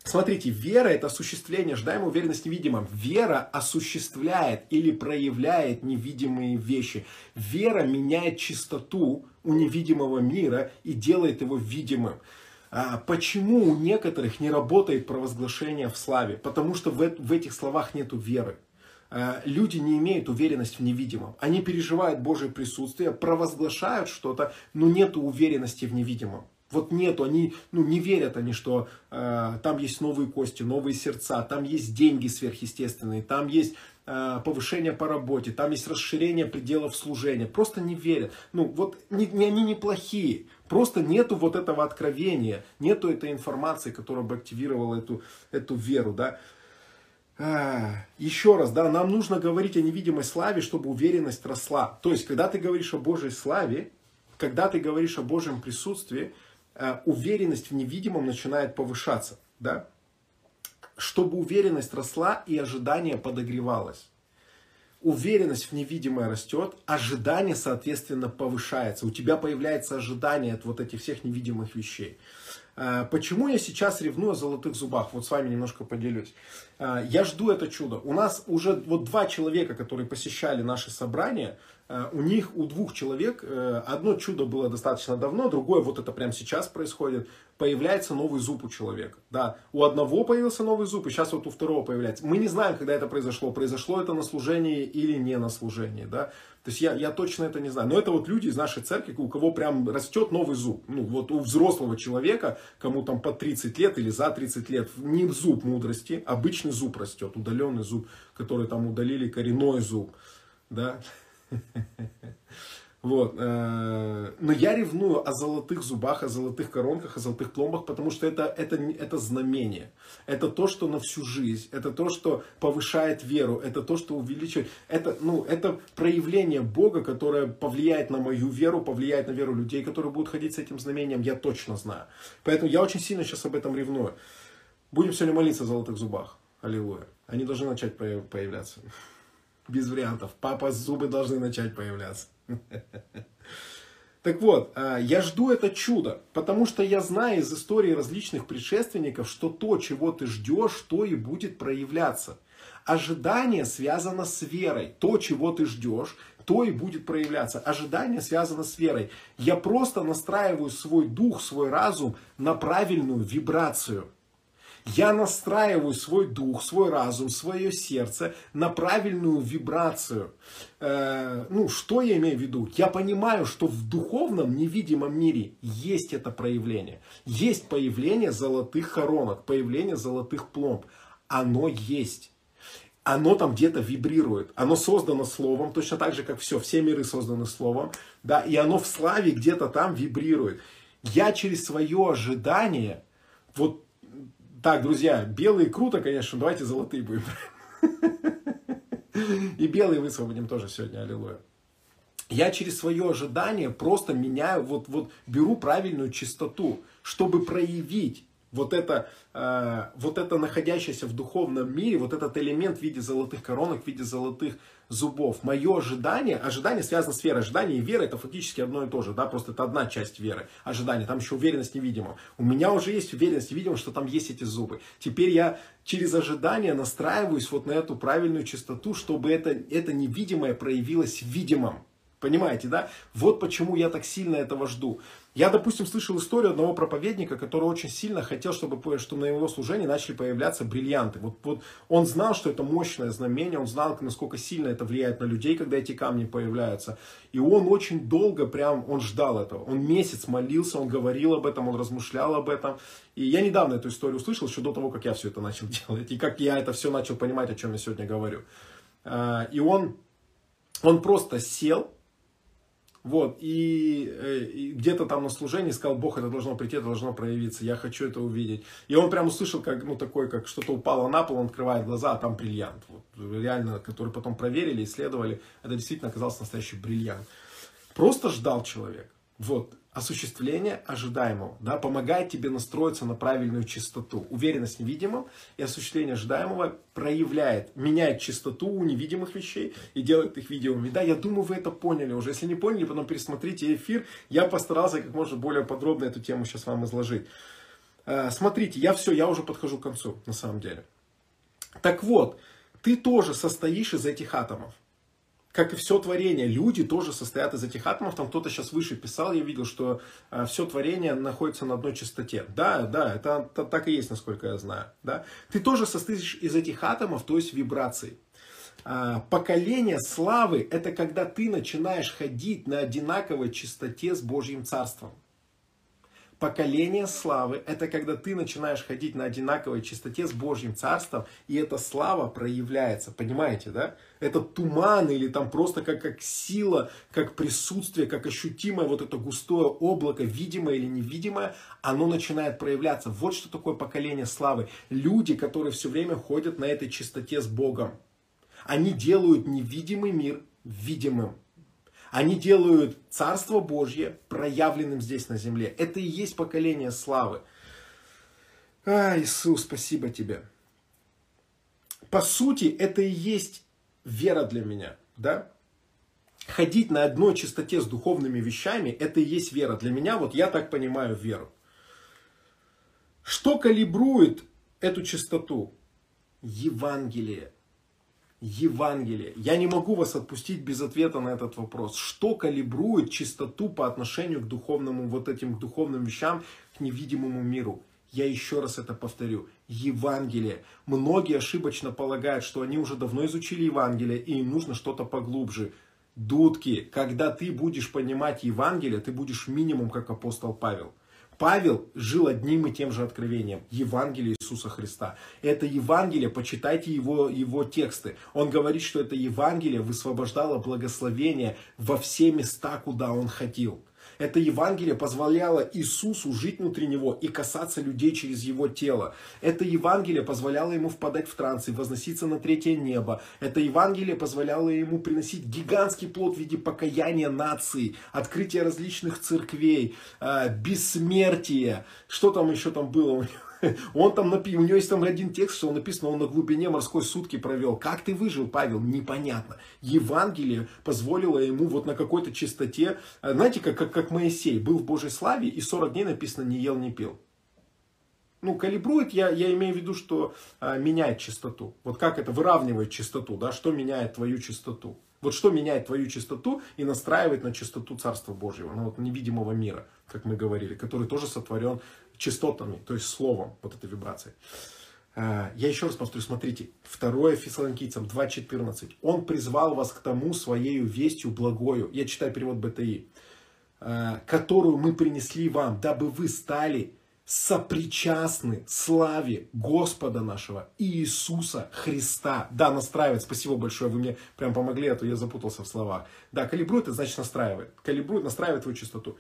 Смотрите, вера это осуществление, ожидаемой уверенность невидимом. Вера осуществляет или проявляет невидимые вещи. Вера меняет чистоту у невидимого мира и делает его видимым. А почему у некоторых не работает провозглашение в славе? Потому что в, в этих словах нет веры. А, люди не имеют уверенности в невидимом. Они переживают Божье присутствие, провозглашают что-то, но нет уверенности в невидимом. Вот нету, они ну, не верят они, что э, там есть новые кости, новые сердца, там есть деньги сверхъестественные, там есть э, повышение по работе, там есть расширение пределов служения. Просто не верят. Ну вот не, не, они неплохие, Просто нету вот этого откровения, нету этой информации, которая бы активировала эту, эту веру, да. А, еще раз, да, нам нужно говорить о невидимой славе, чтобы уверенность росла. То есть, когда ты говоришь о Божьей славе, когда ты говоришь о Божьем присутствии, уверенность в невидимом начинает повышаться, да. Чтобы уверенность росла и ожидание подогревалось уверенность в невидимое растет, ожидание, соответственно, повышается. У тебя появляется ожидание от вот этих всех невидимых вещей. А, почему я сейчас ревную о золотых зубах? Вот с вами немножко поделюсь. А, я жду это чудо. У нас уже вот два человека, которые посещали наши собрания, у них, у двух человек, э, одно чудо было достаточно давно, другое вот это прямо сейчас происходит появляется новый зуб у человека. Да, у одного появился новый зуб, и сейчас вот у второго появляется. Мы не знаем, когда это произошло. Произошло это на служении или не на служении. Да? То есть я, я точно это не знаю. Но это вот люди из нашей церкви, у кого прям растет новый зуб. Ну вот у взрослого человека, кому там по 30 лет или за 30 лет, не зуб мудрости, обычный зуб растет, удаленный зуб, который там удалили коренной зуб. Да? Вот. Э, но я ревную о золотых зубах, о золотых коронках, о золотых пломбах, потому что это, это, это знамение. Это то, что на всю жизнь. Это то, что повышает веру. Это то, что увеличивает. Это, ну, это проявление Бога, которое повлияет на мою веру, повлияет на веру людей, которые будут ходить с этим знамением. Я точно знаю. Поэтому я очень сильно сейчас об этом ревную. Будем сегодня молиться о золотых зубах. Аллилуйя. Они должны начать появляться. Без вариантов. Папа, зубы должны начать появляться. Так вот, а, я жду это чудо, потому что я знаю из истории различных предшественников, что то, чего ты ждешь, то и будет проявляться. Ожидание связано с верой. То, чего ты ждешь, то и будет проявляться. Ожидание связано с верой. Я просто настраиваю свой дух, свой разум на правильную вибрацию. Я настраиваю свой дух, свой разум, свое сердце на правильную вибрацию. Э, ну, что я имею в виду? Я понимаю, что в духовном невидимом мире есть это проявление. Есть появление золотых хоронок, появление золотых пломб. Оно есть оно там где-то вибрирует. Оно создано словом, точно так же, как все, все миры созданы словом, да, и оно в славе где-то там вибрирует. Я через свое ожидание, вот так, друзья, белые круто, конечно, давайте золотые будем. И белые высвободим тоже сегодня, аллилуйя. Я через свое ожидание просто меняю, вот, вот беру правильную чистоту, чтобы проявить вот это, э, вот это находящееся в духовном мире, вот этот элемент в виде золотых коронок, в виде золотых зубов. Мое ожидание, ожидание связано с верой. Ожидание и вера это фактически одно и то же, да, просто это одна часть веры. Ожидание, там еще уверенность невидима. У меня уже есть уверенность невидима, что там есть эти зубы. Теперь я через ожидание настраиваюсь вот на эту правильную чистоту, чтобы это, это невидимое проявилось видимым. Понимаете, да? Вот почему я так сильно этого жду. Я, допустим, слышал историю одного проповедника, который очень сильно хотел, чтобы, чтобы на его служении начали появляться бриллианты. Вот, вот он знал, что это мощное знамение, он знал, насколько сильно это влияет на людей, когда эти камни появляются. И он очень долго прям, он ждал этого. Он месяц молился, он говорил об этом, он размышлял об этом. И я недавно эту историю услышал, еще до того, как я все это начал делать. И как я это все начал понимать, о чем я сегодня говорю. А, и он, он просто сел, вот, и, э, и где-то там на служении сказал, Бог, это должно прийти, это должно проявиться, я хочу это увидеть. И он прям услышал, как, ну, такой, как что-то упало на пол, он открывает глаза, а там бриллиант. Вот, реально, который потом проверили, исследовали, это действительно оказался настоящий бриллиант. Просто ждал человек. Вот, осуществление ожидаемого, да, помогает тебе настроиться на правильную частоту. Уверенность в невидимом и осуществление ожидаемого проявляет, меняет частоту у невидимых вещей и делает их видимыми. Да, я думаю, вы это поняли уже. Если не поняли, потом пересмотрите эфир. Я постарался как можно более подробно эту тему сейчас вам изложить. Э, смотрите, я все, я уже подхожу к концу, на самом деле. Так вот, ты тоже состоишь из этих атомов как и все творение, люди тоже состоят из этих атомов. Там кто-то сейчас выше писал, я видел, что э, все творение находится на одной частоте. Да, да, это, так и есть, насколько я знаю. Да? Ты тоже состоишь из этих атомов, то есть вибраций. Э, поколение славы – это когда ты начинаешь ходить на одинаковой частоте с Божьим Царством. Поколение славы – это когда ты начинаешь ходить на одинаковой частоте с Божьим Царством, и эта слава проявляется. Понимаете, да? Это туман или там просто как, как сила, как присутствие, как ощутимое вот это густое облако, видимое или невидимое, оно начинает проявляться. Вот что такое поколение славы. Люди, которые все время ходят на этой чистоте с Богом. Они делают невидимый мир видимым. Они делают Царство Божье проявленным здесь на земле. Это и есть поколение славы. А, Иисус, спасибо тебе. По сути, это и есть вера для меня, да? Ходить на одной чистоте с духовными вещами, это и есть вера. Для меня, вот я так понимаю веру. Что калибрует эту чистоту? Евангелие. Евангелие. Я не могу вас отпустить без ответа на этот вопрос. Что калибрует чистоту по отношению к духовному, вот этим духовным вещам, к невидимому миру? Я еще раз это повторю. Евангелие. Многие ошибочно полагают, что они уже давно изучили Евангелие, и им нужно что-то поглубже. Дудки, когда ты будешь понимать Евангелие, ты будешь минимум как апостол Павел. Павел жил одним и тем же откровением. Евангелие Иисуса Христа. Это Евангелие, почитайте его, его тексты. Он говорит, что это Евангелие высвобождало благословение во все места, куда он ходил. Это Евангелие позволяло Иисусу жить внутри него и касаться людей через его тело. Это Евангелие позволяло ему впадать в транс и возноситься на третье небо. Это Евангелие позволяло ему приносить гигантский плод в виде покаяния нации, открытия различных церквей, э, бессмертие. Что там еще там было у него? Он там напи... у него есть там один текст, что он написано, он на глубине морской сутки провел. Как ты выжил, Павел? Непонятно. Евангелие позволило ему вот на какой-то чистоте, э, знаете, как, как, как Моисей был в Божьей славе и 40 дней написано не ел, не пил. Ну, калибрует, я, я имею в виду, что а, меняет частоту. Вот как это выравнивает частоту, да, что меняет твою частоту. Вот что меняет твою чистоту и настраивает на чистоту Царства Божьего, ну вот невидимого мира, как мы говорили, который тоже сотворен частотами, то есть словом, вот этой вибрацией. А, я еще раз повторю, смотрите, 2 Фессалоникийцам 2.14. Он призвал вас к тому своею вестью благою. Я читаю перевод БТИ. А, которую мы принесли вам, дабы вы стали сопричастны славе Господа нашего Иисуса Христа. Да, настраивает. Спасибо большое, вы мне прям помогли, а то я запутался в словах. Да, калибрует, это значит настраивает. Калибрует, настраивает твою частоту.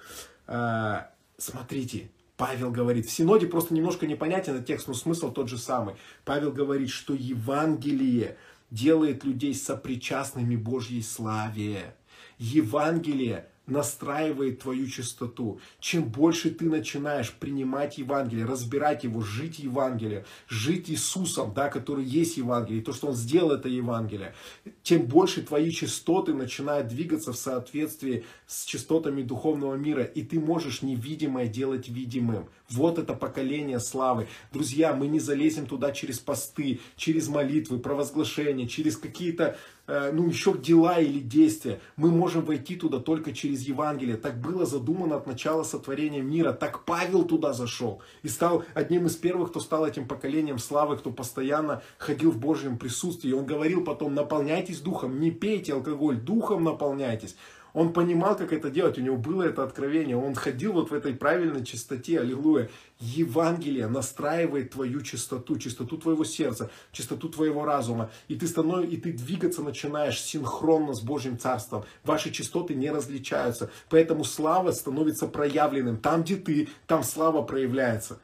А, смотрите, Павел говорит, в Синоде просто немножко непонятен текст, но смысл тот же самый. Павел говорит, что Евангелие делает людей сопричастными Божьей славе. Евангелие настраивает твою чистоту. Чем больше ты начинаешь принимать Евангелие, разбирать его, жить Евангелие, жить Иисусом, да, который есть Евангелие, то, что Он сделал это Евангелие, тем больше твои частоты начинают двигаться в соответствии с частотами духовного мира, и ты можешь невидимое делать видимым. Вот это поколение славы. Друзья, мы не залезем туда через посты, через молитвы, провозглашения, через какие-то ну, еще дела или действия. Мы можем войти туда только через Евангелие. Так было задумано от начала сотворения мира. Так Павел туда зашел и стал одним из первых, кто стал этим поколением славы, кто постоянно ходил в Божьем присутствии. И он говорил потом, наполняйтесь духом, не пейте алкоголь, духом наполняйтесь. Он понимал, как это делать, у него было это откровение, он ходил вот в этой правильной чистоте, аллилуйя. Евангелие настраивает твою чистоту, чистоту твоего сердца, чистоту твоего разума, и ты, станов... и ты двигаться начинаешь синхронно с Божьим Царством. Ваши частоты не различаются, поэтому слава становится проявленным. Там, где ты, там слава проявляется.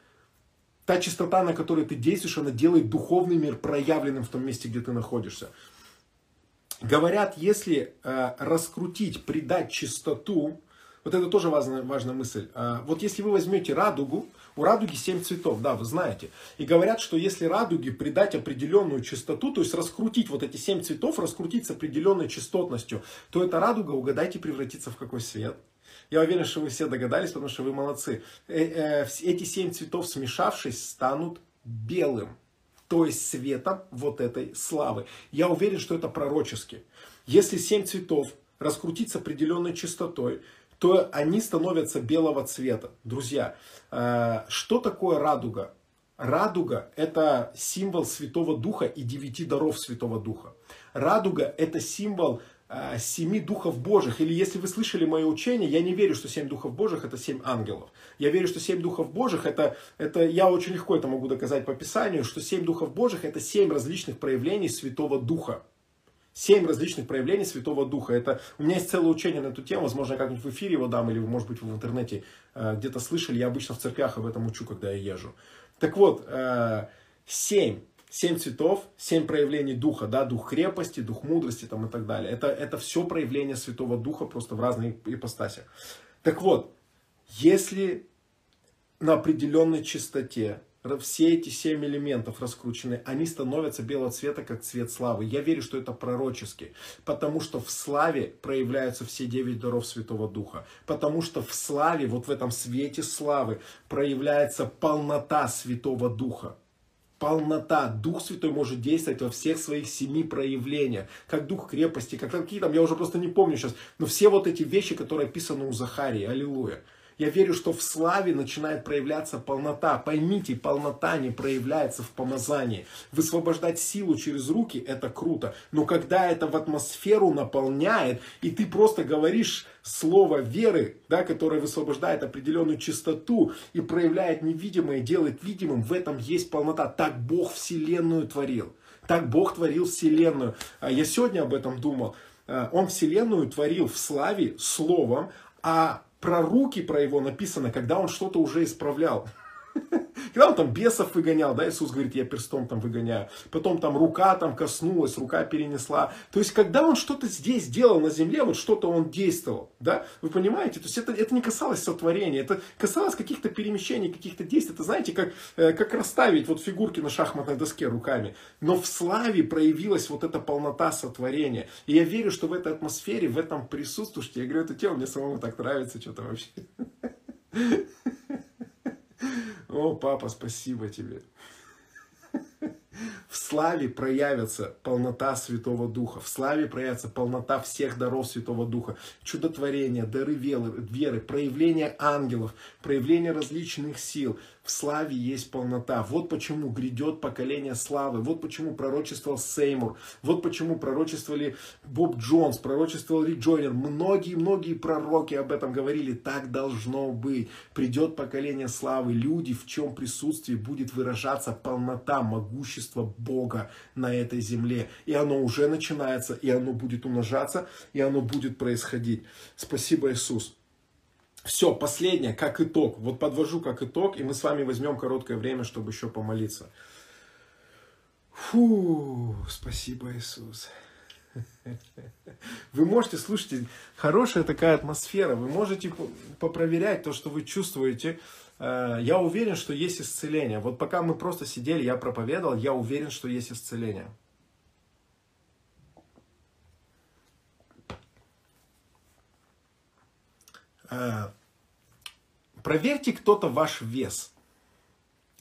Та чистота, на которой ты действуешь, она делает духовный мир проявленным в том месте, где ты находишься. Говорят, если э, раскрутить, придать чистоту, вот это тоже важная, важная мысль. Э, вот если вы возьмете радугу, у радуги 7 цветов, да, вы знаете. И говорят, что если радуге придать определенную частоту, то есть раскрутить вот эти 7 цветов, раскрутить с определенной частотностью, то эта радуга, угадайте, превратится в какой цвет? Я уверен, что вы все догадались, потому что вы молодцы. Э, э, эти 7 цветов, смешавшись, станут белым то есть светом вот этой славы. Я уверен, что это пророчески. Если семь цветов раскрутить с определенной частотой, то они становятся белого цвета. Друзья, э, что такое радуга? Радуга – это символ Святого Духа и девяти даров Святого Духа. Радуга – это символ семи духов Божьих. Или если вы слышали мое учение, я не верю, что семь духов Божьих это семь ангелов. Я верю, что семь духов Божьих это, это я очень легко это могу доказать по Писанию, что семь духов Божьих это семь различных проявлений Святого Духа. Семь различных проявлений Святого Духа. Это, у меня есть целое учение на эту тему, возможно, я как-нибудь в эфире его дам, или, может быть, в интернете э, где-то слышали. Я обычно в церквях об этом учу, когда я езжу. Так вот, э, семь Семь цветов, семь проявлений духа, да, дух крепости, дух мудрости там, и так далее. Это, это все проявление Святого Духа просто в разных ипостасях. Так вот, если на определенной частоте все эти семь элементов раскручены, они становятся белого цвета, как цвет славы. Я верю, что это пророчески, потому что в славе проявляются все девять даров Святого Духа, потому что в славе, вот в этом свете славы, проявляется полнота Святого Духа полнота. Дух Святой может действовать во всех своих семи проявлениях. Как дух крепости, как какие там, я уже просто не помню сейчас. Но все вот эти вещи, которые описаны у Захарии. Аллилуйя. Я верю, что в славе начинает проявляться полнота. Поймите, полнота не проявляется в помазании. Высвобождать силу через руки – это круто. Но когда это в атмосферу наполняет, и ты просто говоришь слово веры, да, которое высвобождает определенную чистоту и проявляет невидимое, делает видимым, в этом есть полнота. Так Бог Вселенную творил. Так Бог творил Вселенную. А я сегодня об этом думал. А, он Вселенную творил в славе словом, а про руки про его написано, когда он что-то уже исправлял. Когда он там бесов выгонял, да, Иисус говорит, я перстом там выгоняю. Потом там рука там коснулась, рука перенесла. То есть, когда он что-то здесь делал на земле, вот что-то он действовал, да, вы понимаете? То есть, это, это не касалось сотворения, это касалось каких-то перемещений, каких-то действий. Это, знаете, как, э, как расставить вот фигурки на шахматной доске руками. Но в славе проявилась вот эта полнота сотворения. И я верю, что в этой атмосфере, в этом присутствуете. Я говорю, эта тема мне самому так нравится, что-то вообще. О, папа, спасибо тебе. В славе проявится полнота Святого Духа, в славе проявится полнота всех даров Святого Духа, чудотворения, дары веры, веры проявление ангелов, проявление различных сил. В славе есть полнота. Вот почему грядет поколение славы. Вот почему пророчествовал Сеймур. Вот почему пророчествовали Боб Джонс, пророчествовал Рик Джойнер. Многие-многие пророки об этом говорили. Так должно быть. Придет поколение славы. Люди, в чем присутствии будет выражаться полнота, могущество Бога на этой земле. И оно уже начинается, и оно будет умножаться, и оно будет происходить. Спасибо, Иисус. Все, последнее, как итог. Вот подвожу как итог, и мы с вами возьмем короткое время, чтобы еще помолиться. Фу, спасибо, Иисус. Вы можете, слушайте, хорошая такая атмосфера, вы можете попроверять то, что вы чувствуете. Э, я уверен, что есть исцеление. Вот пока мы просто сидели, я проповедовал, я уверен, что есть исцеление. Проверьте кто-то ваш вес.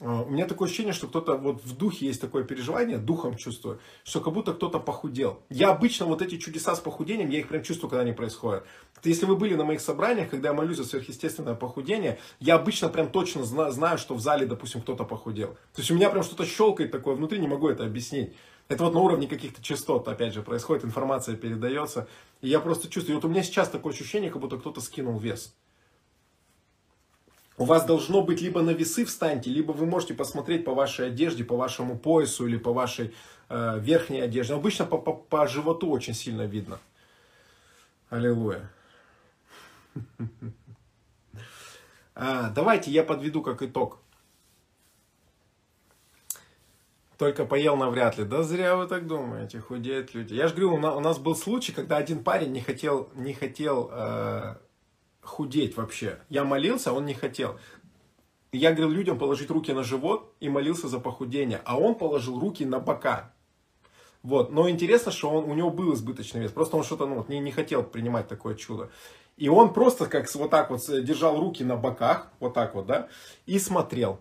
Э, у меня такое ощущение, что кто-то вот в духе есть такое переживание, духом чувствую, что как будто кто-то похудел. Я обычно вот эти чудеса с похудением, я их прям чувствую, когда они происходят. Если вы были на моих собраниях, когда я молюсь за сверхъестественное похудение, я обычно прям точно знаю, что в зале, допустим, кто-то похудел. То есть у меня прям что-то щелкает такое внутри, не могу это объяснить. Это вот на уровне каких-то частот, опять же, происходит, информация передается. И я просто чувствую, вот у меня сейчас такое ощущение, как будто кто-то скинул вес. У вас должно быть либо на весы встаньте, либо вы можете посмотреть по вашей одежде, по вашему поясу или по вашей э, верхней одежде. Обычно по, по, по животу очень сильно видно. Аллилуйя. А, давайте я подведу как итог. Только поел навряд ли. Да зря вы так думаете, худеют люди. Я же говорю, у нас был случай, когда один парень не хотел, не хотел э, худеть вообще. Я молился, он не хотел. Я говорил людям положить руки на живот и молился за похудение, а он положил руки на бока. Вот. Но интересно, что он, у него был избыточный вес. Просто он что-то ну, не, не хотел принимать такое чудо. И он просто как вот так вот держал руки на боках, вот так вот, да, и смотрел.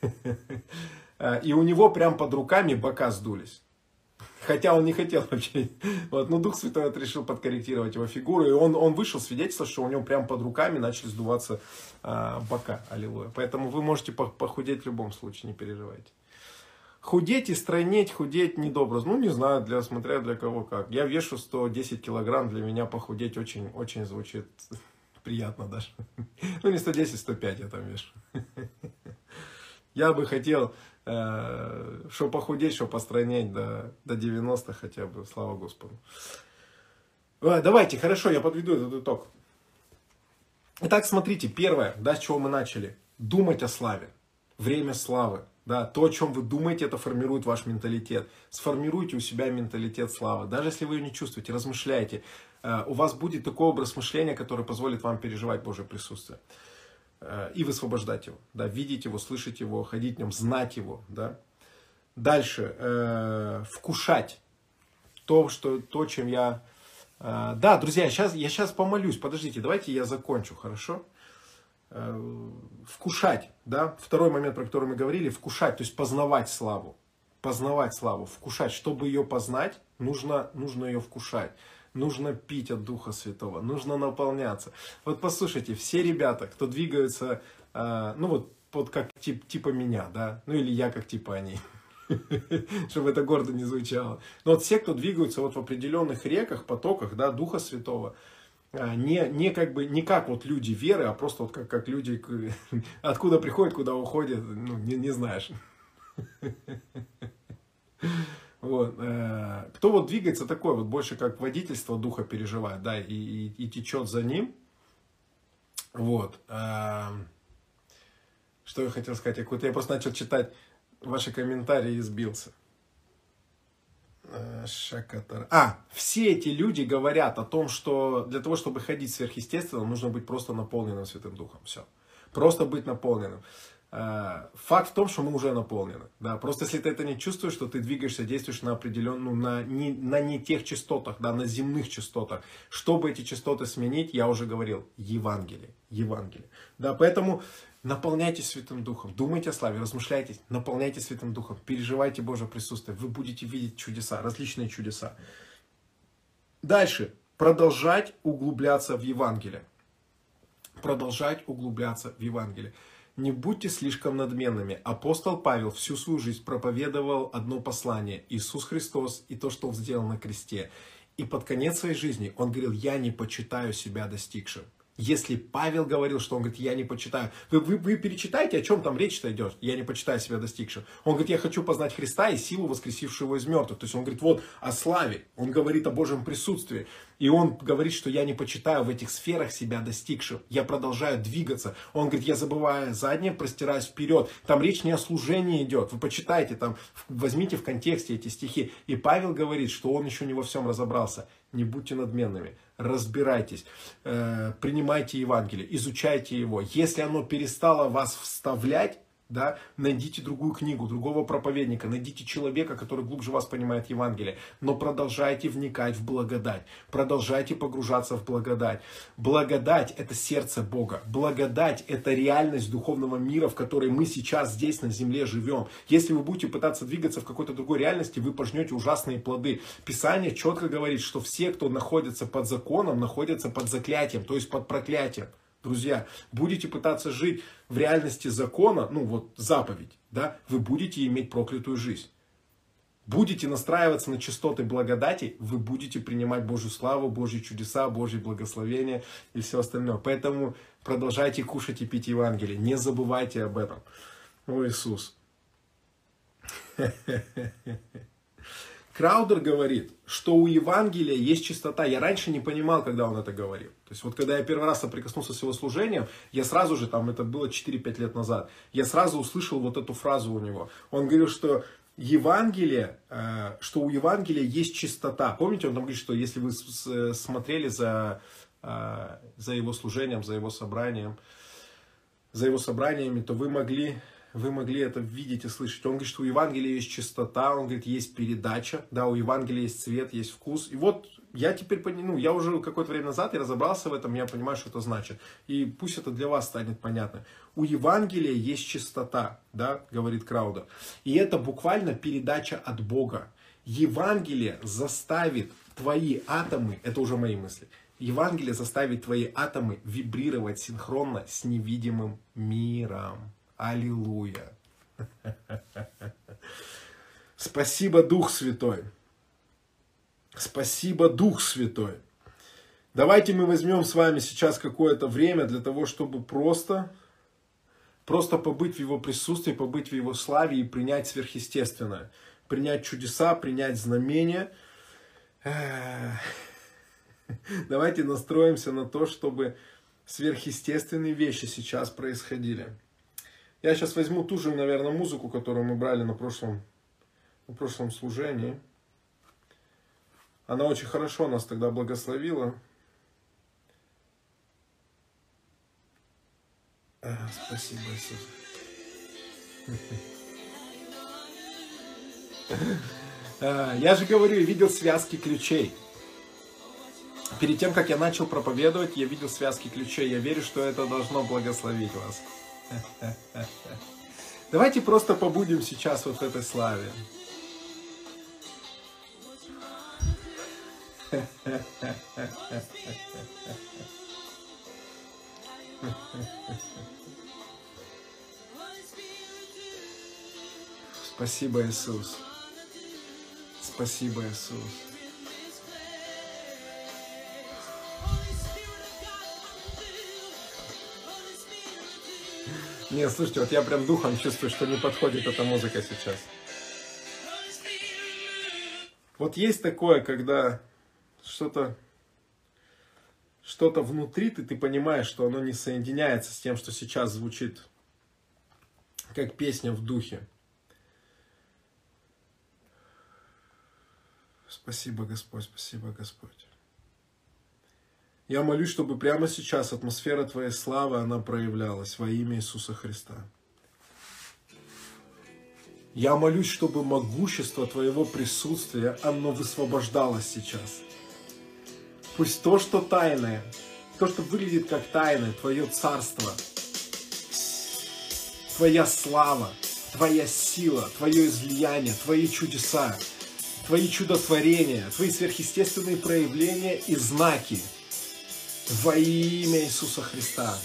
Э, и у него прям под руками бока сдулись. Хотя он не хотел вообще. Вот, но Дух Святой решил подкорректировать его фигуру. И он, он вышел свидетельство, что у него прям под руками начали сдуваться а, бока. Аллилуйя. Поэтому вы можете похудеть в любом случае, не переживайте. Худеть и стройнеть, худеть недобро. Ну, не знаю, для, смотря для кого как. Я вешу 110 килограмм, для меня похудеть очень, очень звучит приятно даже. Ну, не 110, 105 я там вешу. Я бы хотел Э, что похудеть, что постранять до, до 90 хотя бы, слава Господу. Давайте, хорошо, я подведу этот итог. Итак, смотрите, первое, да, с чего мы начали. Думать о славе. Время славы. Да, то, о чем вы думаете, это формирует ваш менталитет. Сформируйте у себя менталитет славы. Даже если вы ее не чувствуете, размышляйте. Э, у вас будет такой образ мышления, который позволит вам переживать Божье присутствие. Э, и высвобождать его, да, видеть его, слышать его, ходить в нем, знать его, да. Дальше, э, вкушать то, что, то, чем я... Э, да, друзья, сейчас, я сейчас помолюсь, подождите, давайте я закончу, хорошо? Э, вкушать, да, второй момент, про который мы говорили, вкушать, то есть познавать славу, познавать славу, вкушать, чтобы ее познать, нужно, нужно ее вкушать нужно пить от Духа Святого, нужно наполняться. Вот послушайте, все ребята, кто двигаются, э, ну вот, вот как тип, типа меня, да, ну или я как типа они, чтобы это гордо не звучало. Но вот все, кто двигаются вот в определенных реках, потоках, да, Духа Святого, а, не, не как бы не как вот люди веры, а просто вот как, как люди, откуда приходят, куда уходят, ну, не, не знаешь. Вот. Э, кто вот двигается такой, вот больше как водительство духа переживает, да, и, и, и течет за ним. Вот. Э, что я хотел сказать? Я, я просто начал читать ваши комментарии и сбился. Э. А, все эти люди говорят о том, что для того, чтобы ходить сверхъестественно, нужно быть просто наполненным Святым Духом. Все. Просто быть наполненным. Э, факт в том, что мы уже наполнены. Да? Просто если ты это не чувствуешь, что ты двигаешься, действуешь на определенную, ну, на не, на не тех частотах, да, на земных частотах. Чтобы эти частоты сменить, я уже говорил, Евангелие. Евангелие. Да, поэтому Наполняйтесь Святым Духом, думайте о славе, размышляйте, наполняйтесь Святым Духом, переживайте Божье присутствие, вы будете видеть чудеса, различные чудеса. Дальше. Продолжать углубляться в Евангелие. Продолжать углубляться в Евангелие. Не будьте слишком надменными. Апостол Павел всю свою жизнь проповедовал одно послание. Иисус Христос и то, что Он сделал на кресте. И под конец своей жизни он говорил, я не почитаю себя достигшим. Если Павел говорил, что он говорит, я не почитаю, вы, вы, вы перечитайте, о чем там речь-то идет, я не почитаю себя достигшим. Он говорит, я хочу познать Христа и силу воскресившего из мертвых. То есть он говорит, вот о славе, он говорит о Божьем присутствии. И он говорит, что я не почитаю в этих сферах себя достигшим. Я продолжаю двигаться. Он говорит, я забываю заднее, простираюсь вперед. Там речь не о служении идет. Вы почитайте, там, возьмите в контексте эти стихи. И Павел говорит, что он еще не во всем разобрался. Не будьте надменными разбирайтесь, э, принимайте Евангелие, изучайте его. Если оно перестало вас вставлять, да, найдите другую книгу, другого проповедника, найдите человека, который глубже вас понимает Евангелие, но продолжайте вникать в благодать, продолжайте погружаться в благодать. Благодать – это сердце Бога, благодать – это реальность духовного мира, в которой мы сейчас здесь на земле живем. Если вы будете пытаться двигаться в какой-то другой реальности, вы пожнете ужасные плоды. Писание четко говорит, что все, кто находится под законом, находятся под заклятием, то есть под проклятием. Друзья, будете пытаться жить в реальности закона, ну вот заповедь, да, вы будете иметь проклятую жизнь. Будете настраиваться на частоты благодати, вы будете принимать Божью славу, Божьи чудеса, Божьи благословения и все остальное. Поэтому продолжайте кушать и пить Евангелие. Не забывайте об этом. О, Иисус. Краудер говорит, что у Евангелия есть чистота. Я раньше не понимал, когда он это говорил. То есть вот когда я первый раз соприкоснулся с его служением, я сразу же, там это было 4-5 лет назад, я сразу услышал вот эту фразу у него. Он говорил, что Евангелие, э, что у Евангелия есть чистота. Помните, он там говорит, что если вы смотрели за, э, за его служением, за его собранием, за его собраниями, то вы могли вы могли это видеть и слышать. Он говорит, что у Евангелия есть чистота, он говорит, есть передача, да, у Евангелия есть цвет, есть вкус. И вот я теперь, ну, я уже какое-то время назад, я разобрался в этом, я понимаю, что это значит. И пусть это для вас станет понятно. У Евангелия есть чистота, да, говорит Крауда. И это буквально передача от Бога. Евангелие заставит твои атомы, это уже мои мысли, Евангелие заставит твои атомы вибрировать синхронно с невидимым миром. Аллилуйя. Спасибо, Дух Святой. Спасибо, Дух Святой. Давайте мы возьмем с вами сейчас какое-то время для того, чтобы просто, просто побыть в Его присутствии, побыть в Его славе и принять сверхъестественное. Принять чудеса, принять знамения. Давайте настроимся на то, чтобы сверхъестественные вещи сейчас происходили. Я сейчас возьму ту же, наверное, музыку, которую мы брали на прошлом, на прошлом служении. Она очень хорошо нас тогда благословила. А, спасибо, Иисус. А, я же говорю, видел связки ключей. Перед тем, как я начал проповедовать, я видел связки ключей. Я верю, что это должно благословить вас. Давайте просто побудем сейчас вот в этой славе. Спасибо, Иисус. Спасибо, Иисус. Не, слушайте, вот я прям духом чувствую, что не подходит эта музыка сейчас. Вот есть такое, когда что-то что-то внутри ты, ты понимаешь, что оно не соединяется с тем, что сейчас звучит как песня в духе. Спасибо, Господь, спасибо, Господь. Я молюсь, чтобы прямо сейчас атмосфера Твоей славы, она проявлялась во имя Иисуса Христа. Я молюсь, чтобы могущество Твоего присутствия, оно высвобождалось сейчас. Пусть то, что тайное, то, что выглядит как тайное, Твое царство, Твоя слава, Твоя сила, Твое излияние, Твои чудеса, Твои чудотворения, Твои сверхъестественные проявления и знаки во имя Иисуса Христа.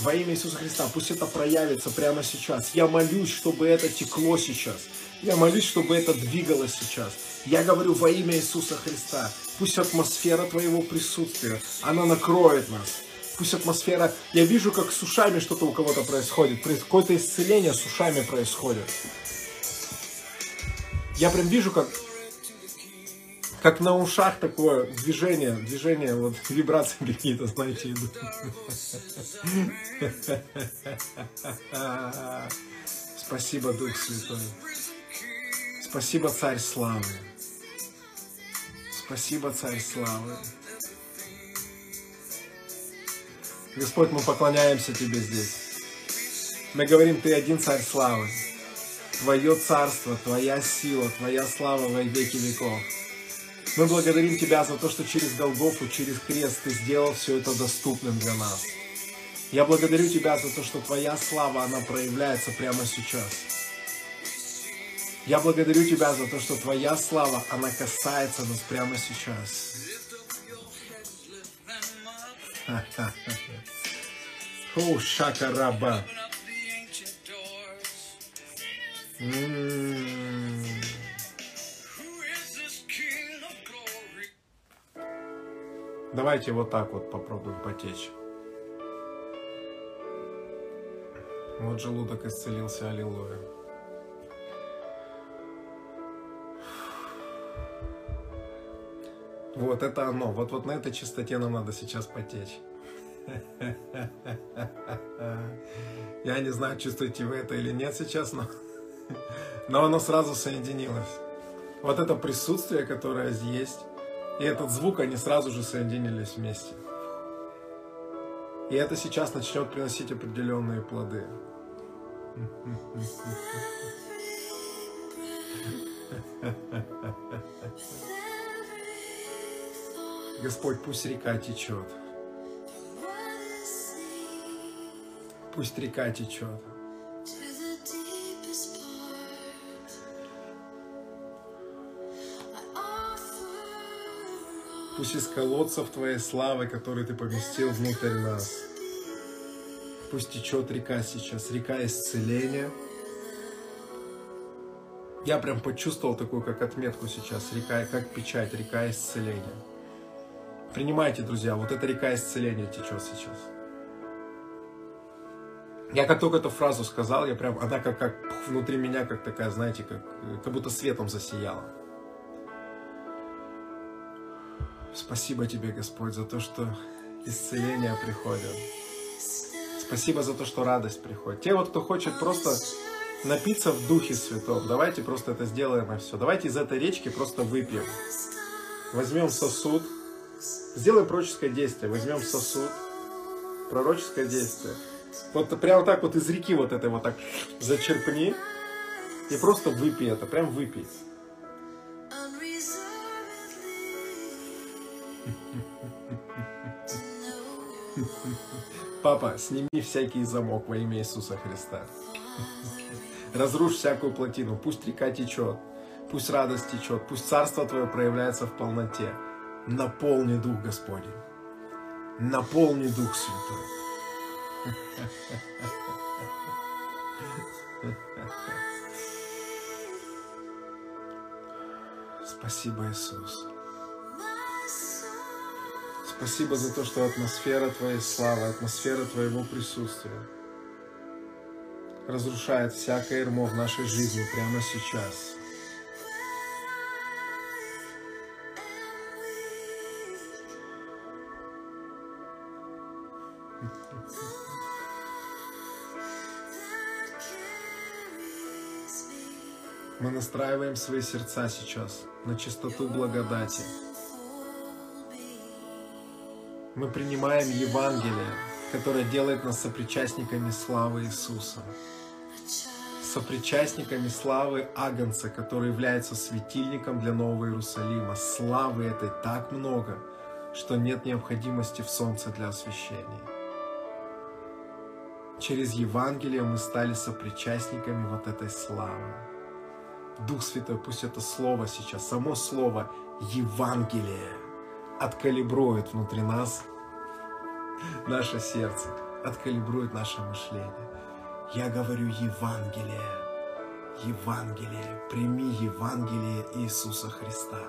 Во имя Иисуса Христа. Пусть это проявится прямо сейчас. Я молюсь, чтобы это текло сейчас. Я молюсь, чтобы это двигалось сейчас. Я говорю во имя Иисуса Христа. Пусть атмосфера Твоего присутствия, она накроет нас. Пусть атмосфера... Я вижу, как с ушами что-то у кого-то происходит. Какое-то исцеление с ушами происходит. Я прям вижу, как как на ушах такое движение, движение, вот вибрации какие-то, знаете, идут. Спасибо, Дух Святой. Спасибо, Царь Славы. Спасибо, Царь Славы. Господь, мы поклоняемся Тебе здесь. Мы говорим, Ты один Царь Славы. Твое царство, Твоя сила, Твоя слава во веки веков. Мы благодарим Тебя за то, что через Голгофу, через крест Ты сделал все это доступным для нас. Я благодарю Тебя за то, что Твоя слава, она проявляется прямо сейчас. Я благодарю Тебя за то, что Твоя слава, она касается нас прямо сейчас. О, шакараба. Давайте вот так вот попробуем потечь. Вот желудок исцелился, аллилуйя. Вот это оно. Вот, вот на этой частоте нам надо сейчас потечь. Я не знаю, чувствуете вы это или нет сейчас, но, но оно сразу соединилось. Вот это присутствие, которое есть, и этот звук, они сразу же соединились вместе. И это сейчас начнет приносить определенные плоды. Господь, пусть река течет. Пусть река течет. Пусть из колодцев Твоей славы, который Ты поместил внутрь нас, пусть течет река сейчас, река исцеления. Я прям почувствовал такую, как отметку сейчас, река, как печать, река исцеления. Принимайте, друзья, вот эта река исцеления течет сейчас. Я как только эту фразу сказал, я прям, она как, как внутри меня, как такая, знаете, как, как будто светом засияла. Спасибо тебе, Господь, за то, что исцеление приходит. Спасибо за то, что радость приходит. Те вот, кто хочет просто напиться в Духе Святом, давайте просто это сделаем и все. Давайте из этой речки просто выпьем. Возьмем сосуд, Сделаем пророческое действие. Возьмем сосуд. Пророческое действие. Вот прямо так вот из реки вот этой вот так зачерпни. И просто выпей это. Прям выпей. Папа, сними всякий замок во имя Иисуса Христа. Разрушь всякую плотину. Пусть река течет. Пусть радость течет. Пусть Царство Твое проявляется в полноте наполни Дух Господень, наполни Дух Святой. Спасибо, Иисус. Спасибо за то, что атмосфера Твоей славы, атмосфера Твоего присутствия разрушает всякое ермо в нашей жизни прямо сейчас. Мы настраиваем свои сердца сейчас на чистоту благодати. Мы принимаем Евангелие, которое делает нас сопричастниками славы Иисуса. Сопричастниками славы Агнца, который является светильником для Нового Иерусалима. Славы этой так много, что нет необходимости в солнце для освещения. Через Евангелие мы стали сопричастниками вот этой славы. Дух Святой, пусть это слово сейчас, само слово Евангелие откалибрует внутри нас наше сердце, откалибрует наше мышление. Я говорю Евангелие, Евангелие, прими Евангелие Иисуса Христа.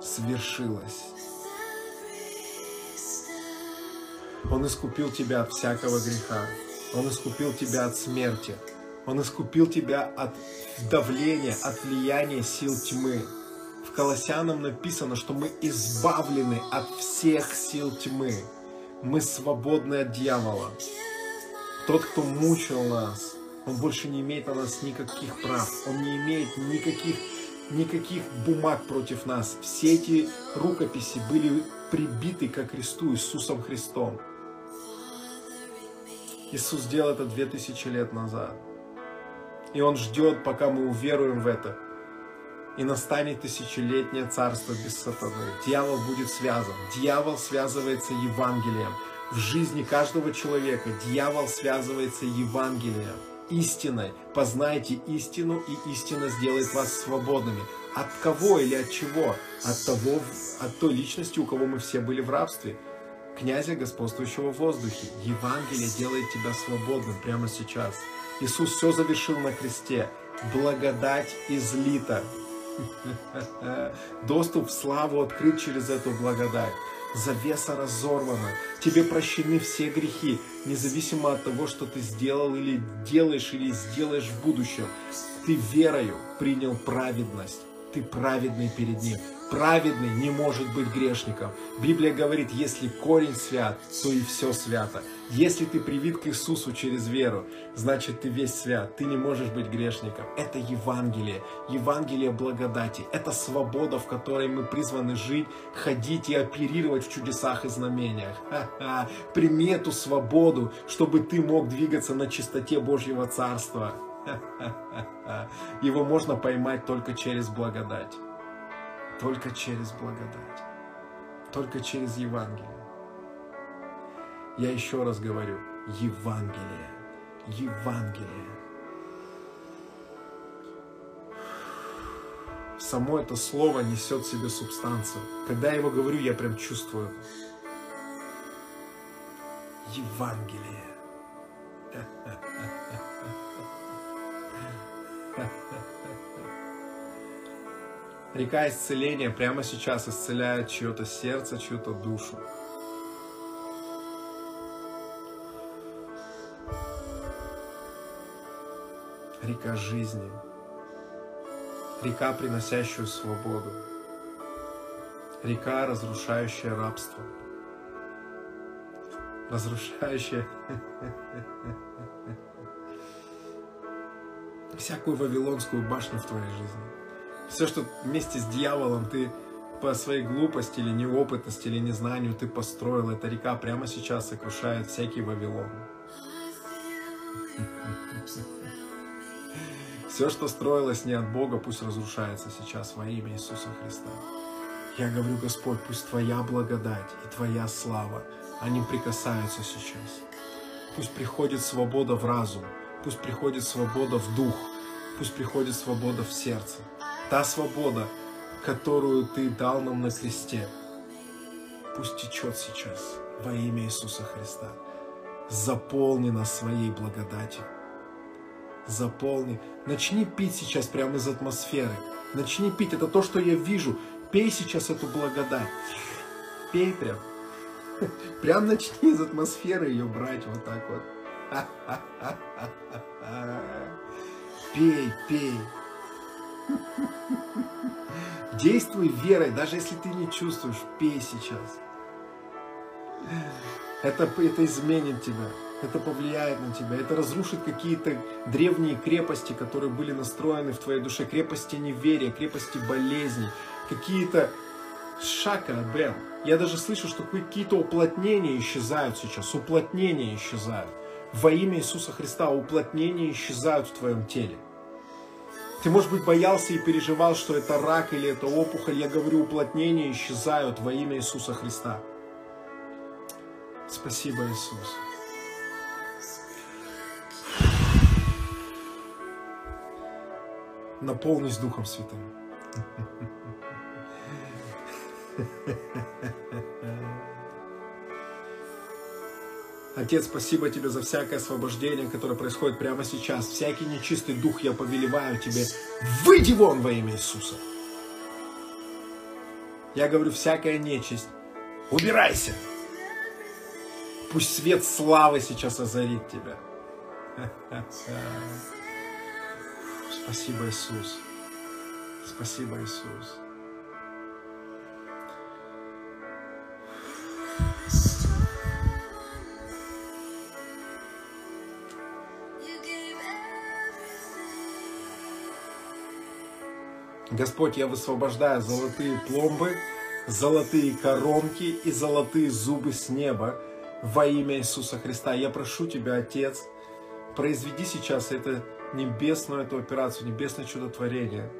Свершилось. Он искупил тебя от всякого греха. Он искупил тебя от смерти. Он искупил тебя от давления, от влияния сил тьмы. Колоссянам написано, что мы избавлены от всех сил тьмы. Мы свободны от дьявола. Тот, кто мучил нас, он больше не имеет на нас никаких прав. Он не имеет никаких, никаких бумаг против нас. Все эти рукописи были прибиты ко кресту Иисусом Христом. Иисус сделал это две тысячи лет назад. И Он ждет, пока мы уверуем в это. И настанет тысячелетнее царство без сатаны. Дьявол будет связан. Дьявол связывается Евангелием. В жизни каждого человека дьявол связывается Евангелием, истиной. Познайте истину, и истина сделает вас свободными. От кого или от чего? От того, от той личности, у кого мы все были в рабстве князя, господствующего в воздухе. Евангелие делает тебя свободным прямо сейчас. Иисус все завершил на кресте. Благодать излита. Доступ в славу открыт через эту благодать. Завеса разорвана. Тебе прощены все грехи, независимо от того, что ты сделал или делаешь, или сделаешь в будущем. Ты верою принял праведность. Ты праведный перед Ним праведный не может быть грешником. Библия говорит, если корень свят, то и все свято. Если ты привит к Иисусу через веру, значит ты весь свят, ты не можешь быть грешником. Это Евангелие, Евангелие благодати. Это свобода, в которой мы призваны жить, ходить и оперировать в чудесах и знамениях. Ха-ха. Прими эту свободу, чтобы ты мог двигаться на чистоте Божьего Царства. Его можно поймать только через благодать. Только через благодать. Только через Евангелие. Я еще раз говорю, Евангелие. Евангелие. Само это слово несет в себе субстанцию. Когда я его говорю, я прям чувствую. Евангелие. Река исцеления прямо сейчас исцеляет чье-то сердце, чью-то душу. Река жизни. Река, приносящую свободу. Река, разрушающая рабство. Разрушающая всякую вавилонскую башню в твоей жизни. Все, что вместе с дьяволом ты по своей глупости или неопытности или незнанию ты построил, эта река прямо сейчас сокрушает всякий Вавилон. Все, что строилось не от Бога, пусть разрушается сейчас во имя Иисуса Христа. Я говорю, Господь, пусть Твоя благодать и Твоя слава, они прикасаются сейчас. Пусть приходит свобода в разум, пусть приходит свобода в дух, пусть приходит свобода в сердце. Та свобода, которую Ты дал нам на кресте, пусть течет сейчас во имя Иисуса Христа. Заполни нас своей благодатью. Заполни. Начни пить сейчас прямо из атмосферы. Начни пить. Это то, что я вижу. Пей сейчас эту благодать. Пей прям. Прям начни из атмосферы ее брать вот так вот. Пей, пей. Действуй верой, даже если ты не чувствуешь, пей сейчас. Это, это изменит тебя, это повлияет на тебя, это разрушит какие-то древние крепости, которые были настроены в твоей душе, крепости неверия, крепости болезней, какие-то шака, бэм. Я даже слышу, что какие-то уплотнения исчезают сейчас, уплотнения исчезают. Во имя Иисуса Христа уплотнения исчезают в твоем теле. Ты, может быть, боялся и переживал, что это рак или это опухоль. Я говорю, уплотнения исчезают во имя Иисуса Христа. Спасибо, Иисус. Наполнись Духом Святым. Отец, спасибо Тебе за всякое освобождение, которое происходит прямо сейчас. Всякий нечистый дух я повелеваю Тебе. Выйди вон во имя Иисуса. Я говорю, всякая нечисть, убирайся. Пусть свет славы сейчас озарит тебя. Спасибо, Иисус. Спасибо, Иисус. Господь, я высвобождаю золотые пломбы, золотые коронки и золотые зубы с неба во имя Иисуса Христа. Я прошу Тебя, Отец, произведи сейчас это небесную эту операцию, небесное чудотворение.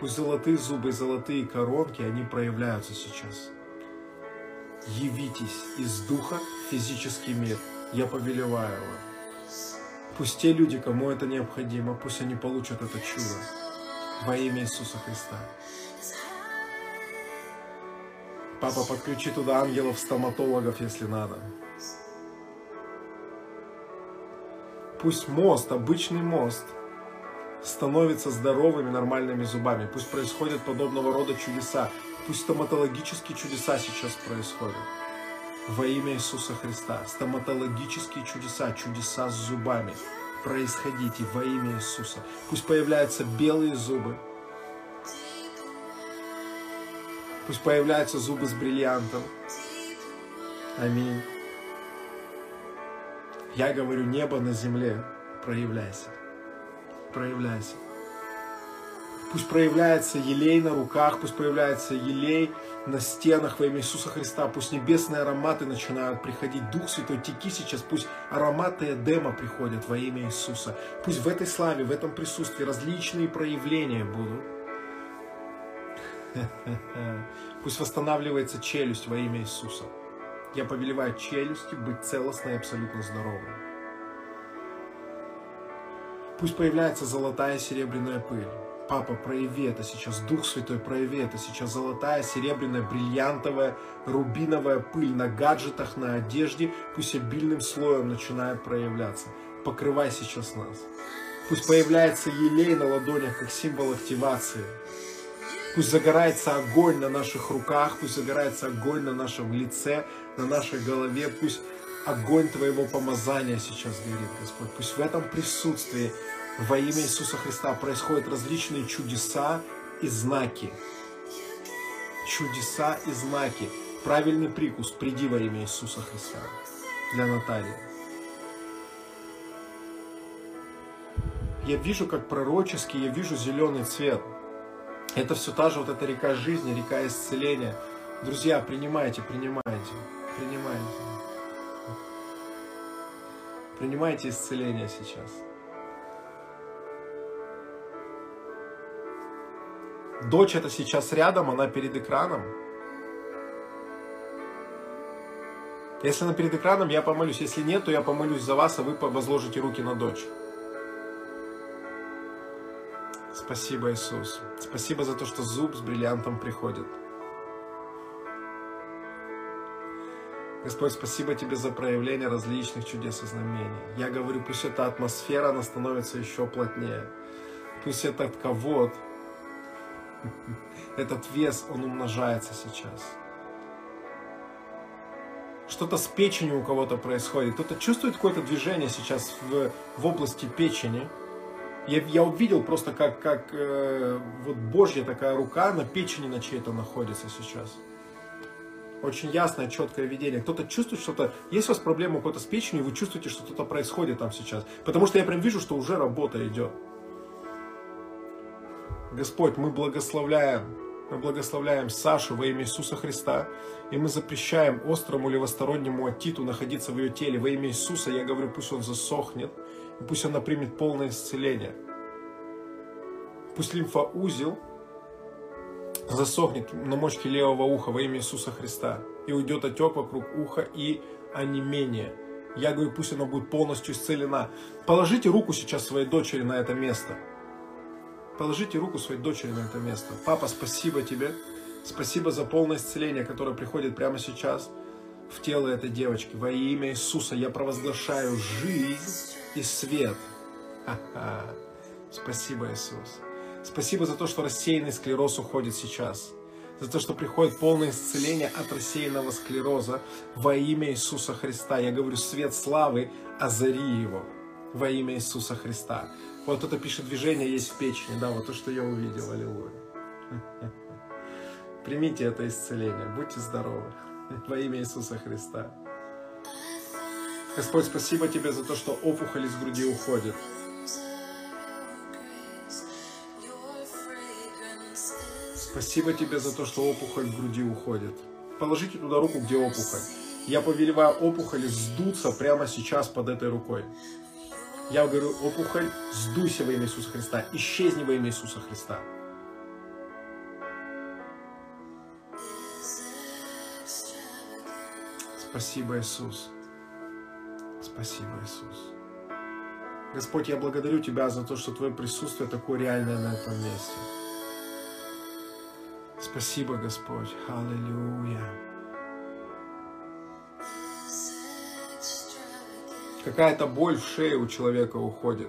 Пусть золотые зубы золотые коронки, они проявляются сейчас. Явитесь из духа в физический мир. Я повелеваю вам. Пусть те люди, кому это необходимо, пусть они получат это чудо во имя Иисуса Христа. Папа, подключи туда ангелов-стоматологов, если надо. Пусть мост, обычный мост, становится здоровыми, нормальными зубами. Пусть происходят подобного рода чудеса. Пусть стоматологические чудеса сейчас происходят. Во имя Иисуса Христа. Стоматологические чудеса, чудеса с зубами происходите во имя Иисуса. Пусть появляются белые зубы. Пусть появляются зубы с бриллиантом. Аминь. Я говорю, небо на земле, проявляйся. Проявляйся. Пусть проявляется елей на руках, пусть появляется елей на стенах во имя Иисуса Христа. Пусть небесные ароматы начинают приходить. Дух Святой, теки сейчас. Пусть ароматы Эдема приходят во имя Иисуса. Пусть в этой славе, в этом присутствии различные проявления будут. Пусть восстанавливается челюсть во имя Иисуса. Я повелеваю челюсти быть целостной и абсолютно здоровой. Пусть появляется золотая и серебряная пыль. Папа, прояви это сейчас, Дух Святой, прояви это сейчас. Золотая, серебряная, бриллиантовая, рубиновая пыль на гаджетах, на одежде, пусть обильным слоем начинает проявляться. Покрывай сейчас нас. Пусть появляется елей на ладонях, как символ активации. Пусть загорается огонь на наших руках, пусть загорается огонь на нашем лице, на нашей голове. Пусть огонь Твоего помазания сейчас горит, Господь. Пусть в этом присутствии во имя Иисуса Христа происходят различные чудеса и знаки. Чудеса и знаки. Правильный прикус. Приди во имя Иисуса Христа. Для Натальи. Я вижу, как пророческий, я вижу зеленый цвет. Это все та же вот эта река жизни, река исцеления. Друзья, принимайте, принимайте, принимайте. Принимайте исцеление сейчас. Дочь это сейчас рядом, она перед экраном. Если она перед экраном, я помолюсь. Если нет, то я помолюсь за вас, а вы возложите руки на дочь. Спасибо, Иисус. Спасибо за то, что зуб с бриллиантом приходит. Господь, спасибо Тебе за проявление различных чудес и знамений. Я говорю, пусть эта атмосфера, она становится еще плотнее. Пусть этот ковод, этот вес, он умножается сейчас. Что-то с печенью у кого-то происходит. Кто-то чувствует какое-то движение сейчас в, в области печени. Я, я увидел просто, как, как э, вот Божья такая рука на печени на чьей-то находится сейчас. Очень ясное, четкое видение. Кто-то чувствует что-то. Есть у вас проблема какой-то с печенью, и вы чувствуете, что что-то происходит там сейчас. Потому что я прям вижу, что уже работа идет. Господь, мы благословляем, мы благословляем Сашу во имя Иисуса Христа, и мы запрещаем острому левостороннему отиту находиться в ее теле. Во имя Иисуса я говорю, пусть он засохнет, и пусть она примет полное исцеление. Пусть лимфоузел засохнет на мочке левого уха во имя Иисуса Христа, и уйдет отек вокруг уха, и не менее. Я говорю, пусть она будет полностью исцелена. Положите руку сейчас своей дочери на это место. Положите руку своей дочери на это место. Папа, спасибо тебе. Спасибо за полное исцеление, которое приходит прямо сейчас в тело этой девочки. Во имя Иисуса я провозглашаю жизнь и свет. Ха-ха. Спасибо, Иисус. Спасибо за то, что рассеянный склероз уходит сейчас. За то, что приходит полное исцеление от рассеянного склероза во имя Иисуса Христа. Я говорю, свет славы, озари его во имя Иисуса Христа. Вот это пишет движение есть в печени, да, вот то, что я увидел, аллилуйя. Примите это исцеление, будьте здоровы во имя Иисуса Христа. Господь, спасибо Тебе за то, что опухоль из груди уходит. Спасибо Тебе за то, что опухоль в груди уходит. Положите туда руку, где опухоль. Я повелеваю опухоли сдуться прямо сейчас под этой рукой. Я говорю, опухоль, сдуйся во имя Иисуса Христа, исчезни во имя Иисуса Христа. Спасибо, Иисус. Спасибо, Иисус. Господь, я благодарю Тебя за то, что Твое присутствие такое реальное на этом месте. Спасибо, Господь. Аллилуйя. Какая-то боль в шее у человека уходит.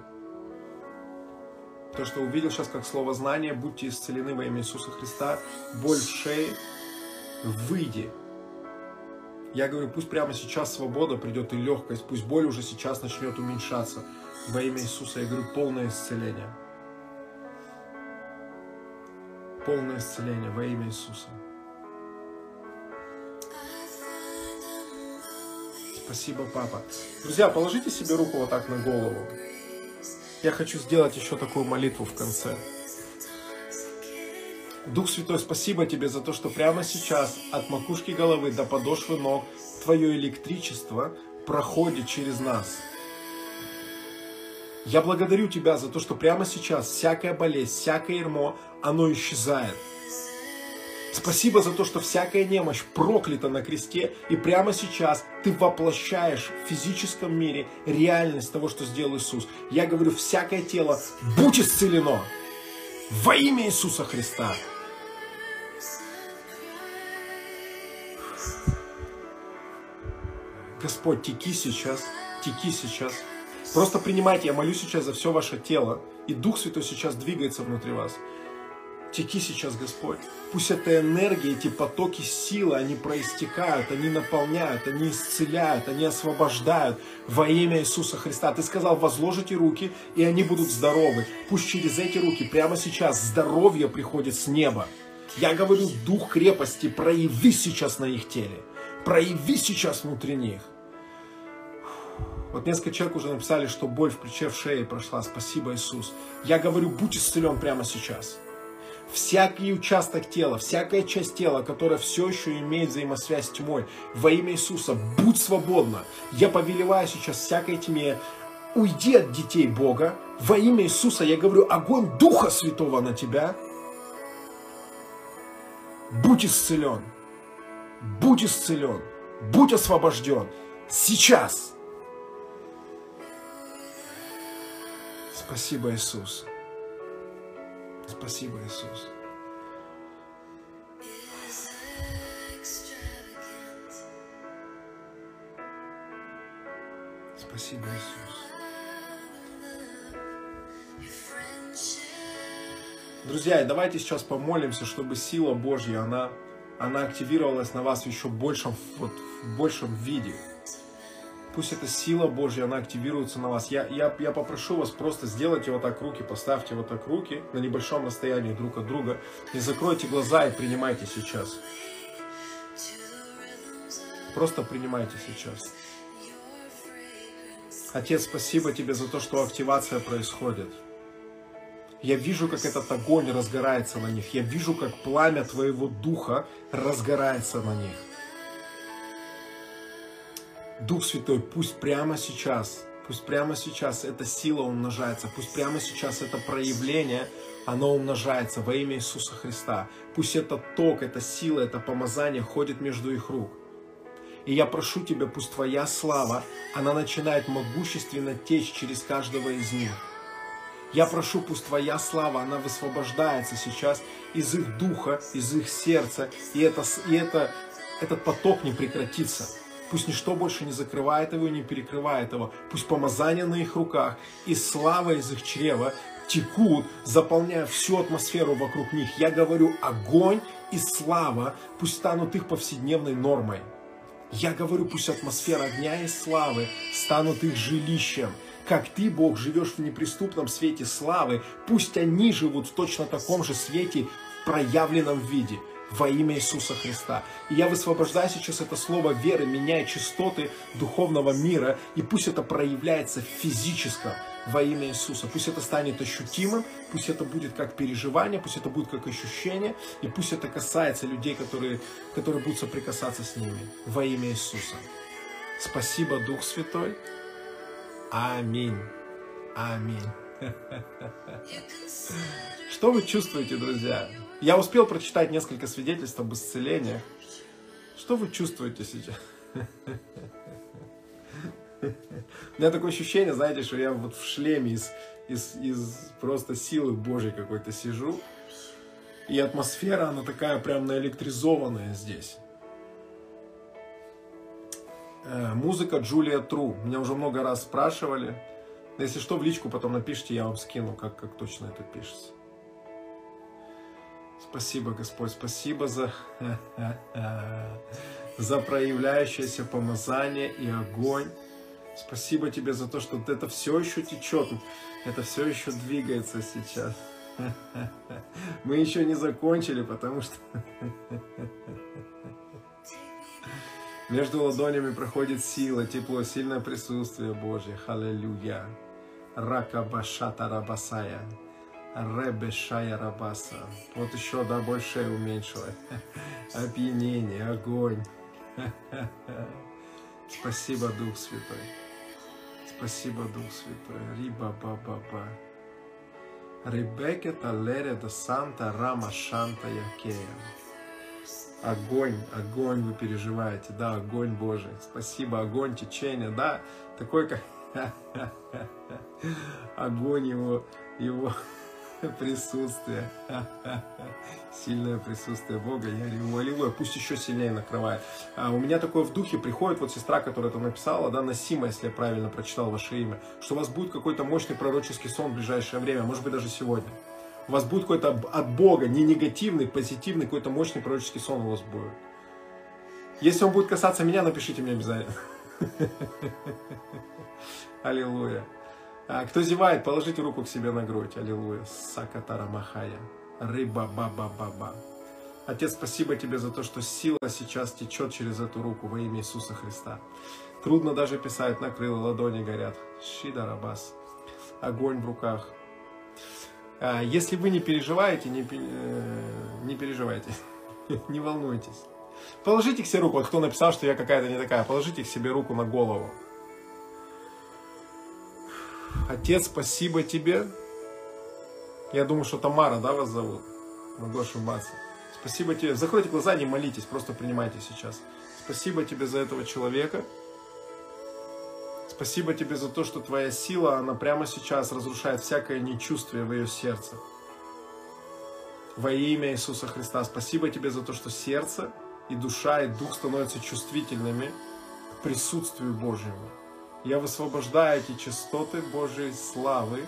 То, что увидел сейчас как слово знание, будьте исцелены во имя Иисуса Христа. Боль в шее, выйди. Я говорю, пусть прямо сейчас свобода придет и легкость, пусть боль уже сейчас начнет уменьшаться. Во имя Иисуса я говорю, полное исцеление. Полное исцеление во имя Иисуса. Спасибо, папа. Друзья, положите себе руку вот так на голову. Я хочу сделать еще такую молитву в конце. Дух Святой, спасибо тебе за то, что прямо сейчас от макушки головы до подошвы ног твое электричество проходит через нас. Я благодарю Тебя за то, что прямо сейчас всякая болезнь, всякое ермо, оно исчезает. Спасибо за то, что всякая немощь проклята на кресте, и прямо сейчас ты воплощаешь в физическом мире реальность того, что сделал Иисус. Я говорю, всякое тело, будь исцелено во имя Иисуса Христа. Господь, теки сейчас, теки сейчас. Просто принимайте, я молюсь сейчас за все ваше тело, и Дух Святой сейчас двигается внутри вас. Теки сейчас, Господь. Пусть эта энергия, эти потоки силы, они проистекают, они наполняют, они исцеляют, они освобождают во имя Иисуса Христа. Ты сказал, возложите руки, и они будут здоровы. Пусть через эти руки прямо сейчас здоровье приходит с неба. Я говорю, дух крепости, прояви сейчас на их теле. Прояви сейчас внутри них. Вот несколько человек уже написали, что боль в плече, в шее прошла. Спасибо, Иисус. Я говорю, будь исцелен прямо сейчас. Всякий участок тела, всякая часть тела, которая все еще имеет взаимосвязь с тьмой, во имя Иисуса, будь свободна. Я повелеваю сейчас всякой тьме, уйди от детей Бога. Во имя Иисуса я говорю, огонь Духа Святого на тебя. Будь исцелен. Будь исцелен. Будь освобожден. Сейчас. Спасибо, Иисус. Спасибо, Иисус. Спасибо, Иисус. Друзья, давайте сейчас помолимся, чтобы сила Божья, она, она активировалась на вас еще большем, вот, в большем виде. Пусть эта сила Божья, она активируется на вас. Я, я, я попрошу вас просто сделайте вот так руки, поставьте вот так руки на небольшом расстоянии друг от друга и закройте глаза и принимайте сейчас. Просто принимайте сейчас. Отец, спасибо тебе за то, что активация происходит. Я вижу, как этот огонь разгорается на них. Я вижу, как пламя Твоего Духа разгорается на них. Дух Святой, пусть прямо сейчас, пусть прямо сейчас эта сила умножается, пусть прямо сейчас это проявление, оно умножается во имя Иисуса Христа. Пусть этот ток, эта сила, это помазание ходит между их рук. И я прошу Тебя, пусть Твоя слава, она начинает могущественно течь через каждого из них. Я прошу, пусть Твоя слава, она высвобождается сейчас из их духа, из их сердца, и, это, и это, этот поток не прекратится. Пусть ничто больше не закрывает его и не перекрывает его. Пусть помазание на их руках и слава из их чрева текут, заполняя всю атмосферу вокруг них. Я говорю, огонь и слава пусть станут их повседневной нормой. Я говорю, пусть атмосфера огня и славы станут их жилищем. Как ты, Бог, живешь в неприступном свете славы, пусть они живут в точно таком же свете в проявленном виде во имя Иисуса Христа. И я высвобождаю сейчас это слово веры, меняя частоты духовного мира, и пусть это проявляется в физическом во имя Иисуса. Пусть это станет ощутимым, пусть это будет как переживание, пусть это будет как ощущение, и пусть это касается людей, которые, которые будут соприкасаться с ними во имя Иисуса. Спасибо, Дух Святой. Аминь. Аминь. Что вы чувствуете, друзья? Я успел прочитать несколько свидетельств об исцелениях. Что вы чувствуете сейчас? У меня такое ощущение, знаете, что я вот в шлеме из, из, из просто силы Божьей какой-то сижу. И атмосфера, она такая прям наэлектризованная здесь. Э, музыка Джулия Тру. Меня уже много раз спрашивали. Если что, в личку потом напишите, я вам скину, как, как точно это пишется. Спасибо, Господь, спасибо за, за проявляющееся помазание и огонь. Спасибо тебе за то, что это все еще течет, это все еще двигается сейчас. Мы еще не закончили, потому что между ладонями проходит сила, тепло, сильное присутствие Божье. Халилюя. Рака башата рабасая. Ребешая Рабаса. Вот еще, да, больше уменьшила. Опьянение, огонь. Спасибо, Дух Святой. Спасибо, Дух Святой. Риба ба ба ба. Ребекке Талере да Санта Рама Шанта Якея. Огонь, огонь вы переживаете, да, огонь Божий. Спасибо, огонь, течение, да, такой как огонь его, его присутствие. Сильное присутствие Бога. Я реву, аллилуйя. Пусть еще сильнее накрывает. А у меня такое в духе приходит вот сестра, которая это написала, да, Насима, если я правильно прочитал ваше имя, что у вас будет какой-то мощный пророческий сон в ближайшее время, может быть даже сегодня. У вас будет какой-то от Бога, не негативный, позитивный, какой-то мощный пророческий сон у вас будет. Если он будет касаться меня, напишите мне обязательно. Аллилуйя. А, кто зевает, положите руку к себе на грудь. Аллилуйя. Сакатара Махая. Рыба баба баба. Отец, спасибо тебе за то, что сила сейчас течет через эту руку во имя Иисуса Христа. Трудно даже писать, накрыло, ладони горят. Шида Рабас. Огонь в руках. А, если вы не переживаете, не, э, не переживайте, не волнуйтесь. Положите к себе руку, вот кто написал, что я какая-то не такая, положите к себе руку на голову. Отец, спасибо тебе. Я думаю, что Тамара, да, вас зовут? Могу ошибаться. Спасибо тебе. Закройте глаза, не молитесь, просто принимайте сейчас. Спасибо тебе за этого человека. Спасибо тебе за то, что твоя сила, она прямо сейчас разрушает всякое нечувствие в ее сердце. Во имя Иисуса Христа. Спасибо тебе за то, что сердце и душа, и дух становятся чувствительными к присутствию Божьему. Я высвобождаю эти частоты Божьей славы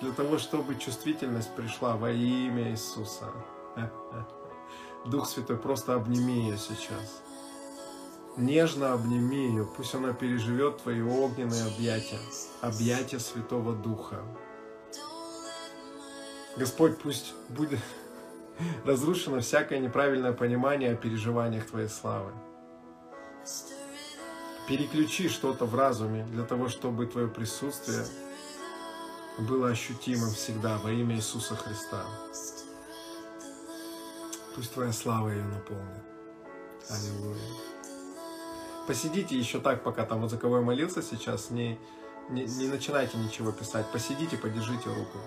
для того, чтобы чувствительность пришла во имя Иисуса. Дух Святой, просто обними ее сейчас. Нежно обними ее, пусть она переживет твои огненные объятия, объятия Святого Духа. Господь, пусть будет разрушено всякое неправильное понимание о переживаниях Твоей славы. Переключи что-то в разуме для того, чтобы твое присутствие было ощутимым всегда во имя Иисуса Христа. Пусть Твоя слава ее наполнит. Аллилуйя. Посидите еще так, пока там вот за кого я молился сейчас, не, не, не начинайте ничего писать. Посидите, подержите руку.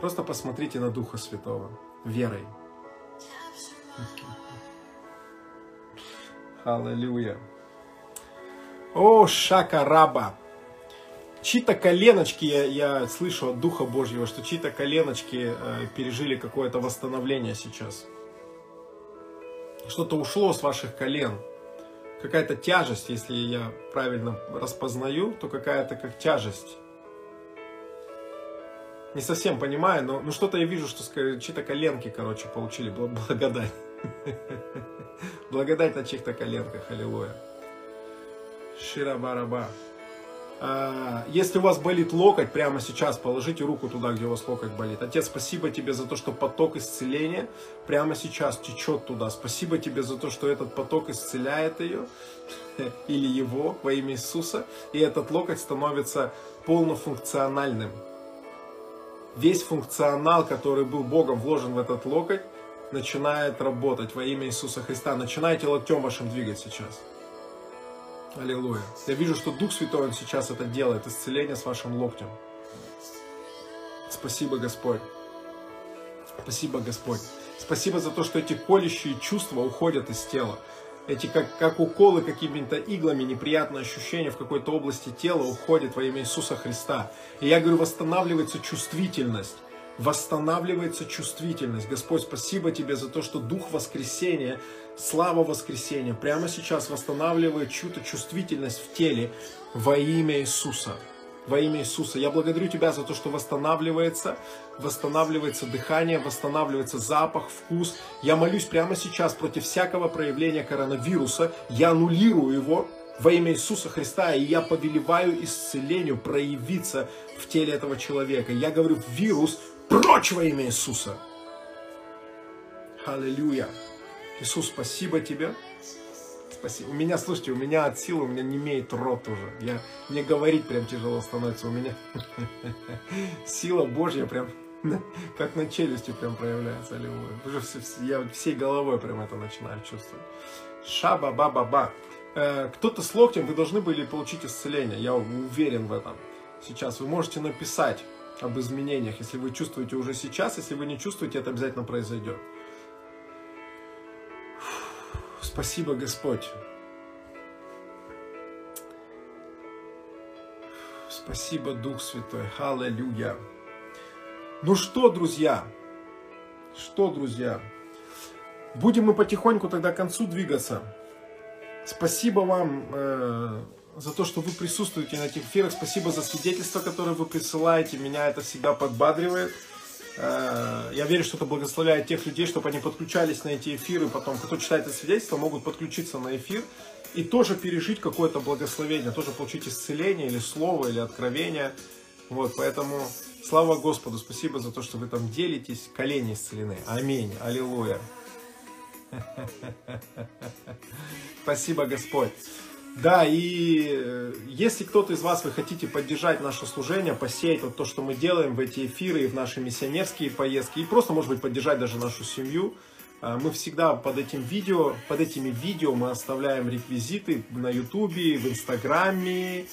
Просто посмотрите на Духа Святого верой. Аллилуйя. О, шакараба. Чьи-то коленочки, я, я слышу от Духа Божьего, что чьи-то коленочки э, пережили какое-то восстановление сейчас. Что-то ушло с ваших колен. Какая-то тяжесть, если я правильно распознаю, то какая-то как тяжесть. Не совсем понимаю, но ну, что-то я вижу, что чьи-то коленки, короче, получили благодать. Благодать на чьих-то коленках, аллилуйя. Ширабараба. А, если у вас болит локоть, прямо сейчас положите руку туда, где у вас локоть болит. Отец, спасибо тебе за то, что поток исцеления прямо сейчас течет туда. Спасибо тебе за то, что этот поток исцеляет ее или его во имя Иисуса. И этот локоть становится полнофункциональным. Весь функционал, который был Богом вложен в этот локоть, начинает работать во имя Иисуса Христа. Начинайте локтем вашим двигать сейчас. Аллилуйя. Я вижу, что Дух Святой, Он сейчас это делает, исцеление с вашим локтем. Спасибо, Господь. Спасибо, Господь. Спасибо за то, что эти колющие чувства уходят из тела. Эти как, как уколы какими-то иглами, неприятные ощущения в какой-то области тела уходят во имя Иисуса Христа. И я говорю, восстанавливается чувствительность восстанавливается чувствительность. Господь, спасибо Тебе за то, что Дух воскресения, слава воскресения прямо сейчас восстанавливает чью-то чувствительность в теле во имя Иисуса. Во имя Иисуса. Я благодарю Тебя за то, что восстанавливается, восстанавливается дыхание, восстанавливается запах, вкус. Я молюсь прямо сейчас против всякого проявления коронавируса. Я аннулирую его во имя Иисуса Христа, и я повелеваю исцелению проявиться в теле этого человека. Я говорю, вирус, Прочь во имя Иисуса. Аллилуйя. Иисус, спасибо тебе. Спасибо. У меня, слушайте, у меня от силы, у меня не имеет рот уже. Я, мне говорить прям тяжело становится. У меня сила Божья прям как на челюсти прям проявляется. Все, я всей головой прям это начинаю чувствовать. Шаба-ба-ба-ба. Э, кто-то с локтем, вы должны были получить исцеление. Я уверен в этом. Сейчас вы можете написать об изменениях, если вы чувствуете уже сейчас, если вы не чувствуете, это обязательно произойдет. Спасибо, Господь. Спасибо, Дух Святой. Аллилуйя. Ну что, друзья? Что, друзья? Будем мы потихоньку тогда к концу двигаться. Спасибо вам. Э за то, что вы присутствуете на этих эфирах. Спасибо за свидетельства, которые вы присылаете. Меня это всегда подбадривает. Э, я верю, что это благословляет тех людей, чтобы они подключались на эти эфиры. Потом, кто читает это свидетельство, могут подключиться на эфир и тоже пережить какое-то благословение, тоже получить исцеление или слово, или откровение. Вот, поэтому слава Господу, спасибо за то, что вы там делитесь, колени исцелены. Аминь, аллилуйя. Спасибо, Господь. Да, и э, если кто-то из вас, вы хотите поддержать наше служение, посеять вот то, что мы делаем в эти эфиры и в наши миссионерские поездки, и просто, может быть, поддержать даже нашу семью, э, мы всегда под этим видео, под этими видео мы оставляем реквизиты на ютубе, в инстаграме,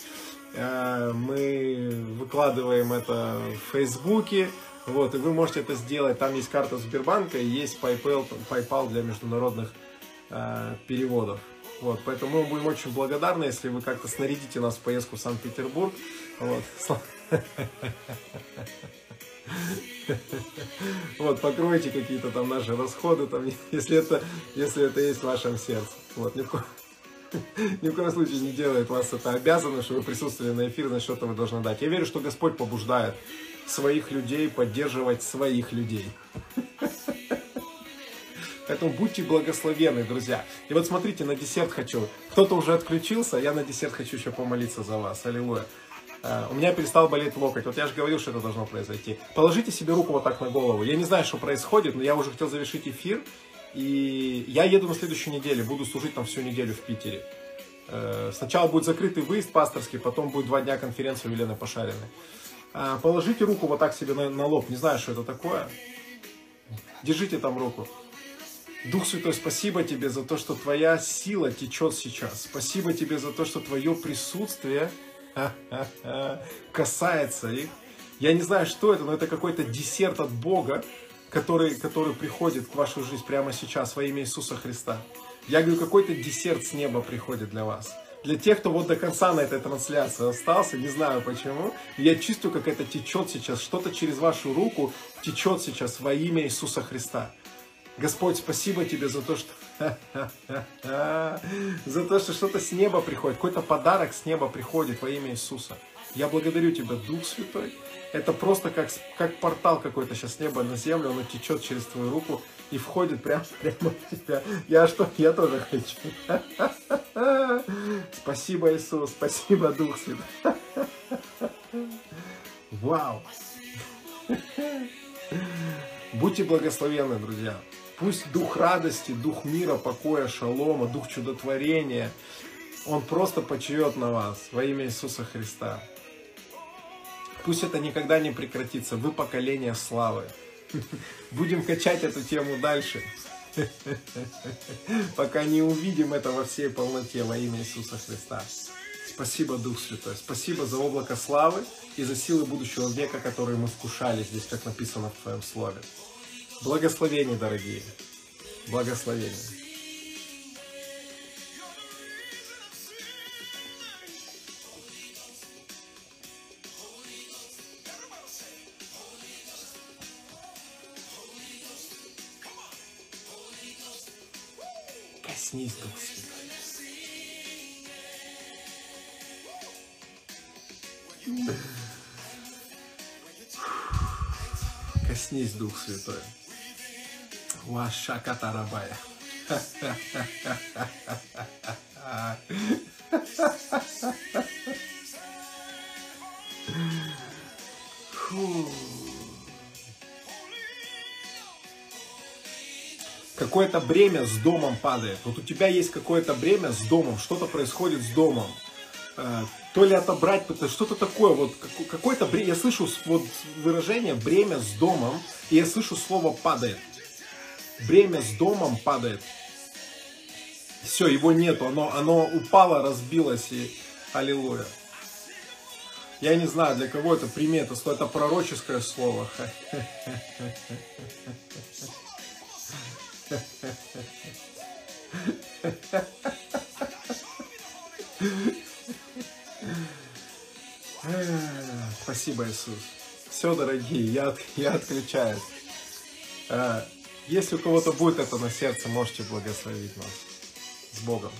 э, мы выкладываем это в фейсбуке, вот, и вы можете это сделать, там есть карта Сбербанка есть PayPal, PayPal для международных переводов. Вот, поэтому мы будем очень благодарны, если вы как-то снарядите нас в поездку в Санкт-Петербург. Вот. Вот, покройте какие-то там наши расходы, там, если, это, если это есть в вашем сердце. Вот, ни в, коем, ни в коем случае не делает вас это обязано, что вы присутствовали на эфире, на что-то вы должны дать. Я верю, что Господь побуждает своих людей поддерживать своих людей. Поэтому будьте благословенны, друзья. И вот смотрите, на десерт хочу. Кто-то уже отключился, я на десерт хочу еще помолиться за вас. Аллилуйя. Uh, у меня перестал болеть локоть. Вот я же говорил, что это должно произойти. Положите себе руку вот так на голову. Я не знаю, что происходит, но я уже хотел завершить эфир. И я еду на следующей неделе. Буду служить там всю неделю в Питере. Uh, сначала будет закрытый выезд пасторский, потом будет два дня конференции у Елены Пошариной. Uh, положите руку вот так себе на, на лоб. Не знаю, что это такое. Держите там руку. Дух Святой, спасибо тебе за то, что твоя сила течет сейчас. Спасибо тебе за то, что твое присутствие касается их. Я не знаю, что это, но это какой-то десерт от Бога, который, который приходит в вашу жизнь прямо сейчас во имя Иисуса Христа. Я говорю, какой-то десерт с неба приходит для вас. Для тех, кто вот до конца на этой трансляции остался, не знаю почему, я чувствую, как это течет сейчас, что-то через вашу руку течет сейчас во имя Иисуса Христа. Господь, спасибо тебе за то, что за то, что что-то с неба приходит, какой-то подарок с неба приходит во имя Иисуса. Я благодарю Тебя, Дух Святой. Это просто как, как портал какой-то сейчас с неба на землю, оно течет через твою руку и входит прямо, прямо в тебя. Я что? Я тоже хочу. Спасибо, Иисус, спасибо, Дух Святой. Вау! Будьте благословенны, друзья. Пусть дух радости, дух мира, покоя, шалома, дух чудотворения, он просто почует на вас во имя Иисуса Христа. Пусть это никогда не прекратится. Вы поколение славы. Будем качать эту тему дальше. Пока не увидим это во всей полноте во имя Иисуса Христа. Спасибо, Дух Святой. Спасибо за облако славы и за силы будущего века, которые мы вкушали здесь, как написано в Твоем Слове. Благословения, дорогие. Благословения. Коснись, Дух Святой. Коснись, Дух Святой. Вашака Тарабая. Какое-то бремя с домом падает. Вот у тебя есть какое-то бремя с домом, что-то происходит с домом. Э, то ли отобрать, что-то такое, вот какое-то бремя, я слышу вот выражение бремя с домом, и я слышу слово падает. Бремя с домом падает. Все, его нету, оно, оно упало, разбилось, и аллилуйя. Я не знаю, для кого это примета, что это пророческое слово. Спасибо, Иисус. Все, дорогие, я, я отключаюсь. Если у кого-то будет это на сердце, можете благословить нас. С Богом.